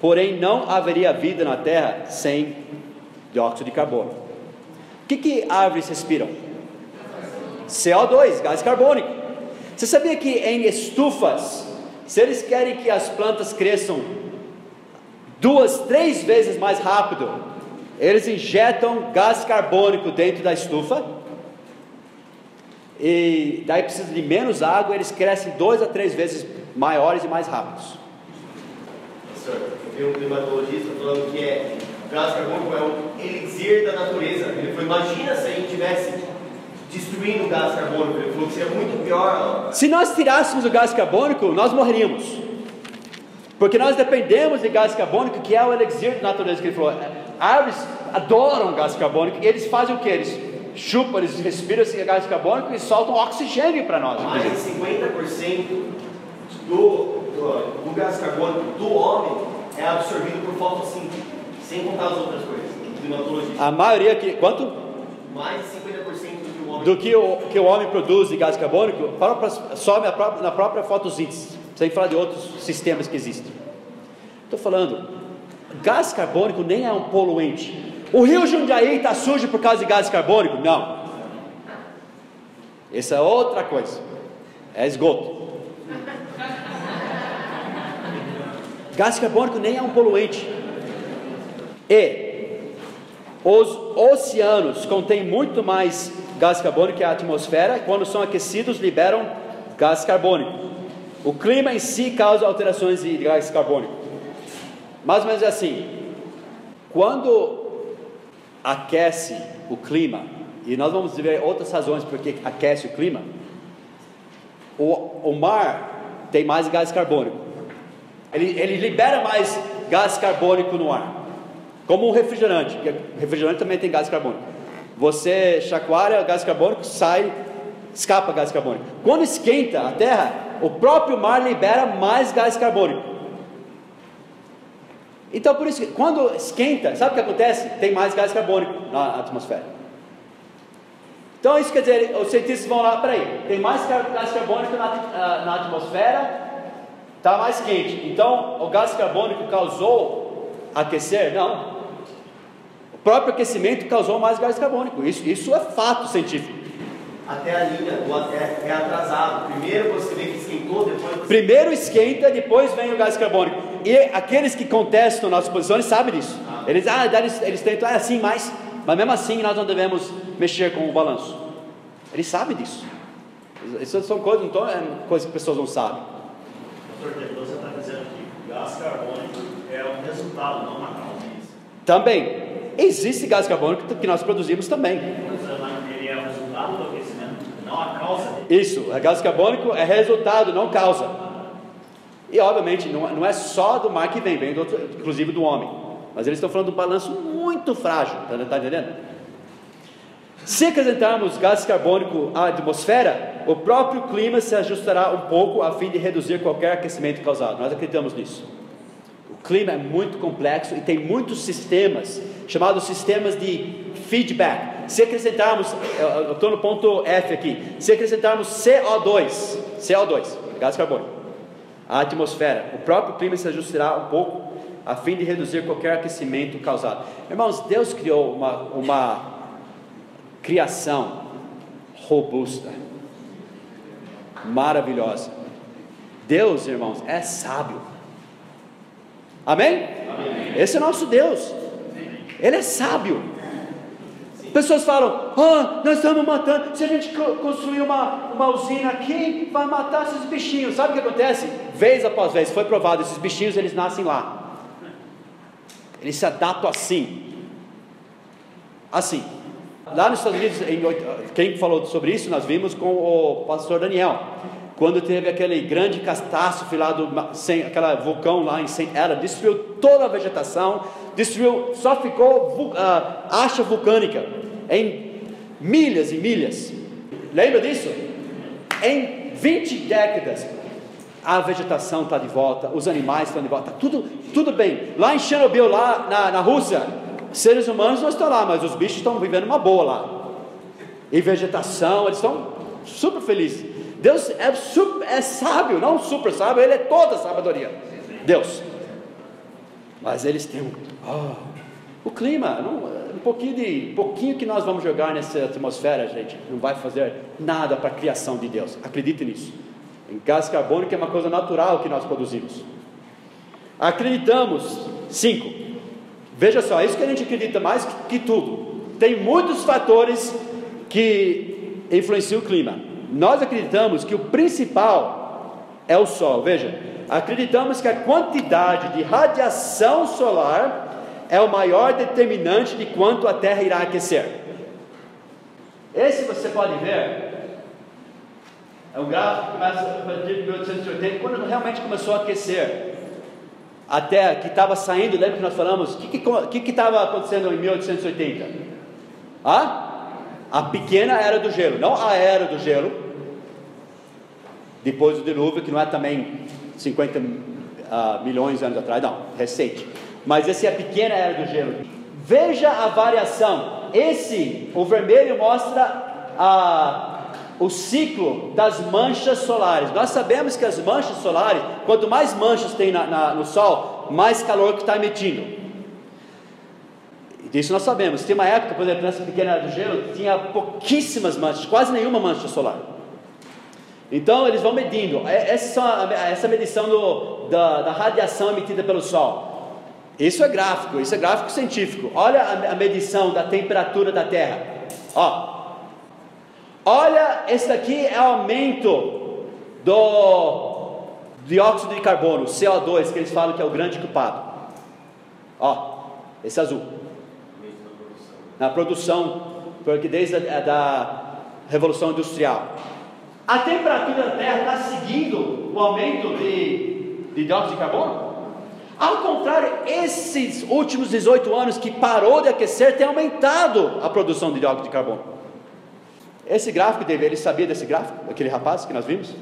Porém, não haveria vida na Terra sem dióxido de carbono. O que, que árvores respiram? CO2, gás carbônico. Você sabia que em estufas, se eles querem que as plantas cresçam duas, três vezes mais rápido, eles injetam gás carbônico dentro da estufa. E daí precisa de menos água, eles crescem dois a três vezes maiores e mais rápidos. Professor, eu vi um climatologista falando que é, o gás carbônico é um elixir da natureza. Ele falou, imagina se a gente tivesse destruindo o gás carbônico. Ele falou que seria muito pior. Se nós tirássemos o gás carbônico, nós morreríamos. Porque nós dependemos de gás carbônico, que é o elixir da natureza que ele falou. Árvores adoram gás carbônico, e eles fazem o que? Eles chupam, eles respiram esse gás carbônico e soltam oxigênio para nós. Mais de 50% do, do, do gás carbônico do homem é absorvido por fotossíntese, sem contar as outras coisas. A maioria que. Quanto? Mais de 50% do que o que o, homem produz de gás carbônico, sobe própria, na própria fotossíntese, sem falar de outros sistemas que existem. Estou falando, gás carbônico nem é um poluente. O rio Jundiaí está sujo por causa de gás carbônico? Não. Essa é outra coisa. É esgoto. Gás carbônico nem é um poluente. E os oceanos contêm muito mais gás carbônico que a atmosfera. Quando são aquecidos, liberam gás carbônico. O clima em si causa alterações de gás carbônico. Mais ou menos assim. Quando aquece o clima, e nós vamos ver outras razões porque aquece o clima, o, o mar tem mais gás carbônico. Ele, ele libera mais gás carbônico no ar. Como um refrigerante, que refrigerante também tem gás carbônico. Você chacoalha gás carbônico, sai, escapa gás carbônico. Quando esquenta a terra, o próprio mar libera mais gás carbônico. Então, por isso que quando esquenta, sabe o que acontece? Tem mais gás carbônico na atmosfera. Então, isso quer dizer, os cientistas vão lá, peraí, tem mais gás carbônico na, na atmosfera Está mais quente. Então, o gás carbônico causou aquecer? Não. O próprio aquecimento causou mais gás carbônico. Isso, isso é fato científico. Até a linha do até é atrasado. Primeiro você vê que esquentou, depois você... Primeiro esquenta, depois vem o gás carbônico. E aqueles que contestam nossas posições sabem disso. Eles, ah, eles, eles tentam, é assim, mas, mas mesmo assim nós não devemos mexer com o balanço. Eles sabem disso. Isso são coisas, então é coisas que pessoas não sabem. Doutor, você está dizendo que gás carbônico é um resultado, não uma causa. Também. Existe gás carbônico que nós produzimos também. Ele é resultado do aquecimento, não a causa. Isso, gás carbônico é resultado, não causa. E obviamente não, não é só do mar que vem, vem do outro, inclusive do homem. Mas eles estão falando de um balanço muito frágil, está tá entendendo? Se acrescentarmos gás carbônico à atmosfera, o próprio clima se ajustará um pouco a fim de reduzir qualquer aquecimento causado. Nós acreditamos nisso. O clima é muito complexo e tem muitos sistemas, chamados sistemas de feedback. Se acrescentarmos, eu estou no ponto F aqui, se acrescentarmos CO2, CO2, gás carbônico, à atmosfera, o próprio clima se ajustará um pouco a fim de reduzir qualquer aquecimento causado. Irmãos, Deus criou uma, uma criação robusta, maravilhosa. Deus, irmãos, é sábio. Amém? Amém? Esse é nosso Deus. Ele é sábio. Pessoas falam: oh, nós estamos matando. Se a gente construir uma, uma usina aqui, vai matar esses bichinhos. Sabe o que acontece? Vez após vez, foi provado: esses bichinhos eles nascem lá. Eles se adaptam assim. Assim. Lá nos Estados Unidos, em, quem falou sobre isso, nós vimos com o pastor Daniel. Quando teve aquele grande catástrofe lá do aquela vulcão lá em St. Helena, destruiu toda a vegetação, destruiu, só ficou uh, acha vulcânica em milhas e milhas. Lembra disso? Em 20 décadas, a vegetação está de volta, os animais estão de volta, tá tudo, tudo bem. Lá em Chernobyl, lá na, na Rússia, seres humanos não estão lá, mas os bichos estão vivendo uma boa lá. E vegetação, eles estão super felizes. Deus é, super, é sábio, não super sábio, Ele é toda sabedoria. Deus. Mas eles têm. Oh, o clima, não, um pouquinho de, pouquinho que nós vamos jogar nessa atmosfera, gente, não vai fazer nada para a criação de Deus. Acredite nisso. Em gás carbônico é uma coisa natural que nós produzimos. Acreditamos, cinco, Veja só, isso que a gente acredita mais que tudo. Tem muitos fatores que influenciam o clima. Nós acreditamos que o principal é o Sol. Veja, acreditamos que a quantidade de radiação solar é o maior determinante de quanto a Terra irá aquecer. Esse você pode ver é um gráfico que começa a partir de 1880, quando realmente começou a aquecer até que estava saindo, lembra que nós falamos? O que estava acontecendo em 1880? Ah? A pequena era do gelo, não a era do gelo, depois do dilúvio, que não é também 50 uh, milhões de anos atrás, não, recente. Mas essa é a pequena era do gelo. Veja a variação. Esse, o vermelho mostra a o ciclo das manchas solares. Nós sabemos que as manchas solares, quanto mais manchas tem na, na, no Sol, mais calor que está emitindo. Disso nós sabemos. Tem uma época, por exemplo, nessa pequena era do gelo, tinha pouquíssimas manchas, quase nenhuma mancha solar. Então eles vão medindo. É, essa, essa medição do, da, da radiação emitida pelo Sol. Isso é gráfico, isso é gráfico científico. Olha a, a medição da temperatura da Terra. Ó, Olha, esse daqui é o aumento do dióxido de carbono, CO2, que eles falam que é o grande culpado. Ó, esse azul. Na produção, porque desde a da Revolução Industrial. A temperatura da Terra está seguindo o aumento de, de dióxido de carbono? Ao contrário, esses últimos 18 anos que parou de aquecer tem aumentado a produção de dióxido de carbono. Esse gráfico dele, ele sabia desse gráfico? Aquele rapaz que nós vimos?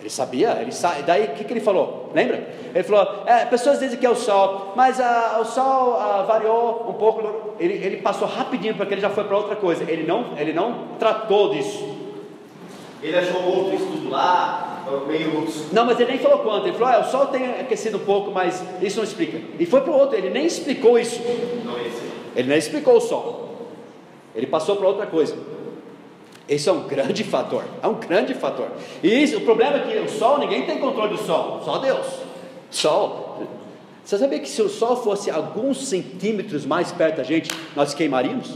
Ele sabia, ele sa... daí o que, que ele falou? Lembra? Ele falou: é, pessoas dizem que é o sol, mas ah, o sol ah, variou um pouco. Ele, ele passou rapidinho porque ele já foi para outra coisa. Ele não, ele não tratou disso. Ele achou outro estudo lá, meio. Não, mas ele nem falou quanto. Ele falou: ah, o sol tem aquecido um pouco, mas isso não explica. E foi para o outro, ele nem explicou isso. Não esse. Ele nem explicou o sol. Ele passou para outra coisa. Esse é um grande fator. É um grande fator. E isso, o problema é que o sol, ninguém tem controle do sol, só Deus. Sol. Você sabia que se o sol fosse alguns centímetros mais perto da gente, nós queimaríamos?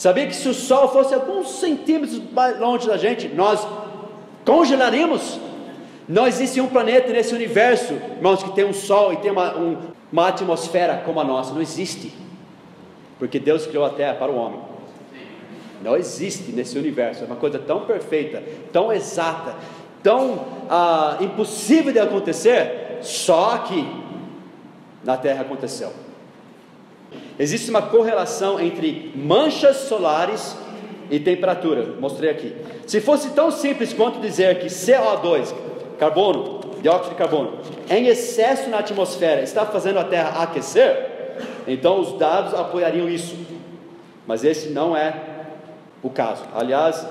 Sabia que se o sol fosse alguns centímetros mais longe da gente, nós congelaríamos? Não existe um planeta nesse universo, irmãos, que tem um sol e tem uma, um, uma atmosfera como a nossa. Não existe. Porque Deus criou a terra para o homem. Não existe nesse universo. É uma coisa tão perfeita, tão exata, tão ah, impossível de acontecer, só aqui na Terra aconteceu. Existe uma correlação entre manchas solares e temperatura. Mostrei aqui. Se fosse tão simples quanto dizer que CO2, carbono, dióxido de carbono, em excesso na atmosfera está fazendo a Terra aquecer, então os dados apoiariam isso. Mas esse não é o caso. Aliás,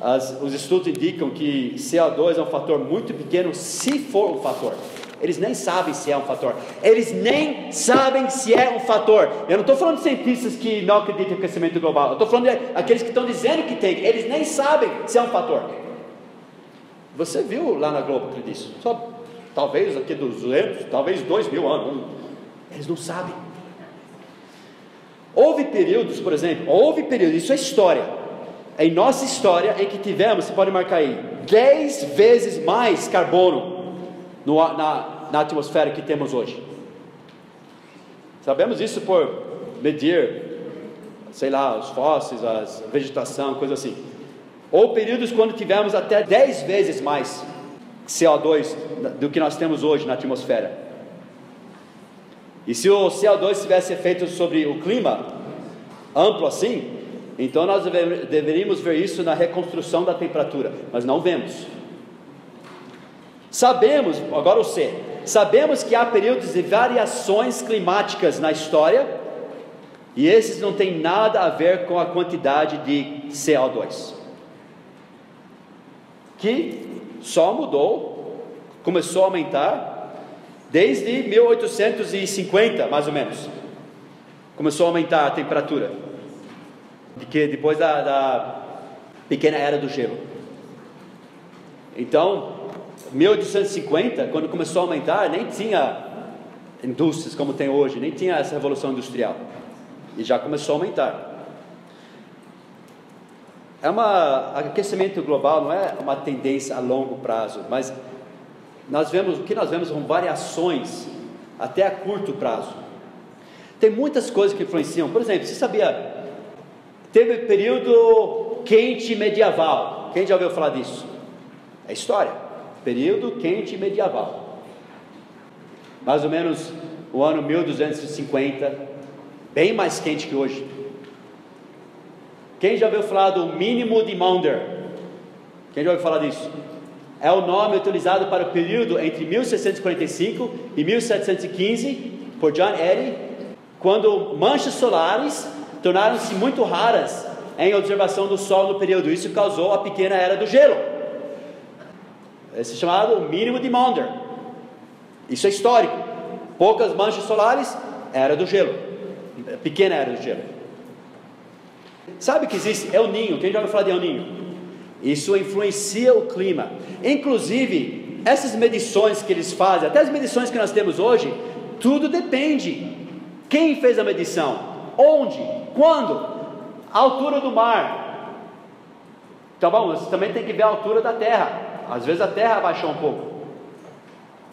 as, os estudos indicam que CO2 é um fator muito pequeno, se for um fator. Eles nem sabem se é um fator. Eles nem sabem se é um fator. Eu não estou falando de cientistas que não acreditam em aquecimento global. Eu estou falando de aqueles que estão dizendo que tem. Eles nem sabem se é um fator. Você viu lá na Globo tudo isso? Só, talvez aqui dos 200, talvez 2 mil anos. Eles não sabem. Houve períodos, por exemplo, houve períodos, isso é história em nossa história em que tivemos, você pode marcar aí, 10 vezes mais carbono no, na, na atmosfera que temos hoje. Sabemos isso por medir, sei lá, os fósseis, a vegetação, coisa assim. Ou períodos quando tivemos até 10 vezes mais CO2 do que nós temos hoje na atmosfera. E se o CO2 tivesse efeito sobre o clima amplo assim, então nós deveríamos ver isso na reconstrução da temperatura, mas não vemos. Sabemos, agora o C, sabemos que há períodos de variações climáticas na história, e esses não têm nada a ver com a quantidade de CO2, que só mudou, começou a aumentar desde 1850, mais ou menos. Começou a aumentar a temperatura de que depois da, da pequena era do gelo. Então, 1850, quando começou a aumentar, nem tinha indústrias como tem hoje, nem tinha essa revolução industrial. E já começou a aumentar. É uma aquecimento global não é uma tendência a longo prazo, mas nós vemos o que nós vemos são variações até a curto prazo. Tem muitas coisas que influenciam. Por exemplo, você sabia Teve período quente medieval. Quem já ouviu falar disso? É história. Período quente medieval. Mais ou menos o ano 1250, bem mais quente que hoje. Quem já ouviu falar do mínimo de Maunder? Quem já ouviu falar disso? É o nome utilizado para o período entre 1645 e 1715 por John Eddy, quando manchas solares tornaram-se muito raras em observação do Sol no período. Isso causou a pequena era do gelo. Esse é chamado mínimo de Maunder. Isso é histórico. Poucas manchas solares, era do gelo. Pequena era do gelo. Sabe que existe El Ninho? Quem já ouviu falar de El Ninho? Isso influencia o clima. Inclusive, essas medições que eles fazem, até as medições que nós temos hoje, tudo depende. Quem fez a medição? Onde? Quando? A altura do mar. Tá bom, você também tem que ver a altura da terra. Às vezes a terra abaixou um pouco.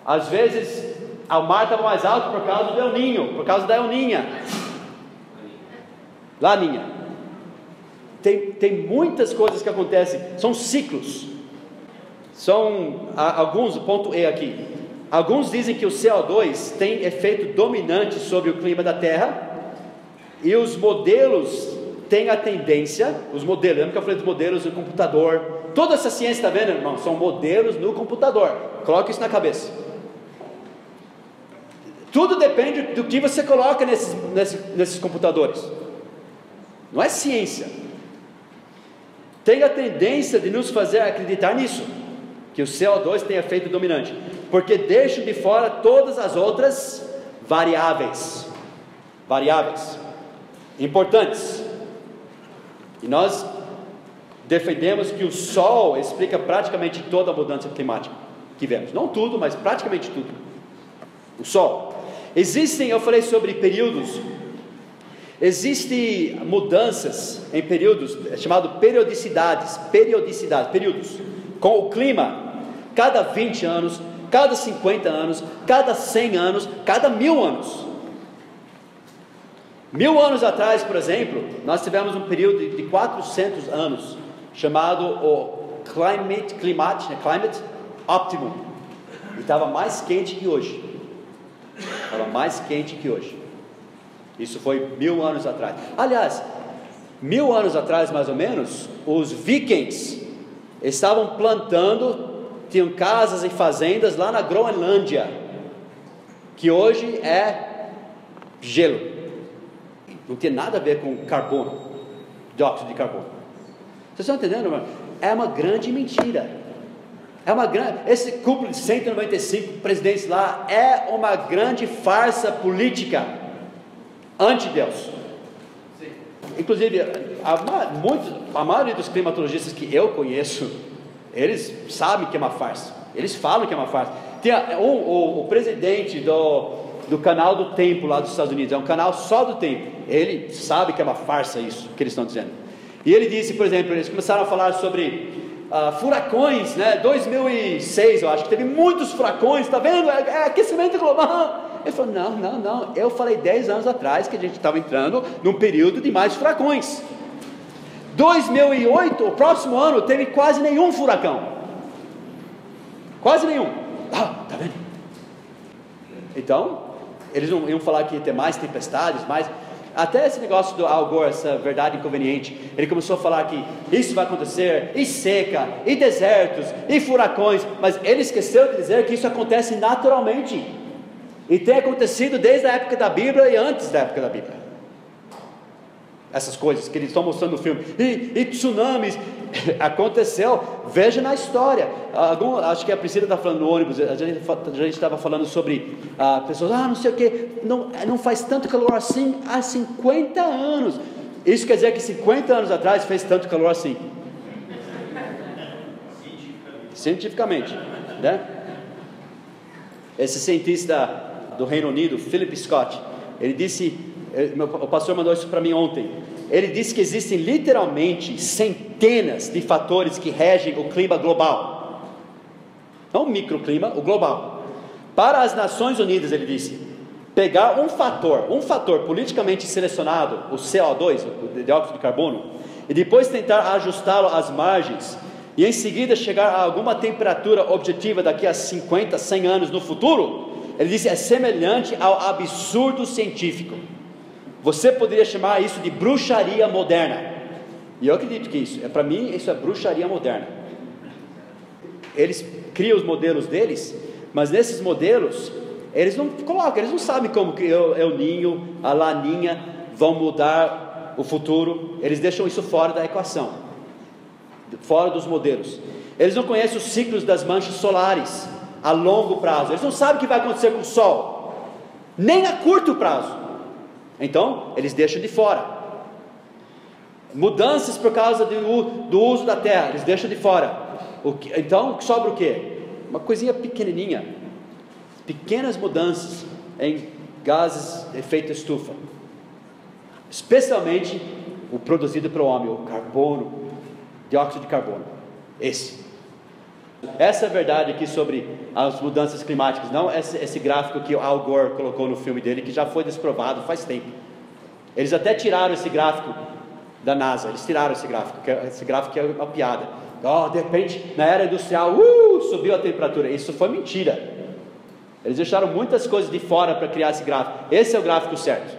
Às vezes o mar estava mais alto por causa do El Ninho, por causa da El Ninha. Laninha. Tem, tem muitas coisas que acontecem, são ciclos. São alguns, ponto E aqui. Alguns dizem que o CO2 tem efeito dominante sobre o clima da Terra, e os modelos têm a tendência, os modelos, lembra que eu falei dos modelos no computador? Toda essa ciência, está vendo, irmão? São modelos no computador. Coloque isso na cabeça. Tudo depende do que você coloca nesses, nesses, nesses computadores. Não é ciência. tem a tendência de nos fazer acreditar nisso, que o CO2 tem efeito dominante, porque deixa de fora todas as outras variáveis, variáveis importantes. E nós defendemos que o Sol explica praticamente toda a mudança climática que vemos, não tudo, mas praticamente tudo. O Sol. Existem, eu falei sobre períodos Existem mudanças em períodos, é chamado periodicidades, periodicidades, períodos, com o clima, cada 20 anos, cada 50 anos, cada 100 anos, cada mil anos. Mil anos atrás, por exemplo, nós tivemos um período de 400 anos, chamado o Climate, climate, né, climate Optimum, e estava mais quente que hoje. Estava mais quente que hoje. Isso foi mil anos atrás. Aliás, mil anos atrás, mais ou menos, os vikings estavam plantando, tinham casas e fazendas lá na Groenlândia, que hoje é gelo. Não tem nada a ver com carbono, dióxido de carbono. Vocês estão entendendo? Mano? É uma grande mentira. É uma grande. Esse cúmulo de 195 presidentes lá é uma grande farsa política ante Deus. Inclusive, a, muitos, a maioria dos climatologistas que eu conheço, eles sabem que é uma farsa. Eles falam que é uma farsa. Tem o, o, o presidente do, do canal do tempo lá dos Estados Unidos, é um canal só do tempo. Ele sabe que é uma farsa isso que eles estão dizendo. E ele disse, por exemplo, eles começaram a falar sobre uh, furacões, né? 2006, eu acho que teve muitos furacões, está vendo? É, é aquecimento global. Ele falou: não, não, não. Eu falei 10 anos atrás que a gente estava entrando num período de mais furacões. 2008, o próximo ano, teve quase nenhum furacão. Quase nenhum. Ah, tá vendo? Então, eles não iam falar que ia ter mais tempestades, mais. Até esse negócio do Al Gore, essa verdade inconveniente, ele começou a falar que isso vai acontecer, e seca, e desertos, e furacões, mas ele esqueceu de dizer que isso acontece naturalmente. E tem acontecido desde a época da Bíblia e antes da época da Bíblia. Essas coisas que eles estão mostrando no filme. E, e tsunamis. Aconteceu. Veja na história. Algum, acho que a Priscila está falando no ônibus. A gente estava falando sobre ah, pessoas. Ah, não sei o que. Não, não faz tanto calor assim há 50 anos. Isso quer dizer que 50 anos atrás fez tanto calor assim. Cientificamente. Né? Esse cientista do Reino Unido, Philip Scott, ele disse, o pastor mandou isso para mim ontem. Ele disse que existem literalmente centenas de fatores que regem o clima global. Não o microclima, o global. Para as Nações Unidas, ele disse, pegar um fator, um fator politicamente selecionado, o CO2, o dióxido de carbono, e depois tentar ajustá-lo às margens, e em seguida chegar a alguma temperatura objetiva daqui a 50, 100 anos no futuro, ele disse: é semelhante ao absurdo científico. Você poderia chamar isso de bruxaria moderna. E eu acredito que isso, é para mim, isso é bruxaria moderna. Eles criam os modelos deles, mas nesses modelos, eles não colocam, eles não sabem como que o El Ninho, a Laninha vão mudar o futuro. Eles deixam isso fora da equação, fora dos modelos. Eles não conhecem os ciclos das manchas solares a longo prazo. Eles não sabem o que vai acontecer com o sol, nem a curto prazo. Então, eles deixam de fora. Mudanças por causa do, do uso da terra, eles deixam de fora. Que, então, sobra o que? Uma coisinha pequenininha. Pequenas mudanças em gases de efeito estufa. Especialmente o produzido pelo homem, o carbono, dióxido de carbono. Esse. Essa é a verdade aqui sobre as mudanças climáticas, não esse, esse gráfico que Al Gore colocou no filme dele, que já foi desprovado faz tempo. Eles até tiraram esse gráfico da NASA, eles tiraram esse gráfico, é, esse gráfico é uma piada. Oh, de repente, na era industrial, uh, subiu a temperatura. Isso foi mentira. Eles deixaram muitas coisas de fora para criar esse gráfico. Esse é o gráfico certo.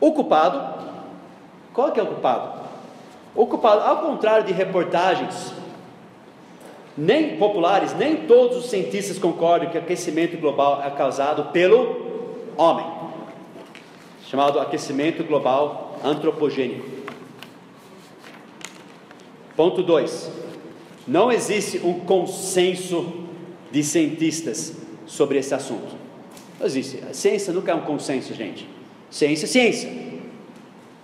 O culpado, qual que é o culpado? O culpado, ao contrário de reportagens nem populares, nem todos os cientistas concordam que o aquecimento global é causado pelo homem, chamado aquecimento global antropogênico. Ponto 2. Não existe um consenso de cientistas sobre esse assunto. Não existe. A ciência nunca é um consenso, gente. Ciência é ciência.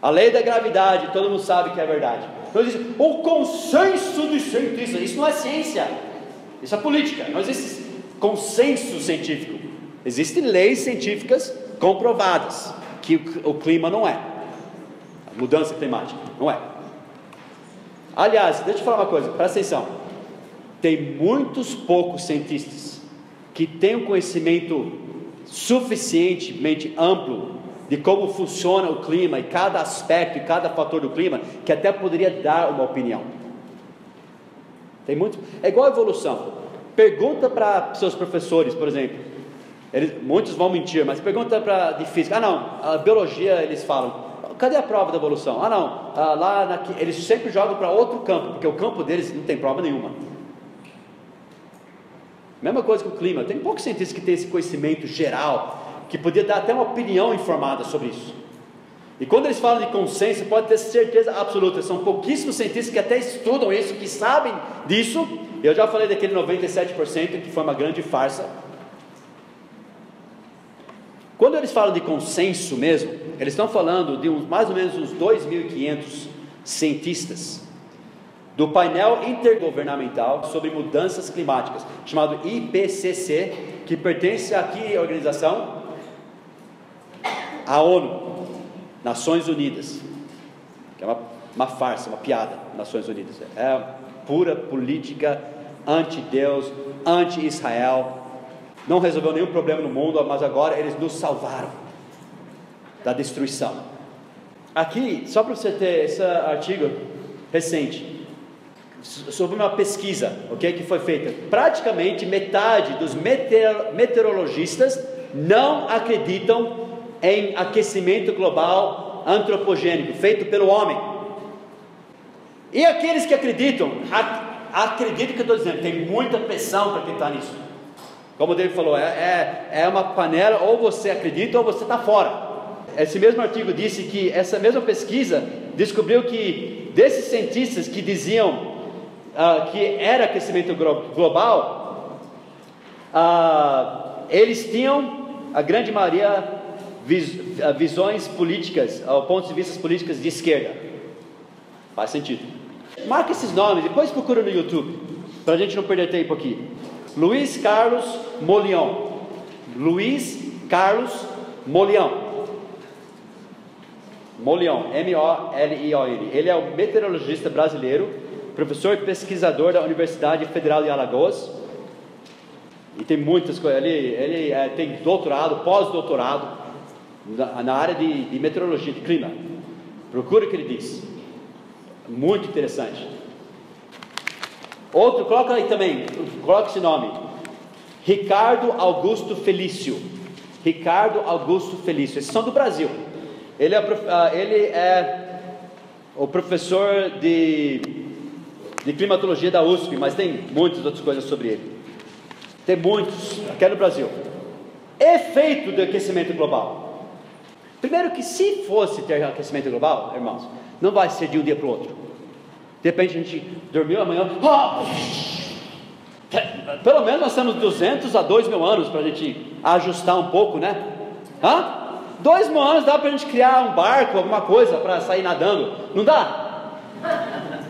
A lei da gravidade, todo mundo sabe que é verdade. Não existe o consenso de cientistas. Isso não é ciência. Isso é política. Não existe consenso científico. Existem leis científicas comprovadas que o clima não é. A mudança climática não é. Aliás, deixa eu falar uma coisa, presta atenção. Tem muitos poucos cientistas que têm um conhecimento suficientemente amplo de como funciona o clima e cada aspecto e cada fator do clima que até poderia dar uma opinião. Tem muito. É igual a evolução. Pergunta para seus professores, por exemplo. Eles, muitos vão mentir, mas pergunta para de física. Ah, não. A biologia eles falam. Cadê a prova da evolução? Ah, não. Ah, lá na, eles sempre jogam para outro campo, porque o campo deles não tem prova nenhuma. Mesma coisa com o clima. Tem poucos cientistas que têm esse conhecimento geral, que podia dar até uma opinião informada sobre isso. E quando eles falam de consenso, pode ter certeza absoluta, são pouquíssimos cientistas que até estudam isso, que sabem disso. Eu já falei daquele 97% que foi uma grande farsa. Quando eles falam de consenso mesmo, eles estão falando de uns, mais ou menos uns 2.500 cientistas do painel intergovernamental sobre mudanças climáticas, chamado IPCC, que pertence aqui à organização, à ONU, Nações Unidas, que é uma, uma farsa, uma piada, Nações Unidas, é pura política anti-Deus, anti-Israel, não resolveu nenhum problema no mundo, mas agora eles nos salvaram da destruição. Aqui, só para você ter esse artigo recente, sobre uma pesquisa, ok, que foi feita. Praticamente metade dos meteorologistas não acreditam em aquecimento global antropogênico feito pelo homem. E aqueles que acreditam, acreditam que eu estou dizendo, tem muita pressão para acreditar nisso. Como o David falou, é, é, é uma panela, ou você acredita ou você está fora. Esse mesmo artigo disse que essa mesma pesquisa descobriu que desses cientistas que diziam uh, que era aquecimento global, uh, eles tinham, a grande maioria, visões políticas, ao ponto de vista políticas de esquerda. Faz sentido. Marca esses nomes, depois procura no YouTube, para a gente não perder tempo aqui. Luiz Carlos Molion. Luiz Carlos Molion. Molion, M-O-L-I-O-N. Ele é o meteorologista brasileiro professor e pesquisador da Universidade Federal de Alagoas. E tem muitas coisas. Ele, ele é, tem doutorado, pós-doutorado na, área de, de meteorologia, de clima. Procure o que ele diz. Muito interessante. Outro, coloca aí também, coloca esse nome. Ricardo Augusto Felício. Ricardo Augusto Felício. Esses são do Brasil. Ele é, ah, ele é o professor de de climatologia da USP, mas tem muitas outras coisas sobre ele. Tem muitos, aqui no Brasil. Efeito do aquecimento global. Primeiro que se fosse ter aquecimento global, irmãos, não vai ser de um dia para o outro. De repente a gente dormiu amanhã, oh! pelo menos nós temos 200 a 2 mil anos para a gente ajustar um pouco, né? Hã? Dois mil anos dá para a gente criar um barco, alguma coisa para sair nadando, não dá?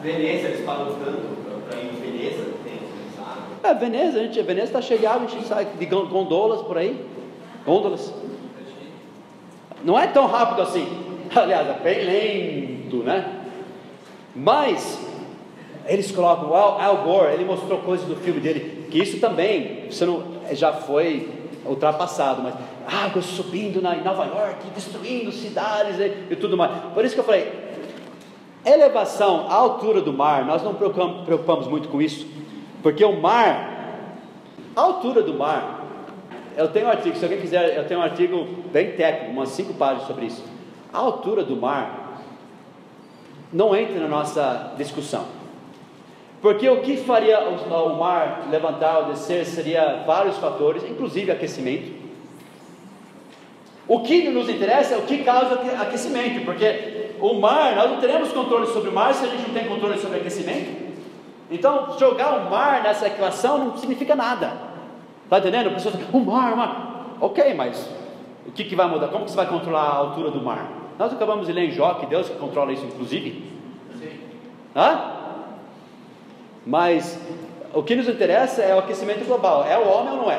Veneza, eles falam tanto para ir em Veneza, tem É, Veneza, a gente, Veneza está cheia de água, a gente sai de gondolas por aí. Gôndolas. Não é tão rápido assim. Aliás, é bem lento, né? Mas eles colocam o Al, Al Gore, ele mostrou coisas do filme dele, que isso também você não, já foi ultrapassado, mas água subindo na, em Nova York, destruindo cidades e, e tudo mais. Por isso que eu falei, Elevação à altura do mar, nós não preocupamos, preocupamos muito com isso, porque o mar, a altura do mar, eu tenho um artigo, se alguém quiser, eu tenho um artigo bem técnico, umas cinco páginas sobre isso. A altura do mar não entra na nossa discussão. Porque o que faria o, mar levantar ou descer seria vários fatores, inclusive aquecimento. O que nos interessa é o que causa aquecimento, porque o mar, nós não teremos controle sobre o mar se a gente não tem controle sobre aquecimento. Então, jogar o mar nessa equação não significa nada. Está entendendo? O mar, o mar. Ok, mas o que, que vai mudar? Como que você vai controlar a altura do mar? Nós acabamos de ler em Jó que Deus controla isso, inclusive. Sim. Hã? Mas o que nos interessa é o aquecimento global. É o homem ou não é?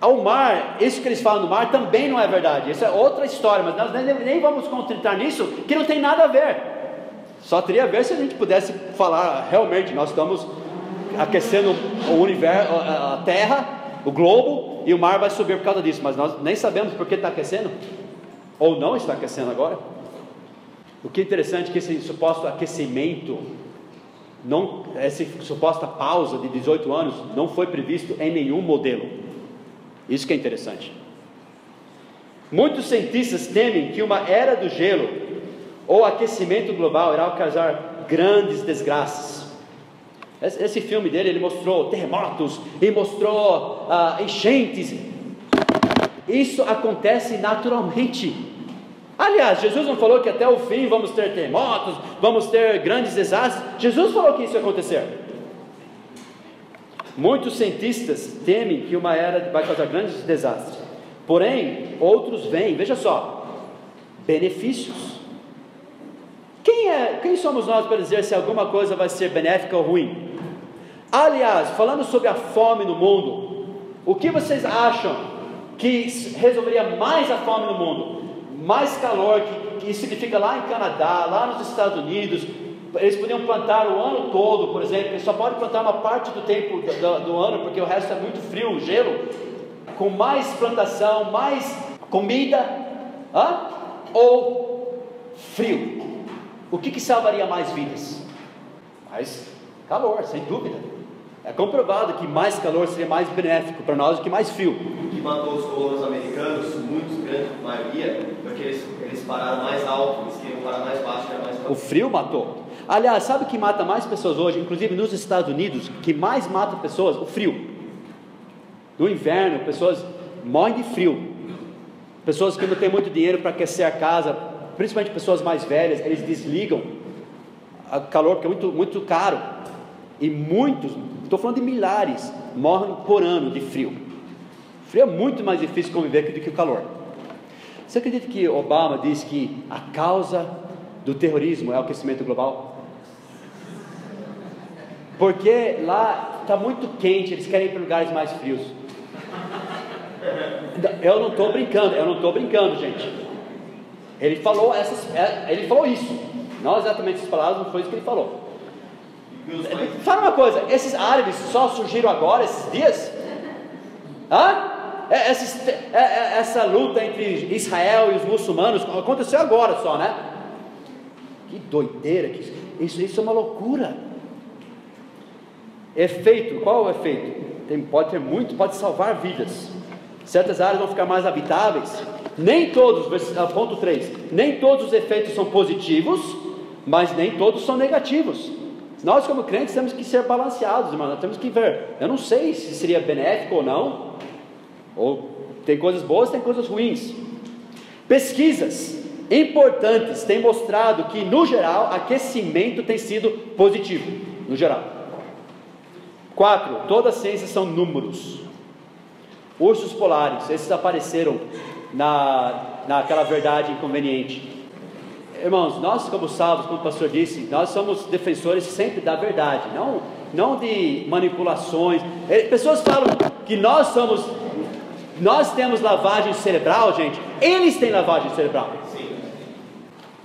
Ao mar, isso que eles falam do mar também não é verdade. Isso é outra história, mas nós nem, nem vamos concentrar nisso, que não tem nada a ver. Só teria a ver se a gente pudesse falar realmente, nós estamos aquecendo o universo, a Terra, o globo, e o mar vai subir por causa disso, mas nós nem sabemos por que está aquecendo, ou não está aquecendo agora. O que é interessante é que esse suposto aquecimento, não, essa suposta pausa de 18 anos, não foi previsto em nenhum modelo. Isso que é interessante. Muitos cientistas temem que uma era do gelo ou aquecimento global irá causar grandes desgraças. Esse filme dele, ele mostrou terremotos, ele mostrou ah, enchentes. Isso acontece naturalmente. Aliás, Jesus não falou que até o fim vamos ter terremotos, vamos ter grandes desastres. Jesus falou que isso ia acontecer. Muitos cientistas temem que uma era vai causar grandes desastres. Porém, outros veem, veja só, benefícios. Quem é, quem somos nós para dizer se alguma coisa vai ser benéfica ou ruim? Aliás, falando sobre a fome no mundo, o que vocês acham que resolveria mais a fome no mundo? Mais calor, que, que significa lá em Canadá, lá nos Estados Unidos, eles podiam plantar o ano todo, por exemplo, eles só podem plantar uma parte do tempo do, do, ano, porque o resto é muito frio, gelo, com mais plantação, mais comida, hã? ou frio. O que, que salvaria mais vidas? Mais calor, sem dúvida. É comprovado que mais calor seria mais benéfico para nós do que mais frio. O que matou os colonos americanos, muitos, grande maioria, porque eles, eles pararam mais alto, eles queriam parar mais baixo, era mais O frio matou. Aliás, sabe o que mata mais pessoas hoje, inclusive nos Estados Unidos, que mais mata pessoas? O frio. No inverno, pessoas morrem de frio. Pessoas que não têm muito dinheiro para aquecer a casa, principalmente pessoas mais velhas, eles desligam o calor, porque é muito, muito caro. E muitos, estou falando de milhares, morrem por ano de frio. Frio é muito mais difícil conviver do que o calor. Você acredita que Obama disse que a causa do terrorismo é o aquecimento global? Porque lá está muito quente, eles querem ir para lugares mais frios. Eu não estou brincando, eu não estou brincando, gente. Ele falou essas, é, ele falou isso. Não exatamente essas palavras, não foi isso que ele falou. Fala uma coisa, esses árabes só surgiram agora, esses dias? Hã? É, é, essa luta entre Israel e os muçulmanos aconteceu agora só, né? Que doideira, isso, isso é uma loucura. Efeito, qual é o efeito? Tem, pode ter muito, pode salvar vidas. Certas áreas vão ficar mais habitáveis. Nem todos, ah, ponto 3, nem todos os efeitos são positivos, mas nem todos são negativos. Nós, como crentes, temos que ser balanceados, irmão. Nós temos que ver. Eu não sei se seria benéfico ou não. Ou tem coisas boas, tem coisas ruins. Pesquisas importantes têm mostrado que, no geral, aquecimento tem sido positivo. No geral. Quatro, todas as ciências são números. Ursos polares, esses apareceram na, naquela verdade inconveniente. Irmãos, nós como salvos, como o pastor disse, nós somos defensores sempre da verdade, não, não de manipulações. É, pessoas falam que nós somos, nós temos lavagem cerebral, gente. Eles têm lavagem cerebral. Sim.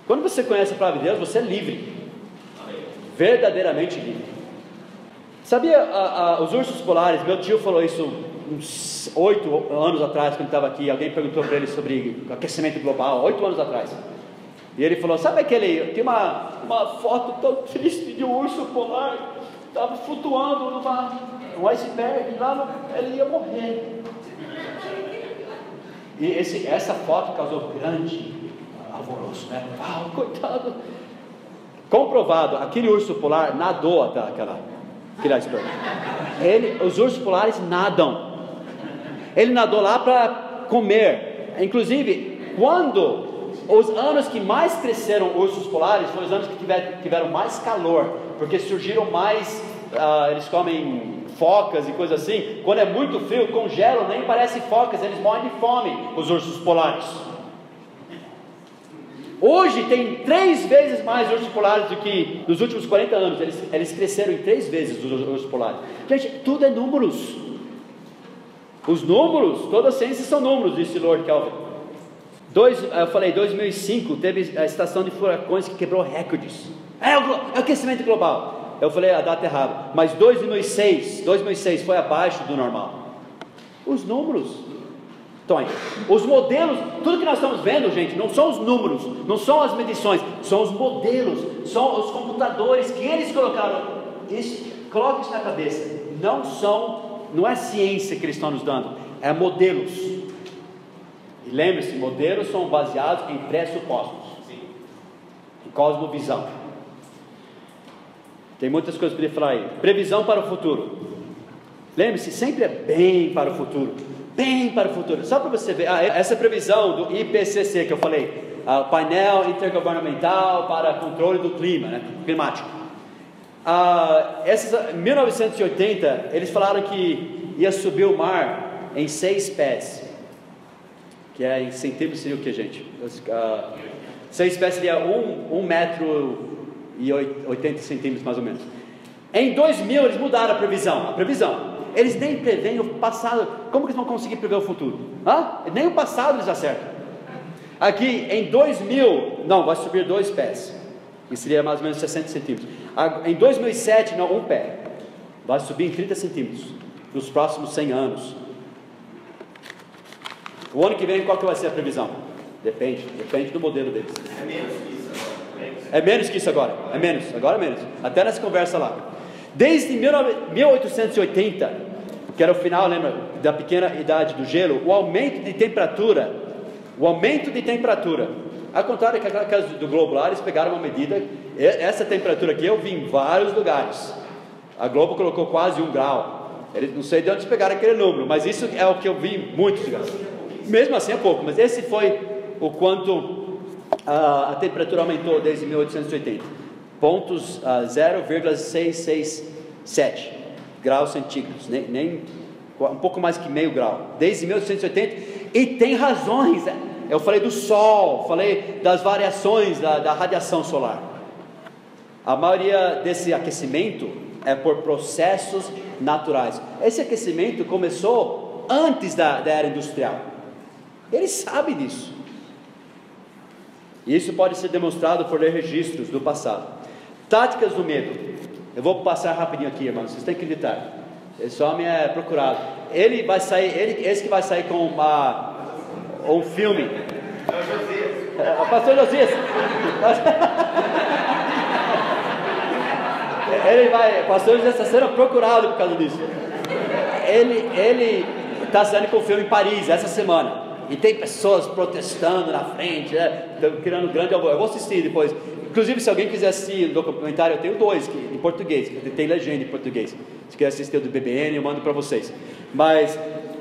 Quando você conhece a palavra de Deus, você é livre. Verdadeiramente livre. Sabia a, a, os ursos polares? Meu tio falou isso uns oito anos atrás, quando estava aqui. Alguém perguntou para ele sobre aquecimento global, oito anos atrás. E ele falou: Sabe aquele. Tem uma, uma foto tão triste de um urso polar, estava flutuando numa, um iceberg, lá no, ele ia morrer. E esse, essa foto causou grande alvoroço, né? Ah, coitado. Comprovado, aquele urso polar nadou até aquela criar iceberg. Ele, os ursos polares nadam. Ele nadou lá para comer. Inclusive, quando Os anos que mais cresceram ursos polares foram os anos que tiver, tiveram mais calor, porque surgiram mais, ah, eles comem focas e coisas assim. Quando é muito frio, congelam, nem parece focas, eles morrem de fome, os ursos polares. Hoje tem três vezes mais ursos polares do que nos últimos 40 anos. Eles, eles cresceram em três vezes os ursos polares. Gente, tudo é números. Os números, toda a ciência são números, disse Lord Kelvin. Dois, eu falei, 2005 teve a estação de furacões que quebrou recordes. É o, é o aquecimento global. Eu falei a data errada. Mas 2006, 2006 foi abaixo do normal. Os números. Então, os modelos, tudo que nós estamos vendo, gente, não são os números, não são as medições, são os modelos, são os computadores que eles colocaram. Isso, coloque isso na cabeça. Não são, não é ciência que eles estão nos dando, é modelos. Lembre-se, modelos são baseados em pressupostos, em cosmovisão. Tem muitas coisas para falar aí. Previsão para o futuro. Lembre-se, sempre é bem para o futuro bem para o futuro. Só para você ver, ah, essa previsão do IPCC que eu falei, ah, painel intergovernamental para controle do clima, né, climático. Ah, essas, 1980, eles falaram que ia subir o mar em seis pés, que é em centímetros seria o que, gente? Ah, seis pés seria um, um metro e 80 centímetros mais ou menos. Em 2000 eles mudaram a previsão, a previsão. Eles nem preveem o passado. Como que eles vão conseguir prever o futuro? Hã? Nem o passado eles acertam. Aqui em 2000, não, vai subir dois pés. Que seria mais ou menos 60 centímetros. Em 2007, não, um pé. Vai subir em 30 centímetros. Nos próximos 100 anos. O ano que vem, qual que vai ser a previsão? Depende, depende do modelo deles. É menos que isso agora. É menos que isso agora. É menos, agora é menos. Até nessa conversa lá. Desde 1880, que era o final, lembra, da pequena idade do gelo, o aumento de temperatura, o aumento de temperatura, ao contrário que aquela casa do globo lá, eles pegaram uma medida, essa temperatura aqui eu vi em vários lugares, a Globo colocou quase um grau, eles, não sei de onde pegaram aquele número, mas isso é o que eu vi em muitos lugares, mesmo assim é pouco, mas esse foi o quanto a, a temperatura aumentou desde 1880 pontos uh, ah, 0,667 graus centígrados, nem, nem, um pouco mais que meio grau, desde 1880, e tem razões. Né? Eu falei do sol, falei das variações da, da radiação solar. A maioria desse aquecimento é por processos naturais. Esse aquecimento começou antes da, da era industrial. Eles sabem disso. E isso pode ser demonstrado por ler registros do passado. Táticas do medo. Eu vou passar rapidinho aqui, irmãos. Vocês têm que acreditar. Esse homem é procurado. Ele vai sair, ele, esse que vai sair com uma, um filme. É o Josias. É, pastor Josias. ele vai, pastor Josias está sendo procurado por causa disso. Ele, ele está saindo com o filme em Paris essa semana. E tem pessoas protestando na frente, né? criando grande alvoroço. Eu vou assistir depois. Inclusive, se alguém quiser assistir o documentário, eu tenho dois que, em português, tem legenda em português. Se quiser assistir o do BBN, eu mando para vocês. Mas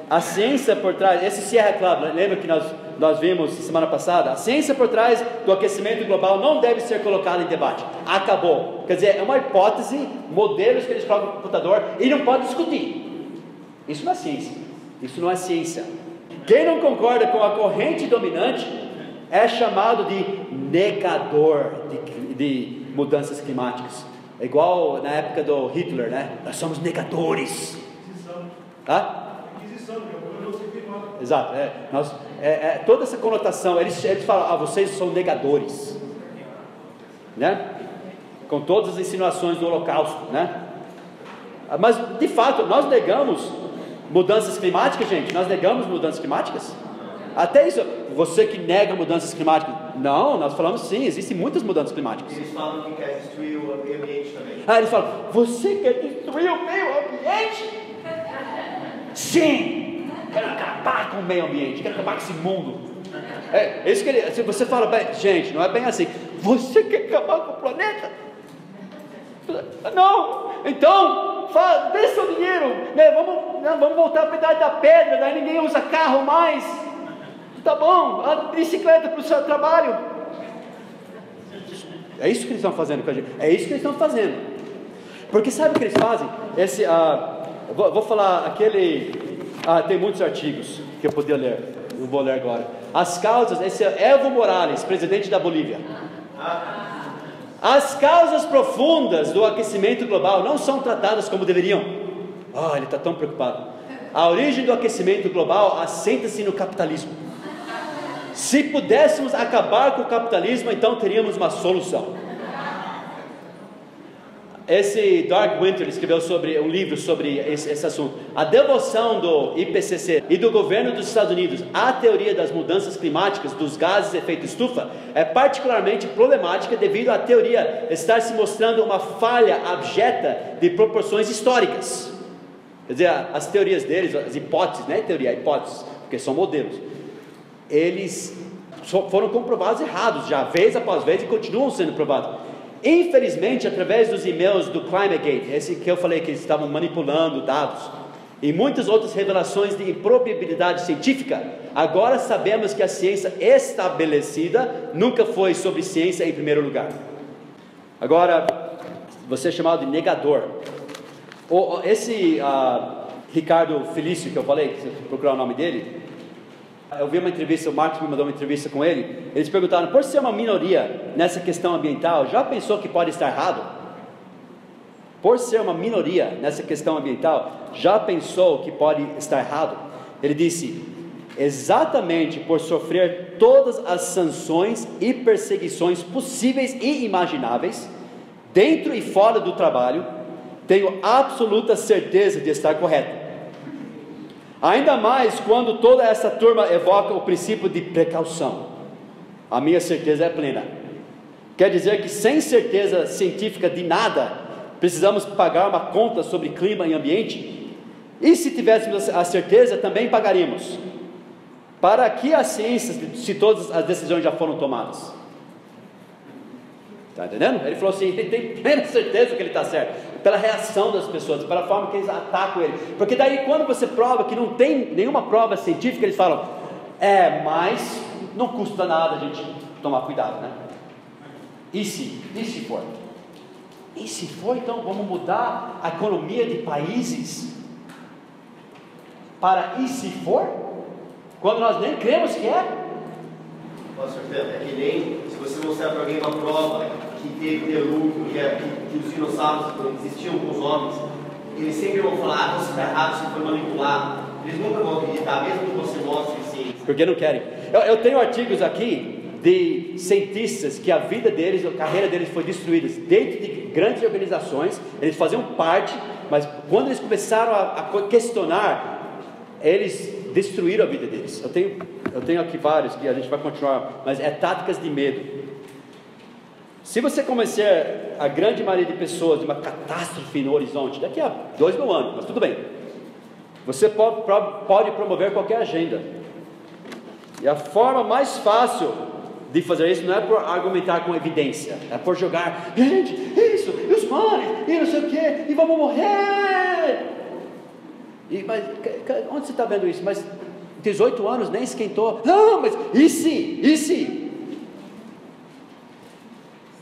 a ciência por trás, esse Sierra Club, lembra que nós, nós vimos semana passada? A ciência por trás do aquecimento global não deve ser colocada em debate. Acabou. Quer dizer, é uma hipótese, modelos que eles colocam no computador e não pode discutir. Isso não é ciência. Isso não é ciência. Quem não concorda com a corrente dominante é chamado de negador de, de mudanças climáticas. É igual na época do Hitler, né? Nós somos negadores. Hã? Exato, é, nós, é, é, toda essa conotação, eles, eles falam, ah, vocês são negadores, né? Com todas as insinuações do Holocausto, né? Mas de fato, nós negamos Mudanças climáticas, gente, nós negamos mudanças climáticas? Até isso, você que nega mudanças climáticas. Não, nós falamos sim, existem muitas mudanças climáticas. Eles falam que quer destruir o meio ambiente também. Ah, eles falam, você quer destruir o meio ambiente? Sim! Quero acabar com o meio ambiente, quero acabar com esse mundo. É, isso que ele, se você fala, bem, gente, não é bem assim. Você quer acabar com o planeta? Não! Então, fala, dê seu dinheiro, né? vamos, não, vamos voltar para a idade da pedra, daí ninguém usa carro mais. Tá bom, a bicicleta para o seu trabalho. É isso que eles estão fazendo com a gente. É isso que eles estão fazendo. Porque sabe o que eles fazem? Esse, ah, vou, vou falar aquele. Ah, tem muitos artigos que eu podia ler. Não vou ler agora. As causas. Esse é Evo Morales, presidente da Bolívia. As causas profundas do aquecimento global não são tratadas como deveriam. Ah, ele está tão preocupado. A origem do aquecimento global assenta-se no capitalismo. Se pudéssemos acabar com o capitalismo, então teríamos uma solução. Esse Dark Winter escreveu sobre um livro sobre esse, esse, assunto. A devoção do IPCC e do governo dos Estados Unidos à teoria das mudanças climáticas dos gases efeito estufa é particularmente problemática devido à teoria estar se mostrando uma falha abjeta de proporções históricas. Quer dizer, as teorias deles, as hipóteses, não é teoria, é hipóteses, porque são modelos. Eles foram comprovados errados já, vez após vez, e continuam sendo provados. Infelizmente, através dos e-mails do ClimateGate, esse que eu falei que eles estavam manipulando dados, e muitas outras revelações de improbabilidade científica, agora sabemos que a ciência estabelecida nunca foi sobre ciência em primeiro lugar. Agora, você é chamado de negador. Esse uh, Ricardo Felício que eu falei, se procurar o nome dele, eu vi uma entrevista, o Marcos me mandou uma entrevista com ele. Eles perguntaram: por ser uma minoria nessa questão ambiental, já pensou que pode estar errado? Por ser uma minoria nessa questão ambiental, já pensou que pode estar errado? Ele disse: exatamente por sofrer todas as sanções e perseguições possíveis e imagináveis, dentro e fora do trabalho, tenho absoluta certeza de estar correto. Ainda mais quando toda essa turma evoca o princípio de precaução. A minha certeza é plena. Quer dizer que sem certeza científica de nada, precisamos pagar uma conta sobre clima e ambiente? E se tivéssemos a certeza, também pagaríamos. Para que a ciência, se todas as decisões já foram tomadas? Está entendendo? Ele falou assim: ele tem plena certeza que ele está certo, pela reação das pessoas, pela forma que eles atacam ele. Porque daí, quando você prova que não tem nenhuma prova científica, eles falam: é, mas não custa nada a gente tomar cuidado, né? E se? E se for? E se for, então vamos mudar a economia de países para e se for? Quando nós nem cremos que é? Pastor Pedro, é que nem se você mostrar para alguém uma prova que teve dilúvio, que, é, que, que os dinossauros existiam com os homens, eles sempre vão falar, ah, você está errado, você foi manipulado. Eles nunca vão acreditar, mesmo que você mostre ciência. Porque não querem. Eu, eu tenho artigos aqui de cientistas que a vida deles, a carreira deles foi destruída dentro de grandes organizações, eles faziam parte, mas quando eles começaram a, a questionar, eles destruíram a vida deles. Eu tenho, eu tenho aqui vários que a gente vai continuar, mas é táticas de medo. Se você convencer a grande maioria de pessoas de uma catástrofe no horizonte, daqui a dois mil anos, mas tudo bem, você pode, pode promover qualquer agenda. E a forma mais fácil de fazer isso não é por argumentar com evidência, é por jogar, gente, isso, e os mares, e não sei o que, e vamos morrer. E, mas onde você está vendo isso? Mas 18 anos nem esquentou. Não, mas e se? E se?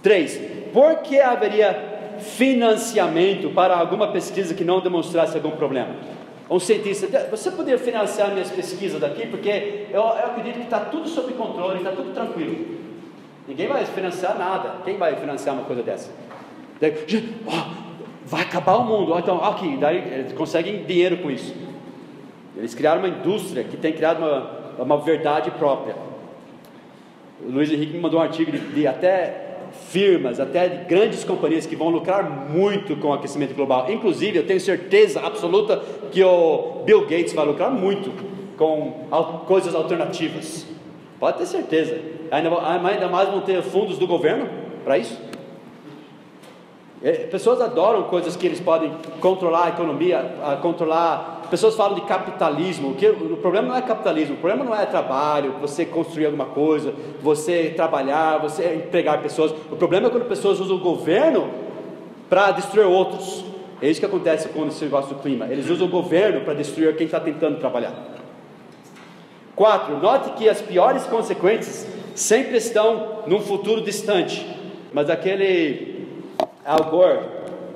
Três, por que haveria financiamento para alguma pesquisa que não demonstrasse algum problema? Um cientista, você poderia financiar minhas pesquisas daqui, porque eu, eu acredito que está tudo sob controle, está tudo tranquilo. Ninguém vai financiar nada. Quem vai financiar uma coisa dessa? Daí, oh, vai acabar o mundo. Então, aqui, daí eles conseguem dinheiro com isso. Eles criaram uma indústria que tem criado uma, uma verdade própria. O Luiz Henrique me mandou um artigo de, de até firmas, até de grandes companhias que vão lucrar muito com o aquecimento global. Inclusive, eu tenho certeza absoluta que o Bill Gates vai lucrar muito com coisas alternativas. Pode ter certeza. Ainda, ainda mais vão ter fundos do governo para isso. É, pessoas adoram coisas que eles podem controlar a economia, controlar. Pessoas falam de capitalismo. Que o problema não é capitalismo, o problema não é trabalho, você construir alguma coisa, você trabalhar, você empregar pessoas. O problema é quando pessoas usam o governo para destruir outros. É isso que acontece com esse negócio do clima. Eles usam o governo para destruir quem está tentando trabalhar. Quatro, note que as piores consequências sempre estão num futuro distante. Mas aquele Al Gore,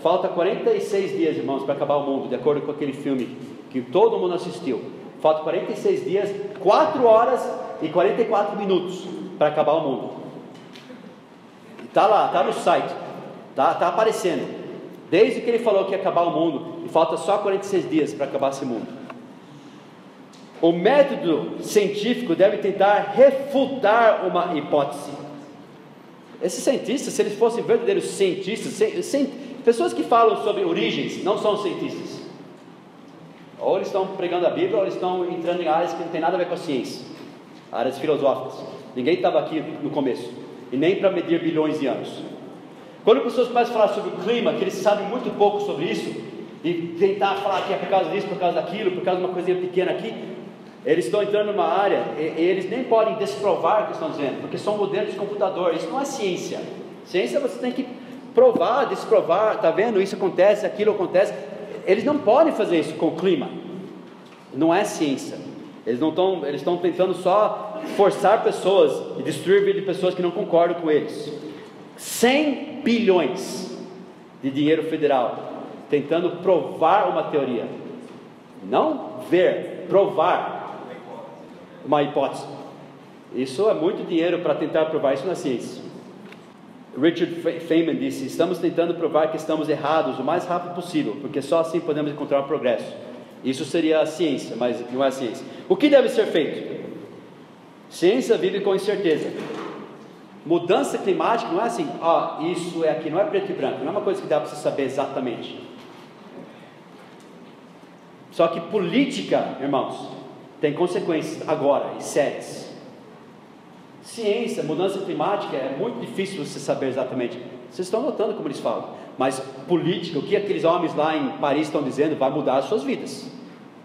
falta 46 dias, irmãos, para acabar o mundo, de acordo com aquele filme que todo mundo assistiu. Falta 46 dias, 4 horas e 44 minutos para acabar o mundo. Está lá, está no site, está tá aparecendo. Desde que ele falou que ia acabar o mundo, e falta só 46 dias para acabar esse mundo. O método científico deve tentar refutar uma hipótese. Esses cientistas, se eles fossem verdadeiros cientistas, pessoas que falam sobre origens, não são cientistas. Ou eles estão pregando a Bíblia, ou eles estão entrando em áreas que não tem nada a ver com a ciência, áreas filosóficas. Ninguém estava aqui no começo, e nem para medir bilhões de anos. Quando pessoas começam a falar sobre o clima, que eles sabem muito pouco sobre isso, e tentar falar que é por causa disso, por causa daquilo, por causa de uma coisinha pequena aqui, eles estão entrando numa área, e, eles nem podem desprovar o que estão dizendo, porque são modelos de computador, isso não é ciência. Ciência você tem que provar, desprovar, está vendo? Isso acontece, aquilo acontece. Eles não podem fazer isso com o clima. Não é ciência. Eles não estão, eles estão tentando só forçar pessoas e destruir vida de pessoas que não concordam com eles. 100 bilhões de dinheiro federal tentando provar uma teoria. Não ver, provar uma hipótese. Isso é muito dinheiro para tentar provar isso na ciência. Richard Feynman disse: Estamos tentando provar que estamos errados o mais rápido possível, porque só assim podemos encontrar progresso. Isso seria a ciência, mas não é a ciência. O que deve ser feito? Ciência vive com incerteza. Mudança climática não é assim, ó, isso é aqui, não é preto e branco, não é uma coisa que dá para você saber exatamente. Só que política, irmãos, tem consequências agora e sérias. Ciência, mudança climática é muito difícil você saber exatamente. Vocês estão notando como eles falam. Mas política, o que aqueles homens lá em Paris estão dizendo, vai mudar as suas vidas.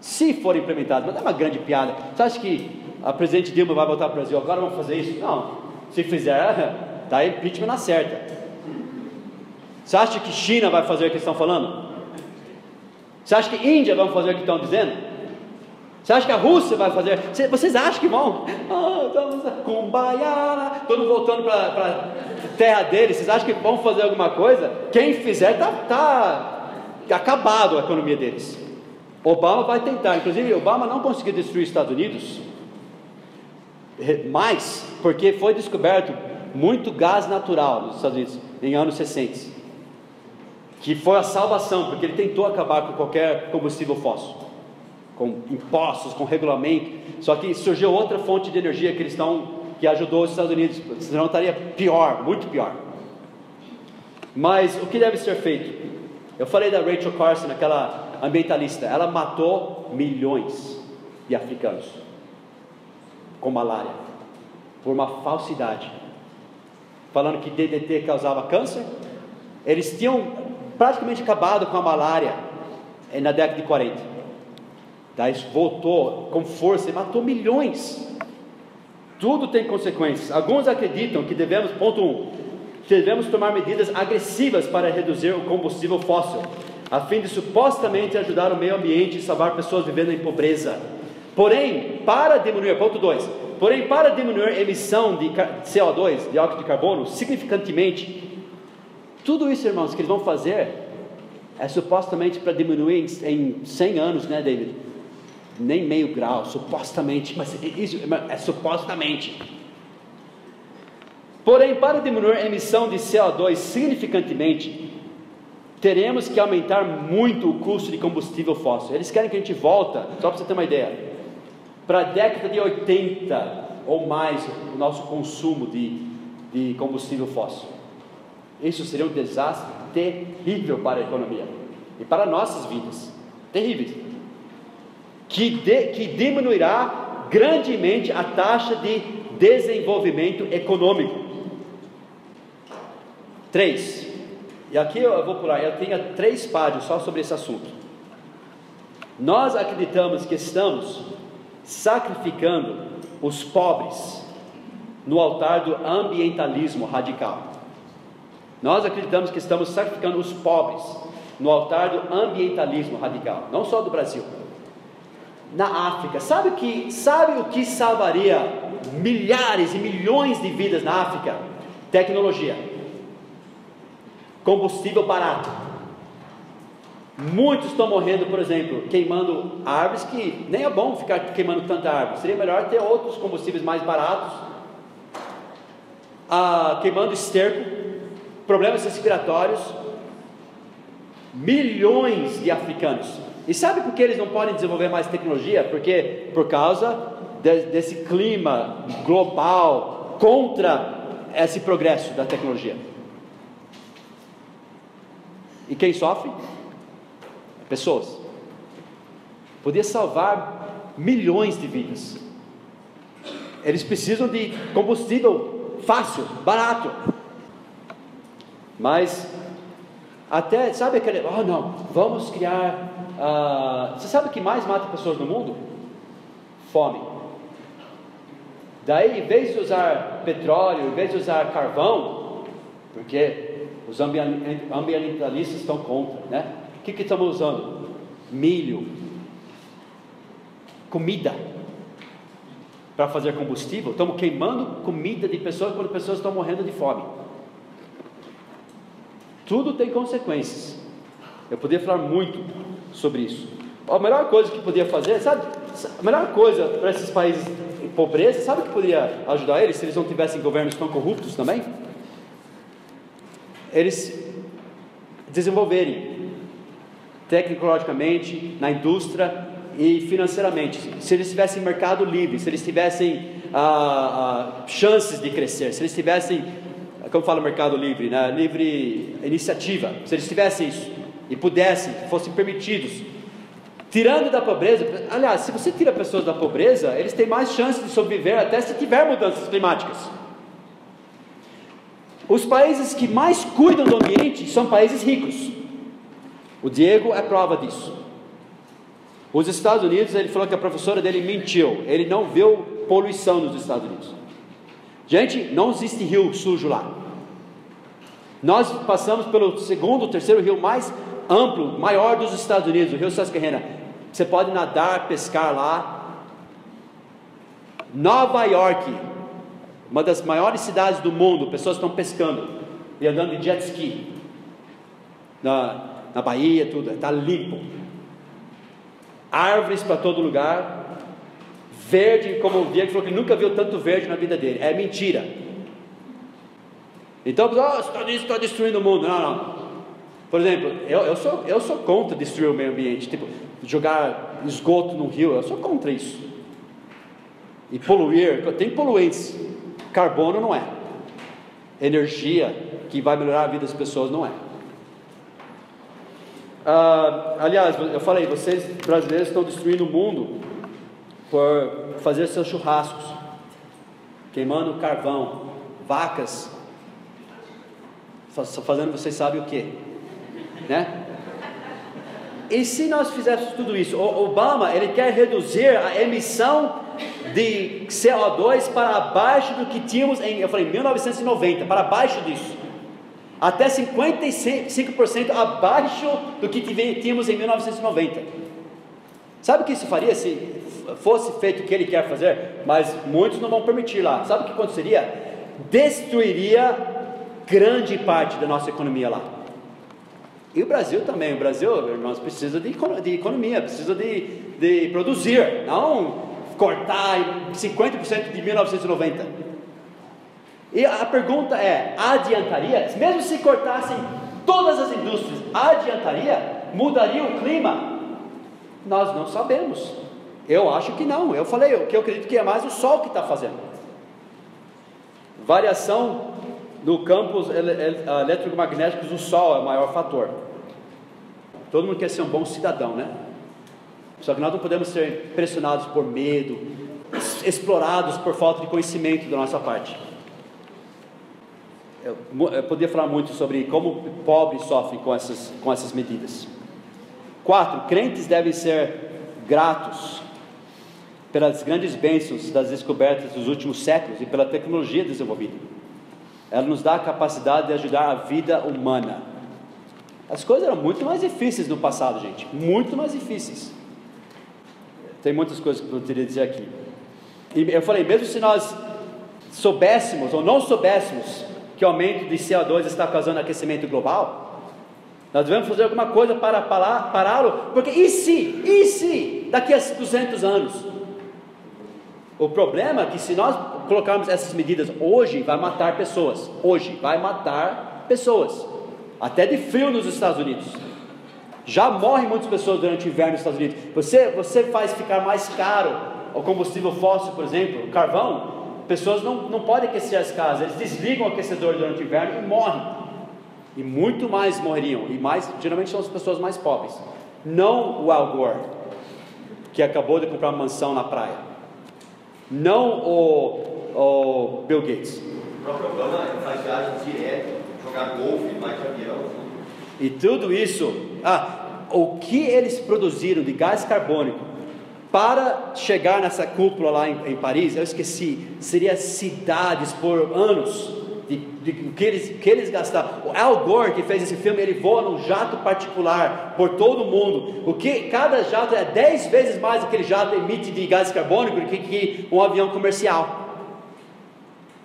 Se for implementado, mas é uma grande piada. Você acha que a presidente Dilma vai voltar para o Brasil? Agora vamos fazer isso? Não. Se fizer, dá impeachment na certa. Você acha que China vai fazer o que estão falando? Você acha que Índia vai fazer o que estão dizendo? Você acha que a Rússia vai fazer? Vocês acham que vão? Ah, estamos kumbaya, todo voltando para a terra deles. Vocês acham que vão fazer alguma coisa? Quem fizer está tá acabado a economia deles. Obama vai tentar. Inclusive, Obama não conseguiu destruir os Estados Unidos mais, porque foi descoberto muito gás natural nos Estados Unidos em anos 60, que foi a salvação, porque ele tentou acabar com qualquer combustível fóssil, com impostos, com regulamento. Só que surgiu outra fonte de energia estão que ajudou os Estados Unidos, senão estaria pior, muito pior. Mas o que deve ser feito? Eu falei da Rachel Carson, aquela ambientalista, ela matou milhões de africanos com malária, por uma falsidade, falando que DDT causava câncer. Eles tinham praticamente acabado com a malária na década de 40. Daí voltou com força e matou milhões. Tudo tem consequências. Alguns acreditam que devemos, ponto um, devemos tomar medidas agressivas para reduzir o combustível fóssil, a fim de supostamente ajudar o meio ambiente e salvar pessoas vivendo em pobreza. Porém, para diminuir, ponto 2, porém, para diminuir a emissão de CO2, dióxido de carbono, significantemente, tudo isso, irmãos, que eles vão fazer é supostamente para diminuir em 100 anos, né, David? Nem meio grau, supostamente, mas isso é supostamente. Porém, para diminuir a emissão de CO2 significantemente, teremos que aumentar muito o custo de combustível fóssil. Eles querem que a gente volta, só para você ter uma ideia, para a década de 80 ou mais o nosso consumo de, de combustível fóssil. Isso seria um desastre terrível para a economia e para nossas vidas. Terrível. Que, de, que diminuirá grandemente a taxa de desenvolvimento econômico. Três. E aqui eu vou pular, eu tenho três páginas só sobre esse assunto. Nós acreditamos que estamos sacrificando os pobres no altar do ambientalismo radical. Nós acreditamos que estamos sacrificando os pobres no altar do ambientalismo radical, não só do Brasil. Na África. Sabe o que, sabe o que salvaria milhares e milhões de vidas na África? Tecnologia. Combustível barato. Muitos estão morrendo, por exemplo, queimando árvores que nem é bom ficar queimando tanta árvore. Seria melhor ter outros combustíveis mais baratos. Ah, queimando esterco, problemas respiratórios. Milhões de africanos. E sabe por que eles não podem desenvolver mais tecnologia? Porque por causa de, desse clima global contra esse progresso da tecnologia. E quem sofre? Pessoas. Podia salvar milhões de vidas. Eles precisam de combustível fácil, barato. Mas até, sabe aquele, oh não, vamos criar. Uh, você sabe o que mais mata pessoas no mundo? Fome. Daí, em vez de usar petróleo, em vez de usar carvão, porque os ambientalistas estão contra, né? O que, que estamos usando? Milho, comida para fazer combustível. Estamos queimando comida de pessoas quando pessoas estão morrendo de fome. Tudo tem consequências. Eu poderia falar muito sobre isso. A melhor coisa que podia fazer, sabe? A melhor coisa para esses países em pobreza, sabe o que poderia ajudar eles se eles não tivessem governos tão corruptos também? Eles desenvolverem tecnologicamente, na indústria e financeiramente. Se eles tivessem mercado livre, se eles tivessem ah, ah, chances de crescer, se eles tivessem como fala mercado livre, né? livre iniciativa, se eles tivessem isso e pudessem, fossem permitidos, tirando da pobreza, aliás, se você tira pessoas da pobreza, eles têm mais chance de sobreviver até se tiver mudanças climáticas. Os países que mais cuidam do ambiente são países ricos. O Diego é prova disso. Os Estados Unidos, ele falou que a professora dele mentiu, ele não viu poluição nos Estados Unidos. Gente, não existe rio sujo lá. Nós passamos pelo segundo, terceiro rio mais amplo, maior dos Estados Unidos, o rio Susquehanna. Você pode nadar, pescar lá. Nova York, uma das maiores cidades do mundo, pessoas estão pescando e andando de jet ski. Na, na Bahia, tudo, está limpo. Árvores para todo lugar. Verde, como o Diego falou que nunca viu tanto verde na vida dele. É mentira. Então, oh, Unidos estão destruindo o mundo. Não, não. Por exemplo, eu, eu, sou, eu sou contra destruir o meio ambiente. Tipo, jogar esgoto no rio. Eu sou contra isso. E poluir. Tem poluentes. Carbono não é. Energia que vai melhorar a vida das pessoas não é. Ah, aliás, eu falei, vocês brasileiros estão destruindo o mundo por fazer seus churrascos, queimando carvão, vacas fazendo vocês sabem o que, né? E se nós fizéssemos tudo isso, o Obama ele quer reduzir a emissão de CO2 para abaixo do que tínhamos em, eu falei, 1990, para baixo disso, até 55% abaixo do que tínhamos em 1990. Sabe o que isso faria se fosse feito o que ele quer fazer? Mas muitos não vão permitir lá. Sabe o que aconteceria? Destruiria grande parte da nossa economia lá. E o Brasil também, o Brasil, irmãos, precisa de, de economia, precisa de, de produzir, não cortar 50% de 1990. E a pergunta é: adiantaria? Mesmo se cortassem todas as indústrias, adiantaria? Mudaria o clima? Nós não sabemos. Eu acho que não. Eu falei, o que eu acredito que é mais o sol que está fazendo. Variação no campos eletromagnéticos, o Sol é o maior fator. Todo mundo quer ser um bom cidadão, né? Só que nós não podemos ser pressionados por medo, explorados por falta de conhecimento da nossa parte. Eu, eu poderia falar muito sobre como pobres sofrem com essas, com essas medidas. Quatro, crentes devem ser gratos pelas grandes bênçãos das descobertas dos últimos séculos e pela tecnologia desenvolvida. Ela nos dá a capacidade de ajudar a vida humana. As coisas eram muito mais difíceis no passado, gente, muito mais difíceis. Tem muitas coisas que eu poderia dizer aqui. E eu falei, mesmo se nós soubéssemos ou não soubéssemos que o aumento de CO2 está causando aquecimento global, nós devemos fazer alguma coisa para pará-lo, porque e se, e se, daqui a 200 anos? O problema é que se nós colocarmos essas medidas hoje, vai matar pessoas. Hoje, vai matar pessoas. Até de frio nos Estados Unidos. Já morrem muitas pessoas durante o inverno nos Estados Unidos. Você, você faz ficar mais caro o combustível fóssil, por exemplo, o carvão. Pessoas não, não podem aquecer as casas, eles desligam o aquecedor durante o inverno e morrem. E muito mais morreriam. E mais, geralmente são as pessoas mais pobres. Não o Al Gore, que acabou de comprar uma mansão na praia. Não o, o Bill Gates. O próprio Obama faz viagem direto, jogar golfe, vai de avião. E tudo isso, ah, o que eles produziram de gás carbônico para chegar nessa cúpula lá em, em Paris, eu esqueci, seria cidades por anos de, de, de, que, eles, que eles gastaram. O Al Gore que fez esse filme, ele voa num jato particular por todo o mundo. O que cada jato é 10 vezes mais aquele jato emite de gás carbônico do que, que um avião comercial.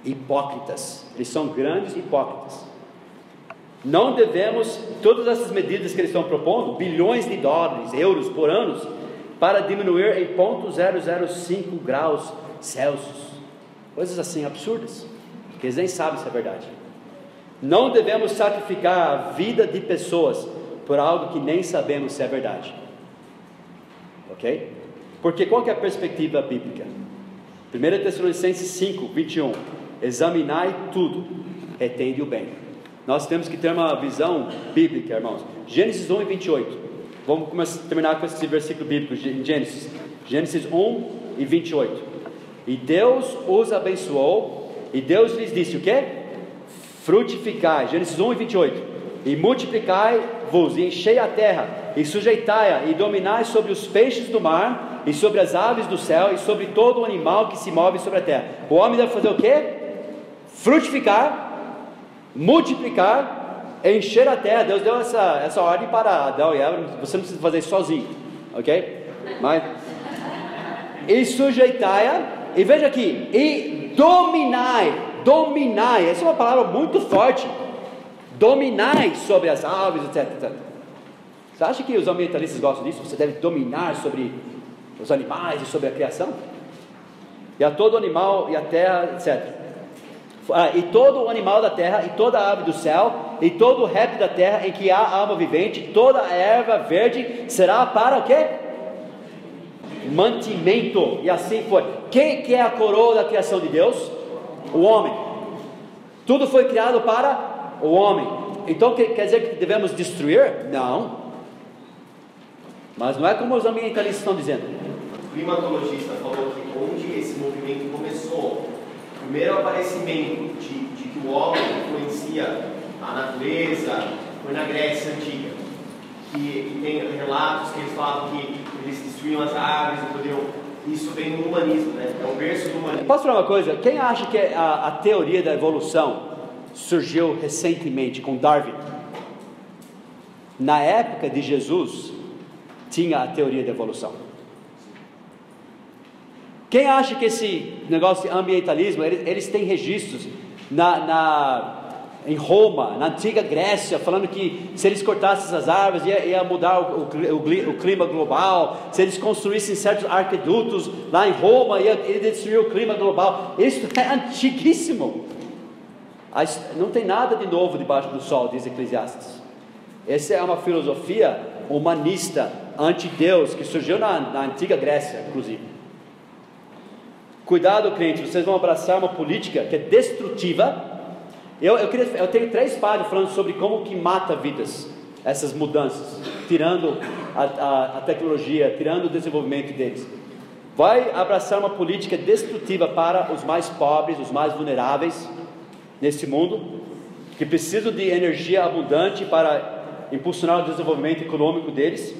Hipócritas, eles são grandes hipócritas. Não devemos, todas essas medidas que eles estão propondo, bilhões de dólares, euros por ano, para diminuir em 0,005 graus Celsius. Coisas assim absurdas, que eles nem sabem se é verdade. Não devemos sacrificar a vida de pessoas por algo que nem sabemos se é verdade. Ok? Porque qual é a perspectiva bíblica? 1 Tessalonicenses 5, 21. Examinai tudo, retende o bem. Nós temos que ter uma visão bíblica, irmãos. Gênesis 1 e 28. Vamos começar, terminar com esse versículo bíblico, Gênesis. Gênesis 1 e 28. E Deus os abençoou, e Deus lhes disse o que? Frutificai. Gênesis 1 e 28. E multiplicai-vos, e enchei a terra, e sujeitai-a, e dominai sobre os peixes do mar, e sobre as aves do céu, e sobre todo o animal que se move sobre a terra. O homem deve fazer o que? Frutificar multiplicar, encher a terra. Deus deu essa, essa ordem para Adão e Eva, você não precisa fazer isso sozinho, ok? Mas, e sujeitai-a, e veja aqui, e dominai, dominai, essa é uma palavra muito forte, dominai sobre as aves, etc, etc. Você acha que os ambientalistas gostam disso? Você deve dominar sobre os animais e sobre a criação? E a todo animal e a terra, etc ah, e todo animal da terra, e toda ave do céu, e todo réptil da terra em que há alma vivente, toda a erva verde será para o quê? Mantimento, e assim foi. Quem que é a coroa da criação de Deus? O homem. Tudo foi criado para o homem. Então quer dizer que devemos destruir? Não. Mas não é como os ambientalistas estão dizendo. O climatologista falou que onde esse movimento começou primeiro aparecimento de, de que o homem influencia a natureza foi na Grécia Antiga. Que, que tem relatos que eles falam que as podiam. Isso vem do humanismo, né? É o berço do humanismo. Posso falar uma coisa? Quem acha que a, a teoria da evolução surgiu recentemente com Darwin? Na época de Jesus, tinha a teoria da evolução. Quem acha que esse negócio de ambientalismo, eles, eles têm registros na, na, em Roma, na antiga Grécia, falando que se eles cortassem as árvores ia, ia mudar o, o, o, clima global, se eles construíssem certos arquedutos lá em Roma, ia, ia destruir o clima global. Isso é antiguíssimo. Não tem nada de novo debaixo do sol, diz Eclesiastes. Essa é uma filosofia humanista, anti-Deus, que surgiu na, na antiga Grécia, inclusive. Cuidado, crente, vocês vão abraçar uma política que é destrutiva. Eu, eu, queria, eu tenho três páginas falando sobre como que mata vidas, essas mudanças, tirando a, a, a tecnologia, tirando o desenvolvimento deles. Vai abraçar uma política destrutiva para os mais pobres, os mais vulneráveis nesse mundo, que precisam de energia abundante para impulsionar o desenvolvimento econômico deles,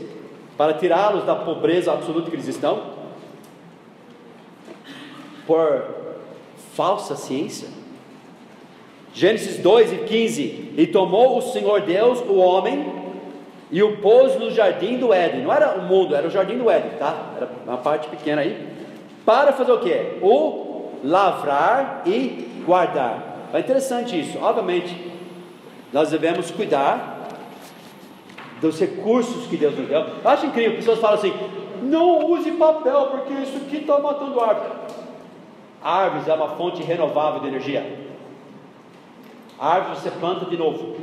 para tirá-los da pobreza absoluta que eles estão por falsa ciência? Gênesis 2 e 15: E tomou o Senhor Deus o homem e o pôs no jardim do Éden. Não era o mundo, era o jardim do Éden, tá? Era uma parte pequena aí. Para fazer o quê? O lavrar e guardar. É interessante isso. Obviamente, nós devemos cuidar dos recursos que Deus nos deu. Eu acho incrível, pessoas falam assim: não use papel, porque isso aqui está matando árvore. Árvores é uma fonte renovável de energia. Árvores você planta de novo.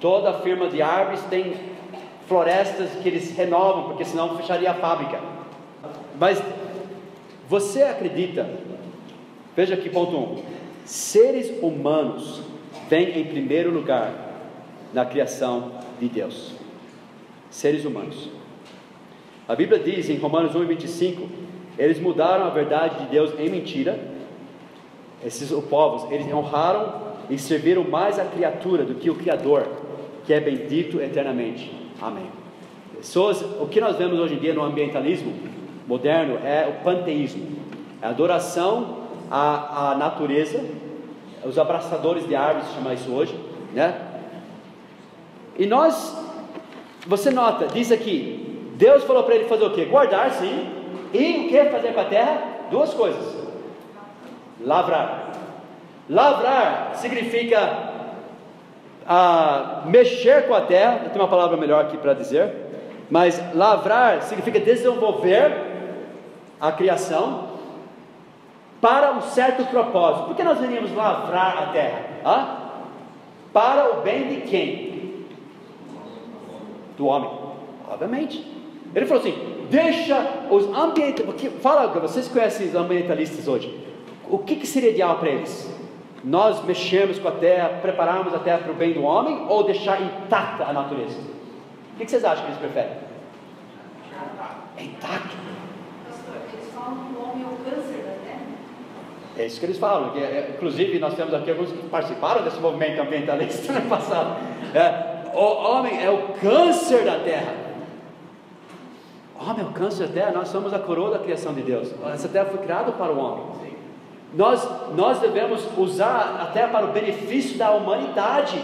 Toda firma de árvores tem florestas que eles renovam, porque senão fecharia a fábrica. Mas você acredita? Veja aqui, ponto 1. Um, seres humanos vêm em primeiro lugar na criação de Deus. Seres humanos. A Bíblia diz em Romanos 1, 25: eles mudaram a verdade de Deus em mentira. Esses povos, eles honraram e serviram mais a criatura do que o Criador, que é bendito eternamente. Amém. Pessoas, o que nós vemos hoje em dia no ambientalismo moderno é o panteísmo, é a adoração à, à natureza, os abraçadores de árvores, se chama isso hoje, né? E nós, você nota, diz aqui, Deus falou para ele fazer o que? Guardar, sim, e o que fazer com a terra? Duas coisas: lavrar. Lavrar significa ah, mexer com a terra, eu tenho uma palavra melhor aqui para dizer, mas lavrar significa desenvolver a criação para um certo propósito. Por que nós iríamos lavrar a terra? Ah? Para o bem de quem? Do homem, obviamente. Ele falou assim: deixa os ambientalistas. Fala, vocês conhecem os ambientalistas hoje? O que, que seria ideal para eles? Nós mexermos com a terra, prepararmos a terra para o bem do homem ou deixar intacta a natureza? O que, que vocês acham que eles preferem? É intacto. Eles falam que o homem é o câncer da terra. É isso que eles falam. Que, é, inclusive, nós temos aqui alguns que participaram desse movimento ambientalista no passado. É, o homem é o câncer da terra. Homem é o câncer da terra. Nós somos a coroa da criação de Deus. Essa terra foi criada para o homem. Nós, nós devemos usar a terra para o benefício da humanidade.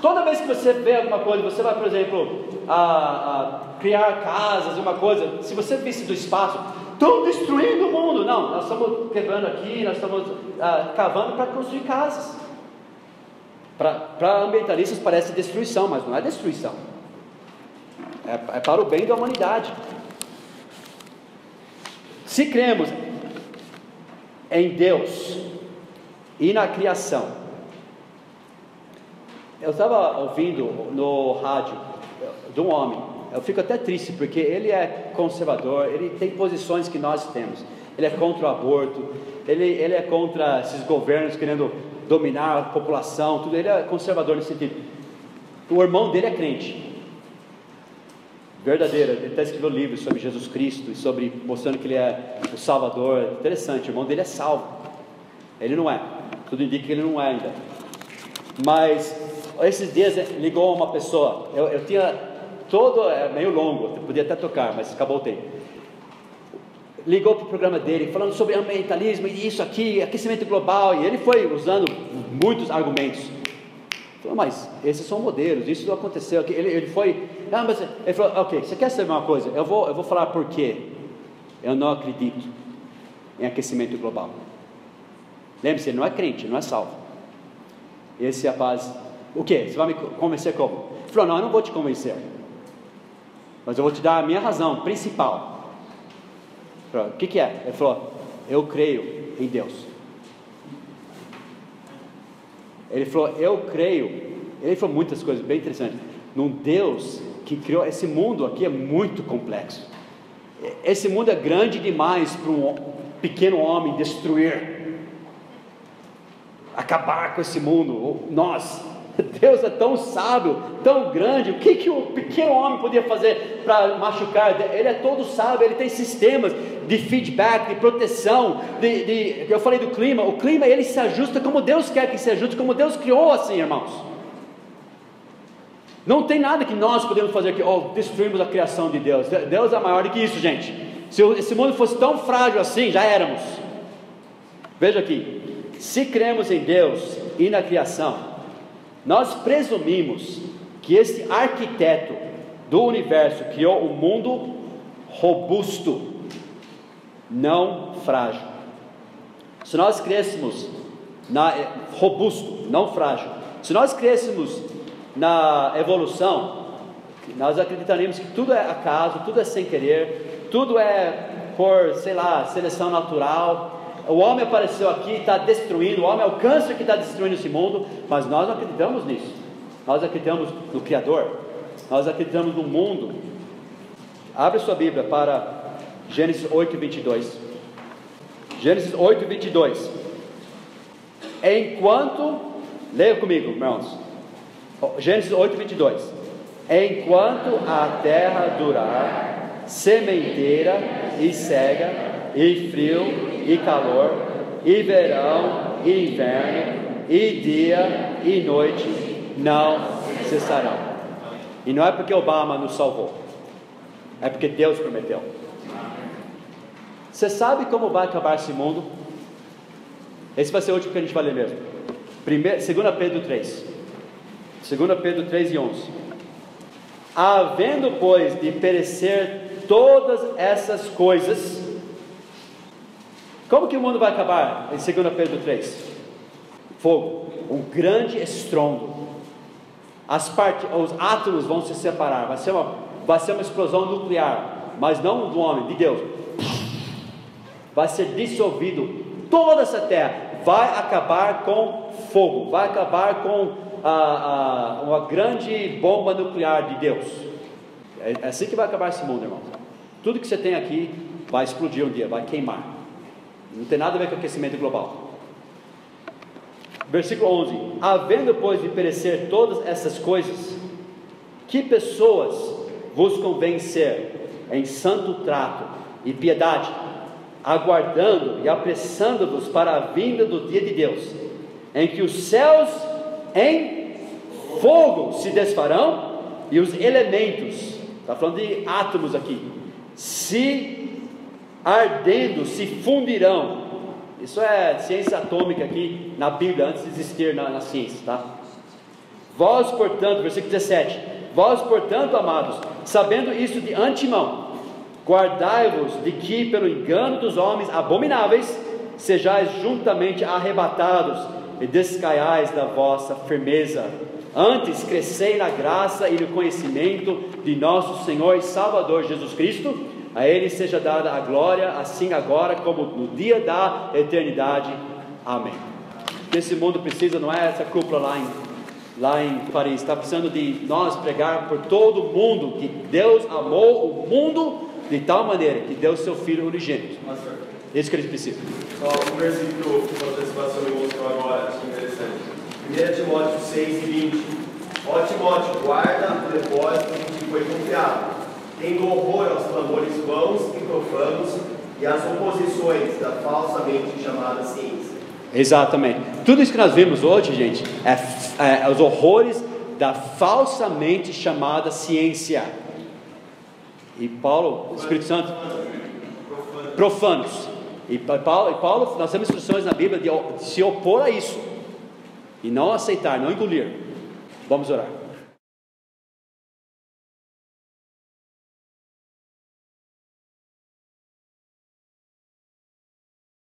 Toda vez que você vê alguma coisa, você vai, por exemplo, a, a criar casas, uma coisa, se você visse do espaço, estão destruindo o mundo. Não, nós estamos quebrando aqui, nós estamos ah, cavando para construir casas. Para ambientalistas parece destruição, mas não é destruição. É, é para o bem da humanidade. Se cremos em Deus e na criação. Eu estava ouvindo no rádio de um homem, eu fico até triste porque ele é conservador, ele tem posições que nós temos. Ele é contra o aborto, ele, ele é contra esses governos querendo dominar a população, tudo. Ele é conservador nesse sentido. O irmão dele é crente, verdadeira. Ele está escrevendo livros sobre Jesus Cristo e sobre mostrando que ele é o Salvador. Interessante, o irmão dele é salvo. Ele não é. Tudo indica que ele não é ainda. Mas esses dias ligou uma pessoa. Eu, eu tinha todo é meio longo, podia até tocar, mas acabou o tempo. Ligou para o programa dele, falando sobre ambientalismo e isso aqui, aquecimento global, e ele foi usando muitos argumentos. Falou, mas esses são modelos, isso aconteceu. Ele, ele foi, ah, mas ele falou, ok, você quer saber uma coisa? Eu vou, eu vou falar por quê. Eu não acredito em aquecimento global. Lembre-se, ele não é crente, não é salvo. Esse rapaz, o que? Você vai me convencer como? Ele falou, não, eu não vou te convencer. Mas eu vou te dar a minha razão principal. Falei, o que, que é? Ele falou, eu creio em Deus. Ele falou, eu creio. Ele falou muitas coisas bem interessantes. Num Deus que criou esse mundo aqui é muito complexo. Esse mundo é grande demais para um pequeno homem destruir, acabar com esse mundo. Nós, Deus é tão sábio, tão grande. O que, que o pequeno homem podia fazer para machucar? Ele é todo sábio, ele tem sistemas de feedback, de proteção. De, de, eu falei do clima. O clima ele se ajusta como Deus quer que se ajuste, como Deus criou assim, irmãos. Não tem nada que nós podemos fazer aqui, oh, destruímos a criação de Deus. Deus é maior do que isso, gente. Se esse mundo fosse tão frágil assim, já éramos. Veja aqui: se cremos em Deus e na criação, nós presumimos que este arquiteto do universo criou um mundo robusto, não frágil. Se nós crescêssemos na robusto, não frágil. Se nós crescêssemos na evolução, nós acreditaríamos que tudo é acaso, tudo é sem querer, tudo é por, sei lá, seleção natural. O homem apareceu aqui está destruindo, o homem é o câncer que está destruindo esse mundo, mas nós não acreditamos nisso. Nós acreditamos no Criador, nós acreditamos no mundo. Abre sua Bíblia para Gênesis 8, 22. Gênesis 8, 22. Enquanto, leia comigo, irmãos. Gênesis 8, 22. Enquanto a terra durar, sementeira e cega, e frio e calor, e verão e inverno, e dia e noite, não cessarão. E não é porque Obama nos salvou, é porque Deus prometeu. Você sabe como vai acabar esse mundo? Esse vai ser o último que a gente vai ler mesmo. 2 Pedro 3. 2 Pedro 3 e 11. Havendo, pois, de perecer todas essas coisas, como que o mundo vai acabar em 2 Pedro 3? Fogo, um grande estrondo. As part... Os átomos vão se separar, vai ser, uma... vai ser uma explosão nuclear, mas não do homem, de Deus. Vai ser dissolvido toda essa terra, vai acabar com fogo, vai acabar com a, a, uma grande bomba nuclear de Deus. É, é assim que vai acabar esse mundo, irmãos. Tudo que você tem aqui vai explodir um dia, vai queimar. Não tem nada a ver com aquecimento global. Versículo 11: Havendo, pois, de perecer todas essas coisas, que pessoas vos convém ser em santo trato e piedade, aguardando e apressando-vos para a vinda do dia de Deus, em que os céus em fogo se desfarão e os elementos, está falando de átomos aqui, se ardendo, se fundirão. Isso é ciência atômica aqui na Bíblia, antes de existir na, na ciência, tá? Vós, portanto, versículo 17: Vós, portanto, amados, sabendo isso de antemão, guardai-vos de que, pelo engano dos homens abomináveis, sejais juntamente arrebatados e descaiais da vossa firmeza. Antes, crescei na graça e no conhecimento de nosso Senhor e Salvador Jesus Cristo. A Ele seja dada a glória, assim agora como no dia da eternidade. Amém. Esse mundo precisa, não é essa cúpula lá em, lá em Paris, está precisando de nós pregar por todo o mundo que Deus amou o mundo de tal maneira que deu seu Filho unigênito. Isso que eles precisam. Só um versículo que a antecipação me mostrou agora, acho interessante. 1 Timóteo 6 e 20. Ó Timóteo, guarda o depósito que te foi confiado, tendo horror aos clamores vãos e profanos e às oposições da falsamente chamada ciência. Exatamente. Tudo isso que nós vimos hoje, gente, é, é os horrores da falsamente chamada ciência. E Paulo, Espírito Santo, profanos. E Paulo, e Paulo, nós temos instruções na Bíblia de se opor a isso e não aceitar, não engolir. Vamos orar.